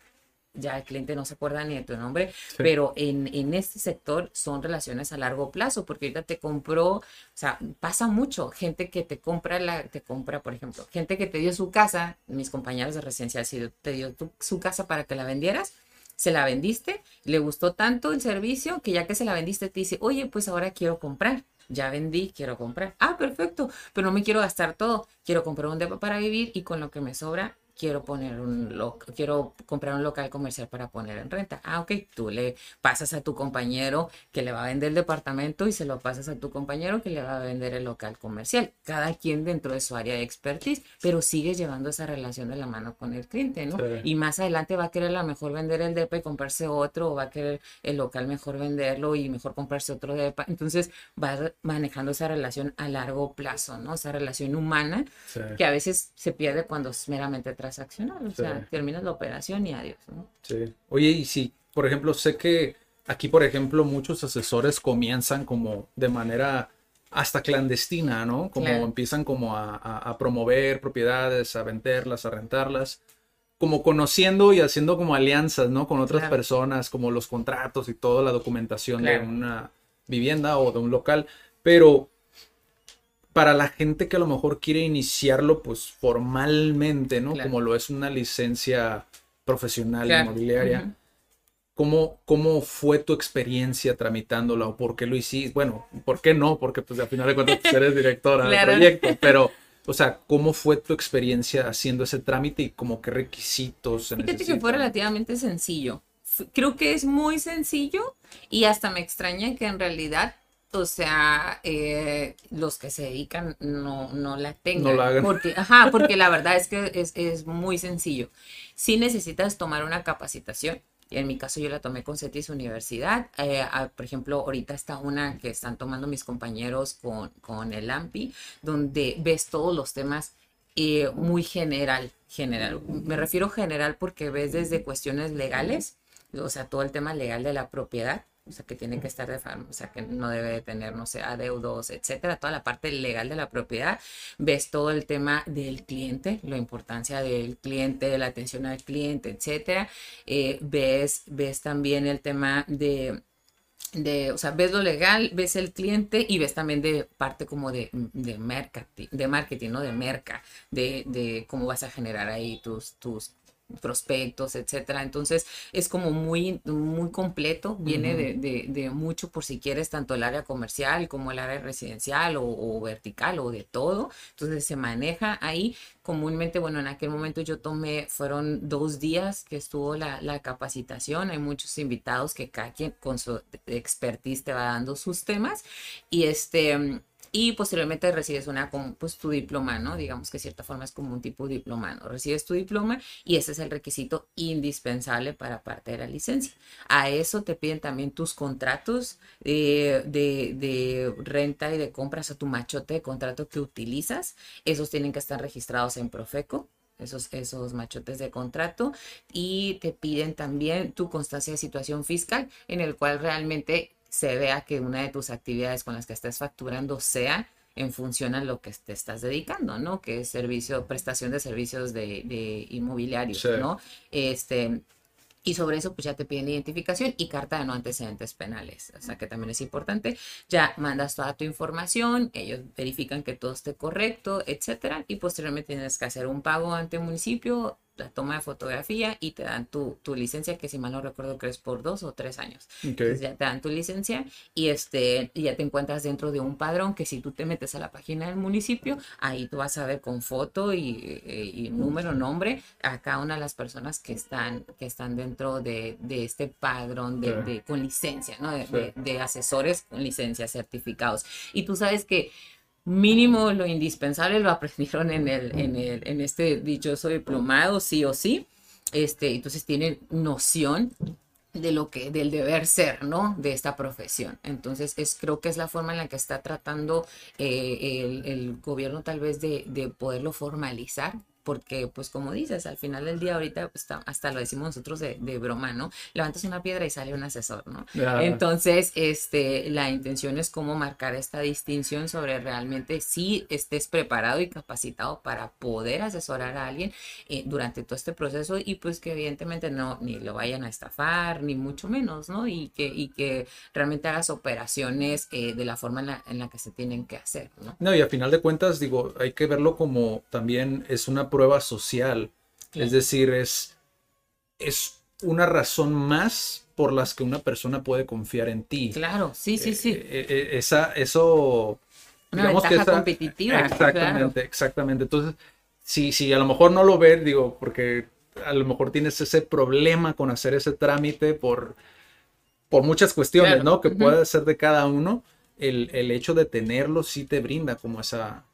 ya el cliente no se acuerda ni de tu nombre, pero en, en este sector son relaciones a largo plazo, porque ahorita te compró, o sea, pasa mucho, gente que te compra, la, te compra, por ejemplo, gente que te dio su casa, mis compañeros de residencial, si te dio tu- su casa para que la vendieras, se la vendiste, le gustó tanto el servicio que ya que se la vendiste te dice, oye, pues ahora quiero comprar. Ya vendí, quiero comprar. Ah, perfecto, pero no me quiero gastar todo. Quiero comprar un depa para vivir y con lo que me sobra quiero poner un lo- quiero comprar un local comercial para poner en renta. Ah, ok, tú le pasas a tu compañero que le va a vender el departamento y se lo pasas a tu compañero que le va a vender el local comercial. Cada quien dentro de su área de expertise, pero sigues llevando esa relación de la mano con el cliente, ¿no? Sí. Y más adelante va a querer a lo mejor vender el depa y comprarse otro, o va a querer el local mejor venderlo y mejor comprarse otro depa. Entonces va manejando esa relación a largo plazo, ¿no? Esa relación humana Sí. que a veces se pierde cuando es meramente transaccional. O sea, terminas la operación y adiós, ¿no? Sí. Oye, y si, por ejemplo, sé que aquí, por ejemplo, muchos asesores comienzan como de manera hasta clandestina, ¿no? Como Claro. empiezan como a, a- a promover propiedades, a venderlas, a rentarlas, como conociendo y haciendo como alianzas, ¿no? Con otras Claro. personas, como los contratos y toda la documentación Claro. de una vivienda o de un local, pero para la gente que a lo mejor quiere iniciarlo, pues formalmente, ¿no? Claro. Como lo es una licencia profesional Claro. inmobiliaria. Ujú. ¿Cómo, ¿Cómo fue tu experiencia tramitándola o por qué lo hiciste? Bueno, ¿por qué no? Porque pues al final de cuentas pues, eres directora Claro. del proyecto, pero, o sea, ¿cómo fue tu experiencia haciendo ese trámite y como qué requisitos se Fíjate que fue relativamente sencillo. Creo que es muy sencillo y hasta me extraña que en realidad, o sea, eh, los que se dedican no, no la tengan. No la hagan. Porque, ajá, porque la <laughs> verdad es que es, es muy sencillo. Sí necesitas tomar una capacitación. Y en mi caso yo la tomé con CETIS Universidad. Eh, ah, por ejemplo, ahorita está una que están tomando mis compañeros con, con el AMPI, donde ves todos los temas eh, muy general, general. Me refiero general porque ves desde cuestiones legales, o sea, todo el tema legal de la propiedad, o sea, que tiene que estar de farm, o sea, que no debe de tener, no sé, adeudos, etcétera, toda la parte legal de la propiedad. Ves todo el tema del cliente, la importancia del cliente, de la atención al cliente, etcétera. Eh, ves, ves también el tema de de, o sea, ves lo legal, ves el cliente y ves también de parte como de, de marketing, de marketing, ¿no? De merca, de, de cómo vas a generar ahí tus, tus prospectos, etcétera. Entonces es como muy, muy completo, viene de, de, de mucho por si quieres, tanto el área comercial como el área residencial o, o vertical o de todo. Entonces se maneja ahí comúnmente, bueno, en aquel momento yo tomé, fueron dos días que estuvo la, la capacitación, hay muchos invitados que cada quien con su expertise te va dando sus temas y este, y posteriormente recibes una, pues tu diploma, ¿no? Digamos que de cierta forma es como un tipo de diploma, ¿no? Recibes tu diploma y ese es el requisito indispensable para parte de la licencia. A eso te piden también tus contratos de, de, de renta y de compras a tu machote de contrato que utilizas. Esos tienen que estar registrados en Profeco esos, esos machotes de contrato y te piden también tu constancia de situación fiscal en el cual realmente se vea que una de tus actividades con las que estés facturando sea en función a lo que te estás dedicando, ¿no? Que es servicio, prestación de servicios de, de inmobiliarios, Sí. ¿no? Este, y sobre eso, pues ya te piden identificación y carta de no antecedentes penales. O sea, que también es importante. Ya mandas toda tu información, ellos verifican que todo esté correcto, etcétera. Y posteriormente tienes que hacer un pago ante el municipio, la toma de fotografía y te dan tu, tu licencia, que si mal no recuerdo que es por dos o tres años. Entonces ya te dan tu licencia y este, ya te encuentras dentro de un padrón que si tú te metes a la página del municipio, ahí tú vas a ver con foto y, eh, y número, nombre a cada una de las personas que están, que están dentro de, de este padrón de, con licencia, ¿no? De, Sí. de- de asesores con licencia certificados. Y tú sabes que mínimo lo indispensable lo aprendieron en el, en el, en este dichoso diplomado, sí o sí. Este, entonces tienen noción de lo que, del deber ser, ¿no? De esta profesión. Entonces, es, creo que es la forma en la que está tratando eh, el, el gobierno tal vez de, de poderlo formalizar. Porque, pues como dices, al final del día ahorita pues, hasta lo decimos nosotros de, de broma, ¿no? Levantas una piedra y sale un asesor, ¿no? Entonces, este, la intención es cómo marcar esta distinción sobre realmente si estés preparado y capacitado para poder asesorar a alguien eh, durante todo este proceso y pues que evidentemente no ni lo vayan a estafar ni mucho menos, ¿no? Y que, y que realmente hagas operaciones eh, de la forma en la, en la que se tienen que hacer, ¿no? No, y a final de cuentas, digo, hay que verlo como también es una prueba social. Claro. Es decir, es, es una razón más por las que una persona puede confiar en ti. Claro, sí, sí, sí. Eh, eh, esa, eso. Una digamos que ventaja esa- competitiva, Exactamente, claro. exactamente. Entonces, si, si a lo mejor no lo ves, digo, porque a lo mejor tienes ese problema con hacer ese trámite por, por muchas cuestiones, Claro, ¿no? Que ujú. puede ser de cada uno. El, el hecho de tenerlo sí te brinda como esa,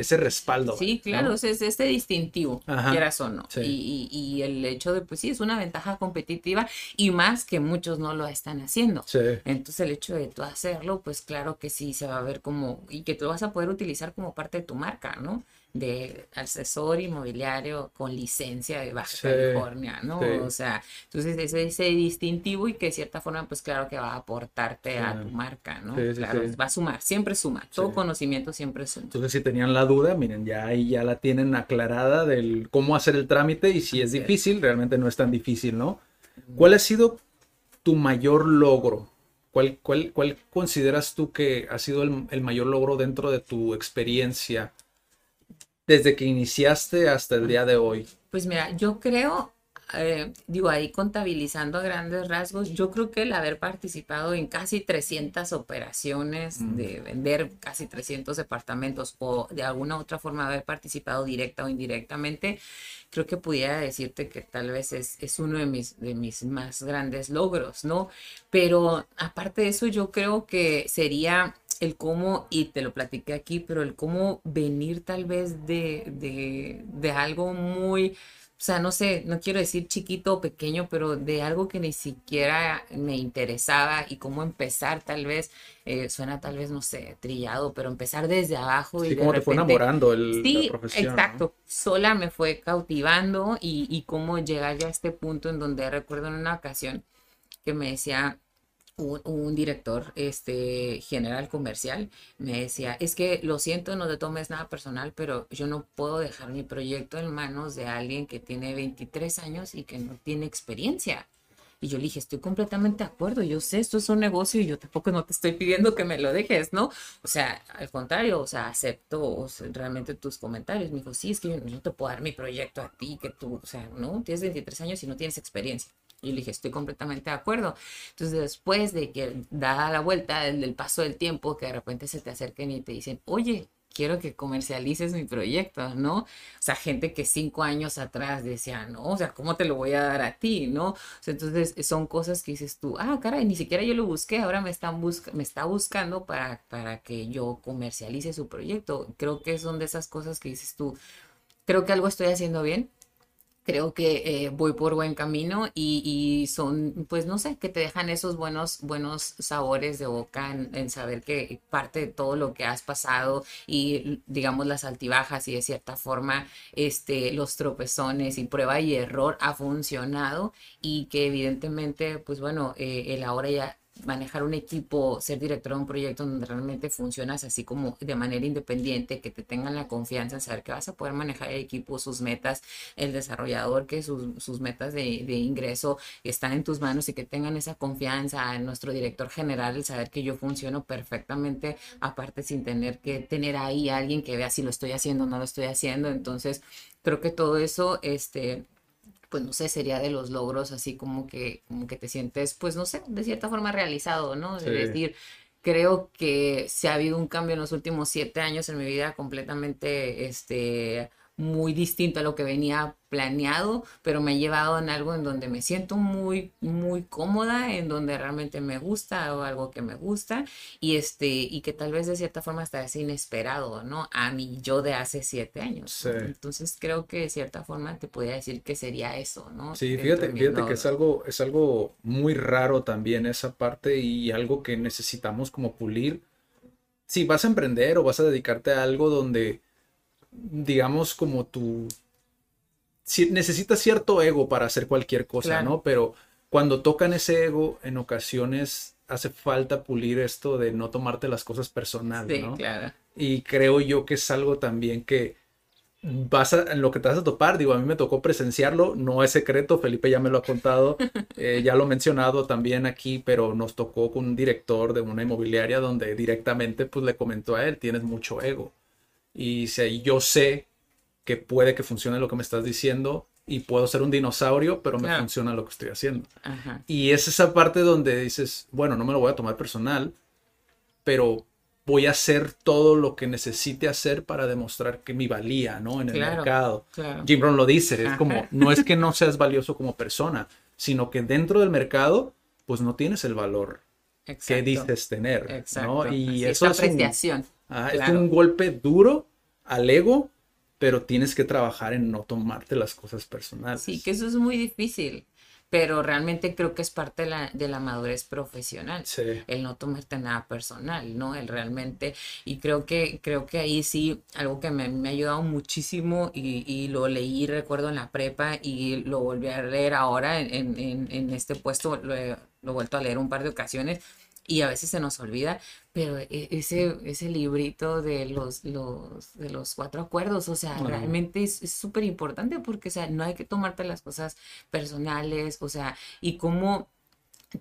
ese respaldo. Sí, ¿no? claro, es, es este distintivo, Ajá, quieras o no. sí. Y, y- y el hecho de, pues sí, es una ventaja competitiva y más que muchos no lo están haciendo. Sí. Entonces el hecho de tú hacerlo, pues claro que sí se va a ver como, y que tú lo vas a poder utilizar como parte de tu marca, ¿no? De asesor inmobiliario con licencia de Baja Sí, California, ¿no? sí. O sea, entonces ese, ese distintivo y que de cierta forma, pues claro que va a aportarte a tu marca, ¿no? Claro, va a sumar, siempre suma, todo conocimiento siempre suma. Entonces, si tenían la duda, miren, ya ahí ya la tienen aclarada del cómo hacer el trámite y si es. difícil, realmente no es tan difícil, ¿no? ¿Cuál ha sido tu mayor logro? ¿Cuál, cuál, cuál consideras tú que ha sido el, el mayor logro dentro de tu experiencia desde que iniciaste hasta el día de hoy? Pues mira, yo creo, eh, digo ahí contabilizando a grandes rasgos, yo creo que el haber participado en casi 300 operaciones, de vender casi 300 departamentos o de alguna otra forma haber participado directa o indirectamente, creo que pudiera decirte que tal vez es, es uno de mis, de mis más grandes logros, ¿no? Pero aparte de eso, yo creo que sería el cómo, y te lo platiqué aquí, pero el cómo venir tal vez de, de, de algo muy, o sea, no sé, no quiero decir chiquito o pequeño, pero de algo que ni siquiera me interesaba y cómo empezar tal vez, eh, suena tal vez, no sé, trillado, pero empezar desde abajo y Sí, de cómo te fue enamorando el, Sí, la profesión. ¿no? exacto. Sola me fue cautivando y, y cómo llegar ya a este punto en donde recuerdo en una ocasión que me decía un, director este, general comercial, me decía, es que lo siento, no te tomes nada personal, pero yo no puedo dejar mi proyecto en manos de alguien que tiene 23 años y que no tiene experiencia. Y yo le dije, estoy completamente de acuerdo, yo sé, esto es un negocio y yo tampoco no te estoy pidiendo que me lo dejes, ¿no? O sea, al contrario, o sea, acepto realmente tus comentarios. Me dijo, sí, es que yo no te puedo dar mi proyecto a ti, que tú, o sea, no, tienes 23 años y no tienes experiencia. Y le dije, estoy completamente de acuerdo. Entonces, después de que da la vuelta del paso del tiempo, que de repente se te acerquen y te dicen, oye, quiero que comercialices mi proyecto, ¿no? O sea, gente que cinco años atrás decía, no, o sea, ¿cómo te lo voy a dar a ti, no? O sea, entonces son cosas que dices tú, ah, caray, ni siquiera yo lo busqué, ahora me, están busca me está buscando para, para que yo comercialice su proyecto. Creo que son de esas cosas que dices tú, creo que algo estoy haciendo bien, creo que eh, voy por buen camino y, son, pues no sé, que te dejan esos buenos, buenos sabores de boca en, saber que parte de todo lo que has pasado y digamos las altibajas y de cierta forma este, los tropezones y prueba y error ha funcionado y que evidentemente, pues bueno, eh, el ahora ya manejar un equipo, ser director de un proyecto donde realmente funcionas así como de manera independiente, que te tengan la confianza en saber que vas a poder manejar el equipo, sus metas, el desarrollador, que sus, metas de, ingreso están en tus manos y que tengan esa confianza en nuestro director general, el saber que yo funciono perfectamente, aparte sin tener que tener ahí a alguien que vea si lo estoy haciendo o no lo estoy haciendo. Entonces, creo que todo eso, este, pues no sé, sería de los logros así como que, como que te sientes, pues no sé, de cierta forma realizado, ¿no? Es decir, creo que se ha habido un cambio en los últimos siete años en mi vida completamente, este, muy distinto a lo que venía planeado, pero me ha llevado en algo en donde me siento muy, muy cómoda, en donde realmente me gusta o algo que me gusta y este, y que tal vez de cierta forma hasta es inesperado, ¿no? A mí, yo de hace siete años. Entonces creo que de cierta forma te podría decir que sería eso, ¿no? Sí, fíjate, fíjate que es algo, es algo muy raro también esa parte y algo que necesitamos como pulir. Si vas a emprender o vas a dedicarte a algo donde digamos, como tu... Si, necesitas cierto ego para hacer cualquier cosa, ¿no? Pero cuando tocan ese ego, en ocasiones hace falta pulir esto de no tomarte las cosas personales, sí, Claro. Y creo yo que es algo también que vas a, en lo que te vas a topar, digo, a mí me tocó presenciarlo, no es secreto, Felipe ya me lo ha contado, <laughs> eh, ya lo he mencionado también aquí, pero nos tocó con un director de una inmobiliaria donde directamente pues le comentó a él, tienes mucho ego y si yo sé que puede que funcione lo que me estás diciendo y puedo ser un dinosaurio, pero me funciona lo que estoy haciendo. Y es esa parte donde dices, bueno, no me lo voy a tomar personal, pero voy a hacer todo lo que necesite hacer para demostrar que mi valía, ¿no? En el mercado. Jim Brown lo dice, es como, no es que no seas valioso como persona, sino que dentro del mercado, pues no tienes el valor que dices tener, ¿no? Y eso es apreciación. Es un golpe duro al ego, pero tienes que trabajar en no tomarte las cosas personales. Sí, que eso es muy difícil, pero realmente creo que es parte de la, de la madurez profesional, sí. el no tomarte nada personal, ¿no? El realmente, y creo que, creo que ahí sí, algo que me, me ha ayudado muchísimo y, y, lo leí, recuerdo en la prepa y lo volví a leer ahora en, en, en este puesto, lo he, lo he vuelto a leer un par de ocasiones y a veces se nos olvida, pero e, ese, ese librito de los, los, de los cuatro acuerdos, o sea, realmente es súper importante porque, o sea, no hay que tomarte las cosas personales, o sea, y cómo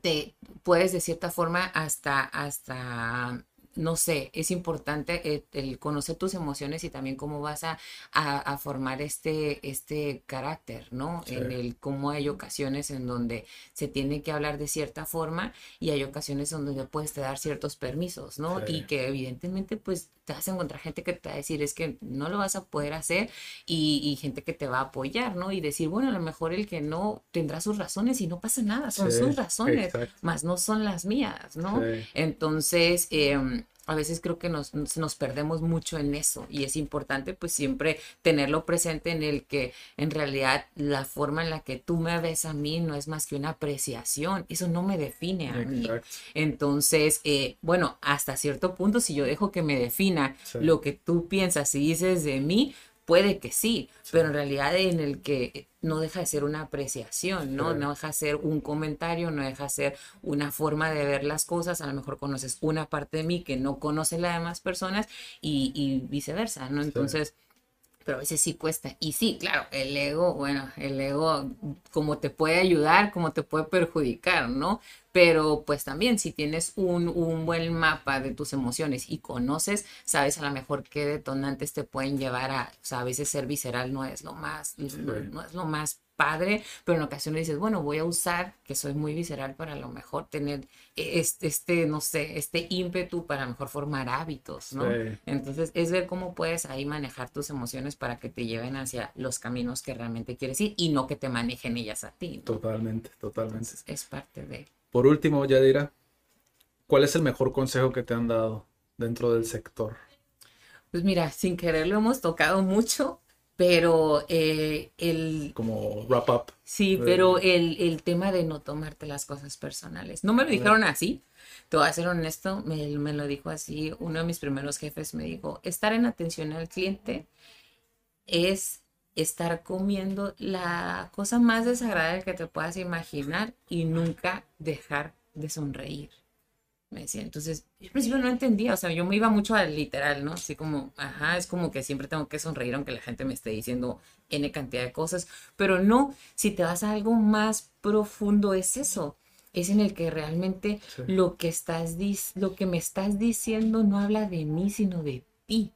te puedes de cierta forma hasta, hasta no sé, es importante el, conocer tus emociones y también cómo vas a, a, formar este, este carácter, ¿no? En el cómo hay ocasiones en donde se tiene que hablar de cierta forma y hay ocasiones en donde puedes te dar ciertos permisos, ¿no? Y que evidentemente pues te vas a encontrar gente que te va a decir es que no lo vas a poder hacer y, gente que te va a apoyar, ¿no? Y decir, bueno, a lo mejor el que no tendrá sus razones y no pasa nada, son sus razones, más no son las mías, ¿no? Entonces, eh, a veces creo que nos, nos perdemos mucho en eso y es importante pues siempre tenerlo presente en el que en realidad la forma en la que tú me ves a mí no es más que una apreciación, eso no me define a mí. Entonces, eh, bueno, hasta cierto punto si yo dejo que me defina lo que tú piensas y dices de mí, puede que sí, pero en realidad en el que no deja de ser una apreciación, ¿no? No deja de ser un comentario, no deja de ser una forma de ver las cosas. A lo mejor conoces una parte de mí que no conoce las demás personas y, viceversa, ¿no? Entonces pero a veces sí cuesta. Y sí, claro, el ego, bueno, el ego como te puede ayudar, como te puede perjudicar, ¿no? Pero pues también si tienes un, un, buen mapa de tus emociones y conoces, sabes a lo mejor qué detonantes te pueden llevar a, o sea, a veces ser visceral no es lo más, no, es lo más padre, pero en ocasiones dices, bueno, voy a usar, que soy muy visceral para a lo mejor tener este, este no sé, este ímpetu para mejor formar hábitos, ¿no? Entonces es ver cómo puedes ahí manejar tus emociones para que te lleven hacia los caminos que realmente quieres ir y no que te manejen ellas a ti. Totalmente, totalmente. es parte de... Por último, Yadira, ¿cuál es el mejor consejo que te han dado dentro del sector? Pues mira, sin querer lo hemos tocado mucho, pero eh, el... Como wrap up. Sí, pero el, tema de no tomarte las cosas personales. No me lo dijeron así, te voy a ser honesto, me, me, lo dijo así, uno de mis primeros jefes me dijo, estar en atención al cliente es estar comiendo la cosa más desagradable que te puedas imaginar y nunca dejar de sonreír me decía. Entonces, yo al principio no entendía, o sea, yo me iba mucho al literal, ¿no? Así como, ajá, es como que siempre tengo que sonreír aunque la gente me esté diciendo N cantidad de cosas, pero no, si te vas a algo más profundo es eso, es en el que realmente lo que estás lo que me estás diciendo no habla de mí, sino de ti.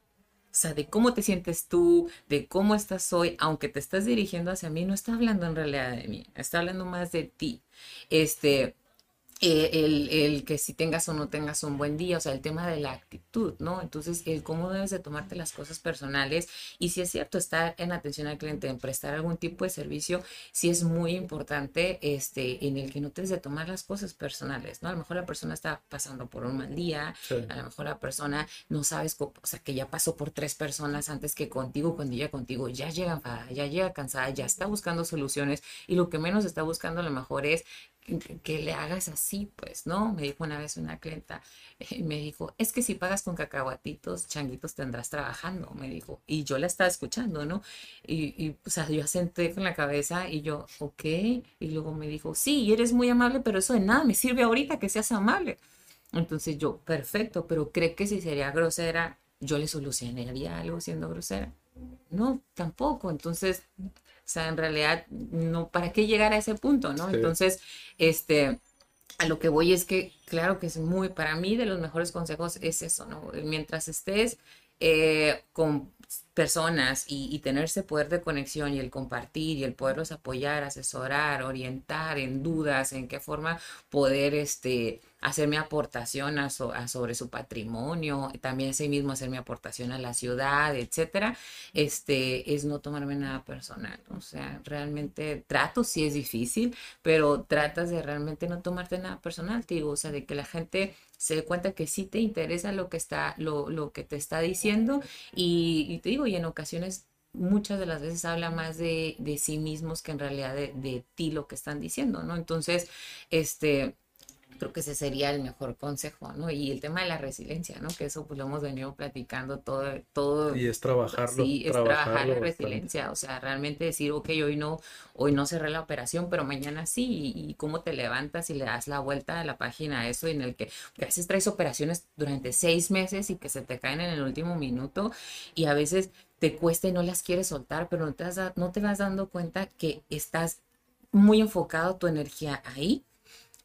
O sea, de cómo te sientes tú, de cómo estás hoy, aunque te estás dirigiendo hacia mí, no está hablando en realidad de mí, está hablando más de ti. Este, eh, el, el, que si tengas o no tengas un buen día, o sea, el tema de la actitud, ¿no? Entonces, el cómo debes de tomarte las cosas personales y si es cierto, estar en atención al cliente, en prestar algún tipo de servicio, sí es muy importante este, en el que no te de tomar las cosas personales, ¿no? A lo mejor la persona está pasando por un mal día, a lo mejor la persona no sabes, o sea, que ya pasó por tres personas antes que contigo, cuando llega contigo, ya llega enfadada, ya llega cansada, ya está buscando soluciones y lo que menos está buscando a lo mejor es que, le hagas así, pues, ¿no? Me dijo una vez una clienta, eh, me dijo, es que si pagas con cacahuatitos, changuitos tendrás trabajando, me dijo. Y yo la estaba escuchando, ¿no? Y, y o sea, yo asenté con la cabeza y yo, ok. Y luego me dijo, sí, eres muy amable, pero eso de nada me sirve ahorita que seas amable. Entonces yo, perfecto, pero ¿cree que si sería grosera, yo le solucionaría algo siendo grosera? No, tampoco. Entonces, sea, en realidad, no, ¿para qué llegar a ese punto, no? Entonces, este, a lo que voy es que, claro que es muy, para mí, de los mejores consejos es eso, ¿no? Mientras estés eh, con personas y, y, tener ese poder de conexión y el compartir y el poderlos apoyar, asesorar, orientar en dudas, en qué forma poder este, hacer mi aportación a, sobre su patrimonio, también ese mismo hacer mi aportación a la ciudad, etcétera, este, es no tomarme nada personal. O sea, realmente trato, sí es difícil, pero tratas de realmente no tomarte nada personal, digo, o sea, de que la gente se dé cuenta que sí te interesa lo que está, lo, lo que te está diciendo y, te digo, y en ocasiones muchas de las veces habla más de, de sí mismos que en realidad de, de, ti lo que están diciendo, ¿no? Entonces, este, creo que ese sería el mejor consejo, ¿no? Y el tema de la resiliencia, ¿no? Que eso pues lo hemos venido platicando todo, todo. Y es trabajarlo. Sí, es trabajar la resiliencia, o sea, realmente decir, ok, hoy no, hoy no cerré la operación, pero mañana sí, y, cómo te levantas y le das la vuelta a la página a eso, en el que, que a veces traes operaciones durante seis meses y que se te caen en el último minuto, y a veces te cuesta y no las quieres soltar, pero no te, no te vas dando cuenta que estás muy enfocado tu energía ahí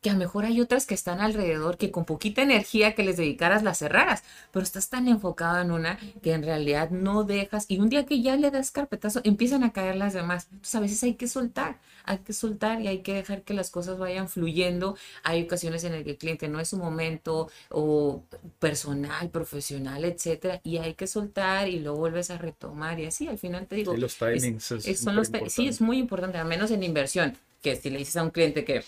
que a lo mejor hay otras que están alrededor que con poquita energía que les dedicaras las cerraras, pero estás tan enfocado en una que en realidad no dejas y un día que ya le das carpetazo empiezan a caer las demás. Entonces a veces hay que soltar, hay que soltar y hay que dejar que las cosas vayan fluyendo. Hay ocasiones en las que el cliente no es su momento o personal, profesional, etcétera, y hay que soltar y luego vuelves a retomar y así al final te digo. los timings son los sí, es muy importante, al menos en inversión, que si le dices a un cliente que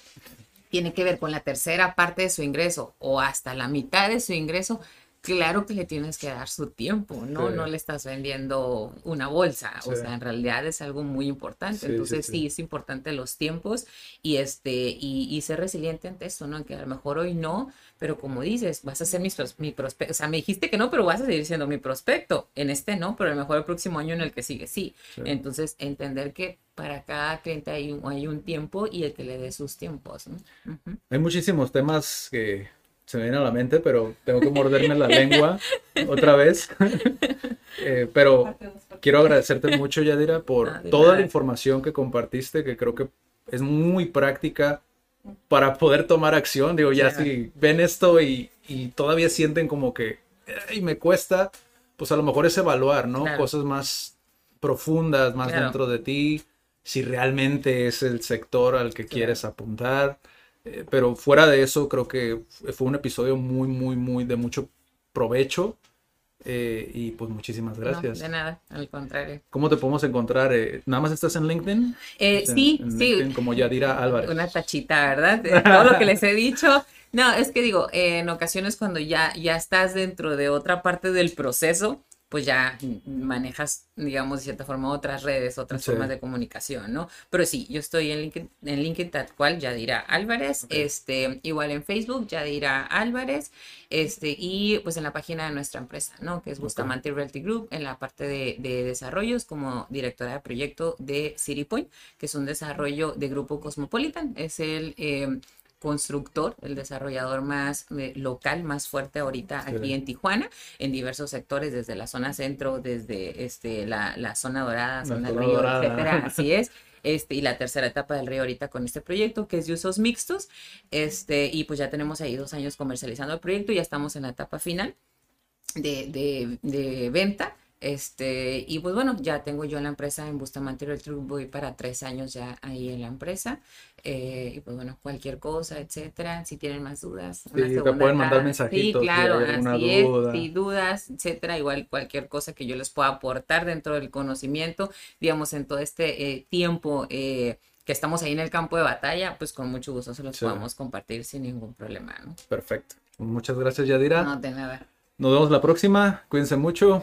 tiene que ver con la tercera parte de su ingreso o hasta la mitad de su ingreso, claro que le tienes que dar su tiempo, ¿no? No le estás vendiendo una bolsa, o sea, en realidad es algo muy importante. Entonces sí, es importante los tiempos y este y, ser resiliente ante esto, ¿no? Que a lo mejor hoy no, pero como dices, vas a ser mi, mi prospecto, o sea, me dijiste que no, pero vas a seguir siendo mi prospecto. En este no, pero a lo mejor el próximo año en el que sigue sí. Entonces, entender que para cada cliente hay un, hay un tiempo y el que le dé sus tiempos. ¿no? Hay muchísimos temas que se me vienen a la mente, pero tengo que morderme la lengua otra vez. <laughs> Eh, pero quiero agradecerte mucho, Yadira, por toda la información que compartiste, que creo que es muy práctica para poder tomar acción. Digo, ya si ven esto y, todavía sienten como que y me cuesta, pues a lo mejor es evaluar, ¿no? Cosas más profundas, más dentro de ti si realmente es el sector al que quieres apuntar. Eh, pero fuera de eso, creo que fue un episodio muy, muy, muy de mucho provecho. Eh, y pues muchísimas gracias. No, de nada, al contrario. ¿Cómo te podemos encontrar? Eh, ¿Nada más estás en LinkedIn? Eh, sí, en sí. LinkedIn, como Yadira Álvarez. Una tachita, ¿verdad? Todo lo que les he dicho. No, es que digo, en ocasiones cuando ya, ya estás dentro de otra parte del proceso, pues ya manejas, digamos, de cierta forma otras redes, otras Sí. formas de comunicación, ¿no? Pero sí, yo estoy en LinkedIn, en LinkedIn tal cual, Yadira Álvarez, este, igual en Facebook, Yadira Álvarez, este, y pues en la página de nuestra empresa, ¿no? Que es Bustamante Realty Group, en la parte de, de desarrollos como directora de proyecto de City Point, que es un desarrollo de Grupo Cosmopolitan, es el... eh, constructor, el desarrollador más eh, local, más fuerte ahorita aquí Sí. en Tijuana, en diversos sectores, desde la zona centro, desde este, la, la zona dorada, La zona zona río, dorada. etcétera, <laughs> así es. Este, y la tercera etapa del río ahorita con este proyecto que es de usos mixtos. Este, y pues ya tenemos ahí dos años comercializando el proyecto, ya estamos en la etapa final de, de, de venta. Este, y pues bueno, ya tengo yo en la empresa en Bustamante Group, voy para tres años ya ahí en la empresa. Eh, y pues bueno, cualquier cosa, etcétera. Si tienen más dudas, Sí, te pueden mandar mensajitos Sí, si claro, alguna así es. duda. Sí, dudas, etcétera. Igual cualquier cosa que yo les pueda aportar dentro del conocimiento, digamos, en todo este eh, tiempo eh, que estamos ahí en el campo de batalla, pues con mucho gusto se los Sí. podamos compartir sin ningún problema, ¿no? Perfecto. Muchas gracias, Yadira. No, de nada. Nos vemos la próxima. Cuídense mucho.